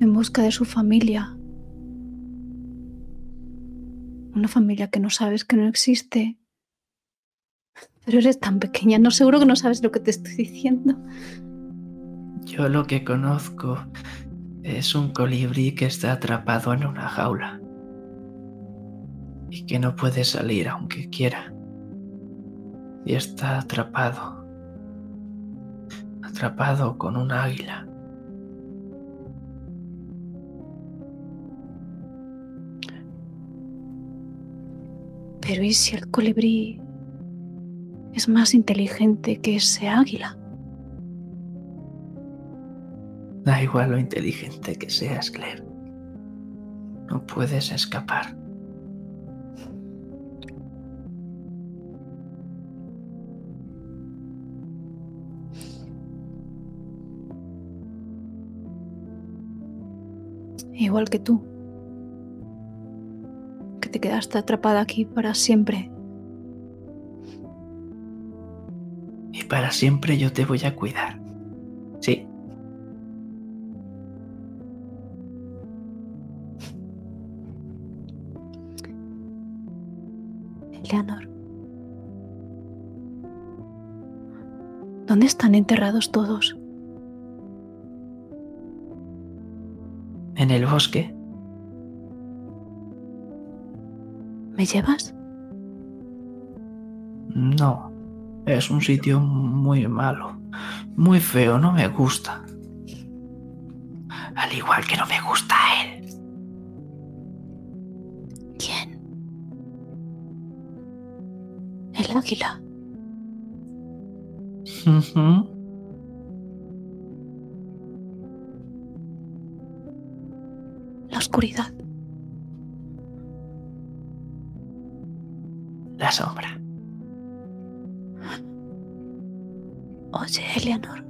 en busca de su familia. Una familia que no sabes que no existe pero eres tan pequeña, no seguro que no sabes lo que te estoy diciendo. Yo lo que conozco es un colibrí que está atrapado en una jaula y que no puede salir aunque quiera. Y está atrapado, atrapado con un águila. Pero ¿y si el colibrí es más inteligente que ese águila. Da igual lo inteligente que seas, Claire. No puedes escapar. Igual que tú, que te quedaste atrapada aquí para siempre para siempre yo te voy a cuidar. Sí. Eleanor. ¿Dónde están enterrados todos? En el bosque. ¿Me llevas? No. Es un sitio muy malo, muy feo, no me gusta. Al igual que no me gusta él. ¿Quién? El águila. La oscuridad. La sombra. Oye, Eleanor.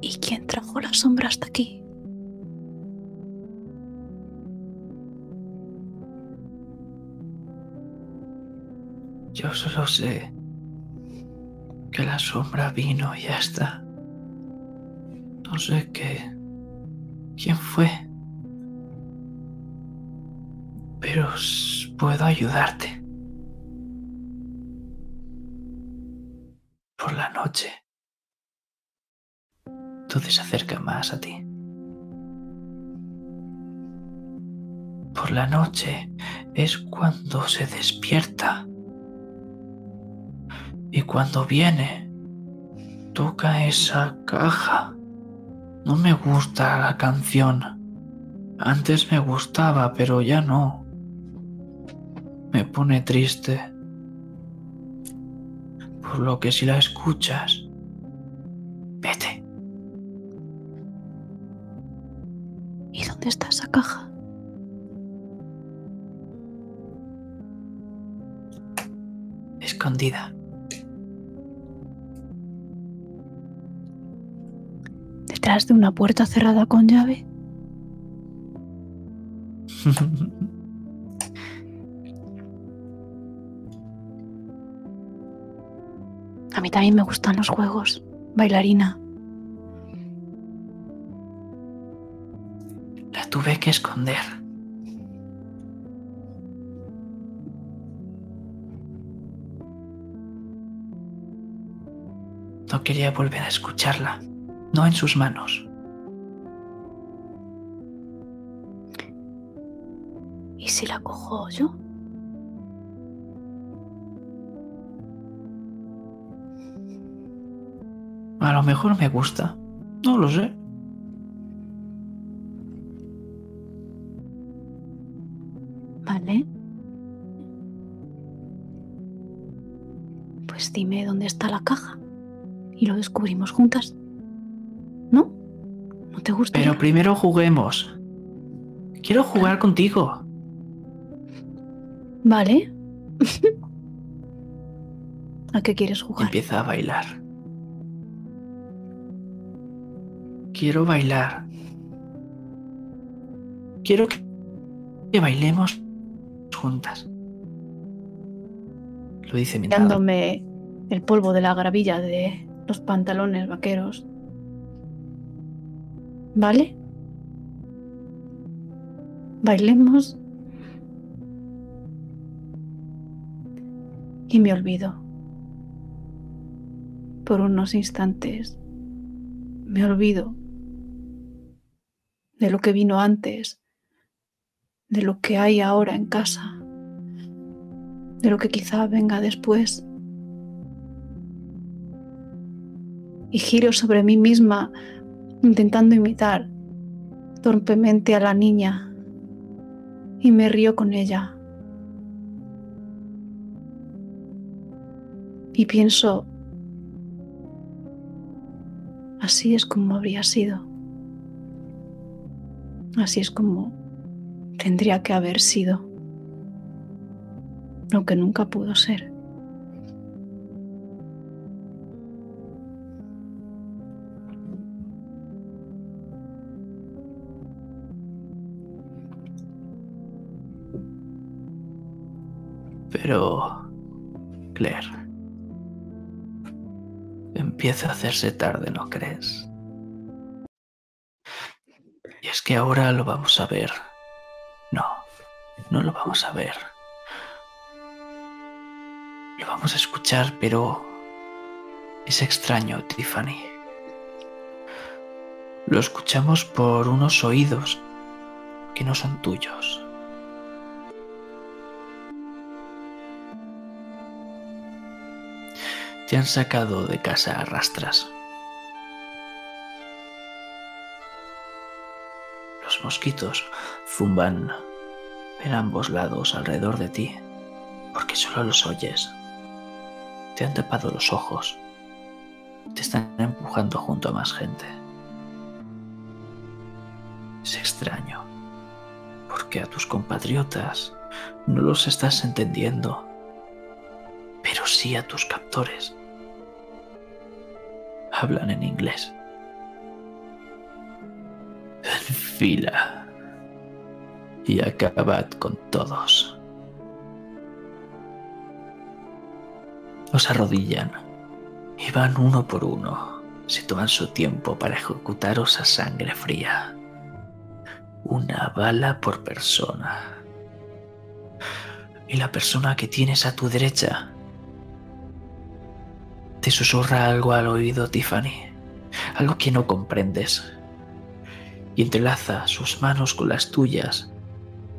¿Y quién trajo la sombra hasta aquí? Yo solo sé que la sombra vino y ya está. No sé qué. quién fue. Pero puedo ayudarte. Por la noche. Todo se acerca más a ti. Por la noche es cuando se despierta. Y cuando viene, toca esa caja. No me gusta la canción. Antes me gustaba, pero ya no. Me pone triste. Por lo que si la escuchas, vete. ¿Y dónde está esa caja? Escondida. detrás de una puerta cerrada con llave? A mí también me gustan los juegos, bailarina. La tuve que esconder. No quería volver a escucharla no en sus manos. ¿Y si la cojo yo? Lo mejor me gusta. No lo sé. Vale. Pues dime dónde está la caja y lo descubrimos juntas. ¿No? ¿No te gusta? Pero primero juguemos. Quiero jugar contigo. Vale. ¿A qué quieres jugar? Empieza a bailar. Quiero bailar. Quiero que bailemos juntas. Lo dice mirándome el polvo de la gravilla de los pantalones vaqueros ¿Vale? Bailemos. Y me olvido. Por unos instantes. Me olvido de lo que vino antes, de lo que hay ahora en casa, de lo que quizá venga después. Y giro sobre mí misma intentando imitar torpemente a la niña y me río con ella. Y pienso, así es como habría sido. Así es como tendría que haber sido, lo que nunca pudo ser. Pero, Claire, empieza a hacerse tarde, ¿no crees? Y es que ahora lo vamos a ver. No, no lo vamos a ver. Lo vamos a escuchar, pero es extraño, Tiffany. Lo escuchamos por unos oídos que no son tuyos. Te han sacado de casa a rastras. Mosquitos zumban en ambos lados alrededor de ti, porque solo los oyes. Te han tapado los ojos. Te están empujando junto a más gente. Es extraño, porque a tus compatriotas no los estás entendiendo, pero sí a tus captores. Hablan en inglés. En fila. Y acabad con todos. Os arrodillan y van uno por uno. Se toman su tiempo para ejecutaros a sangre fría. Una bala por persona. Y la persona que tienes a tu derecha te susurra algo al oído Tiffany, algo que no comprendes, y entrelaza sus manos con las tuyas,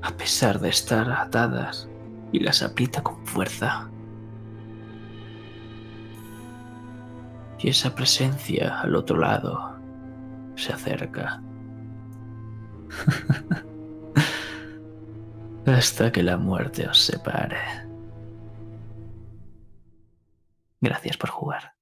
a pesar de estar atadas, y las aprieta con fuerza. Y esa presencia al otro lado se acerca. hasta que la muerte os separe. Gracias por jugar.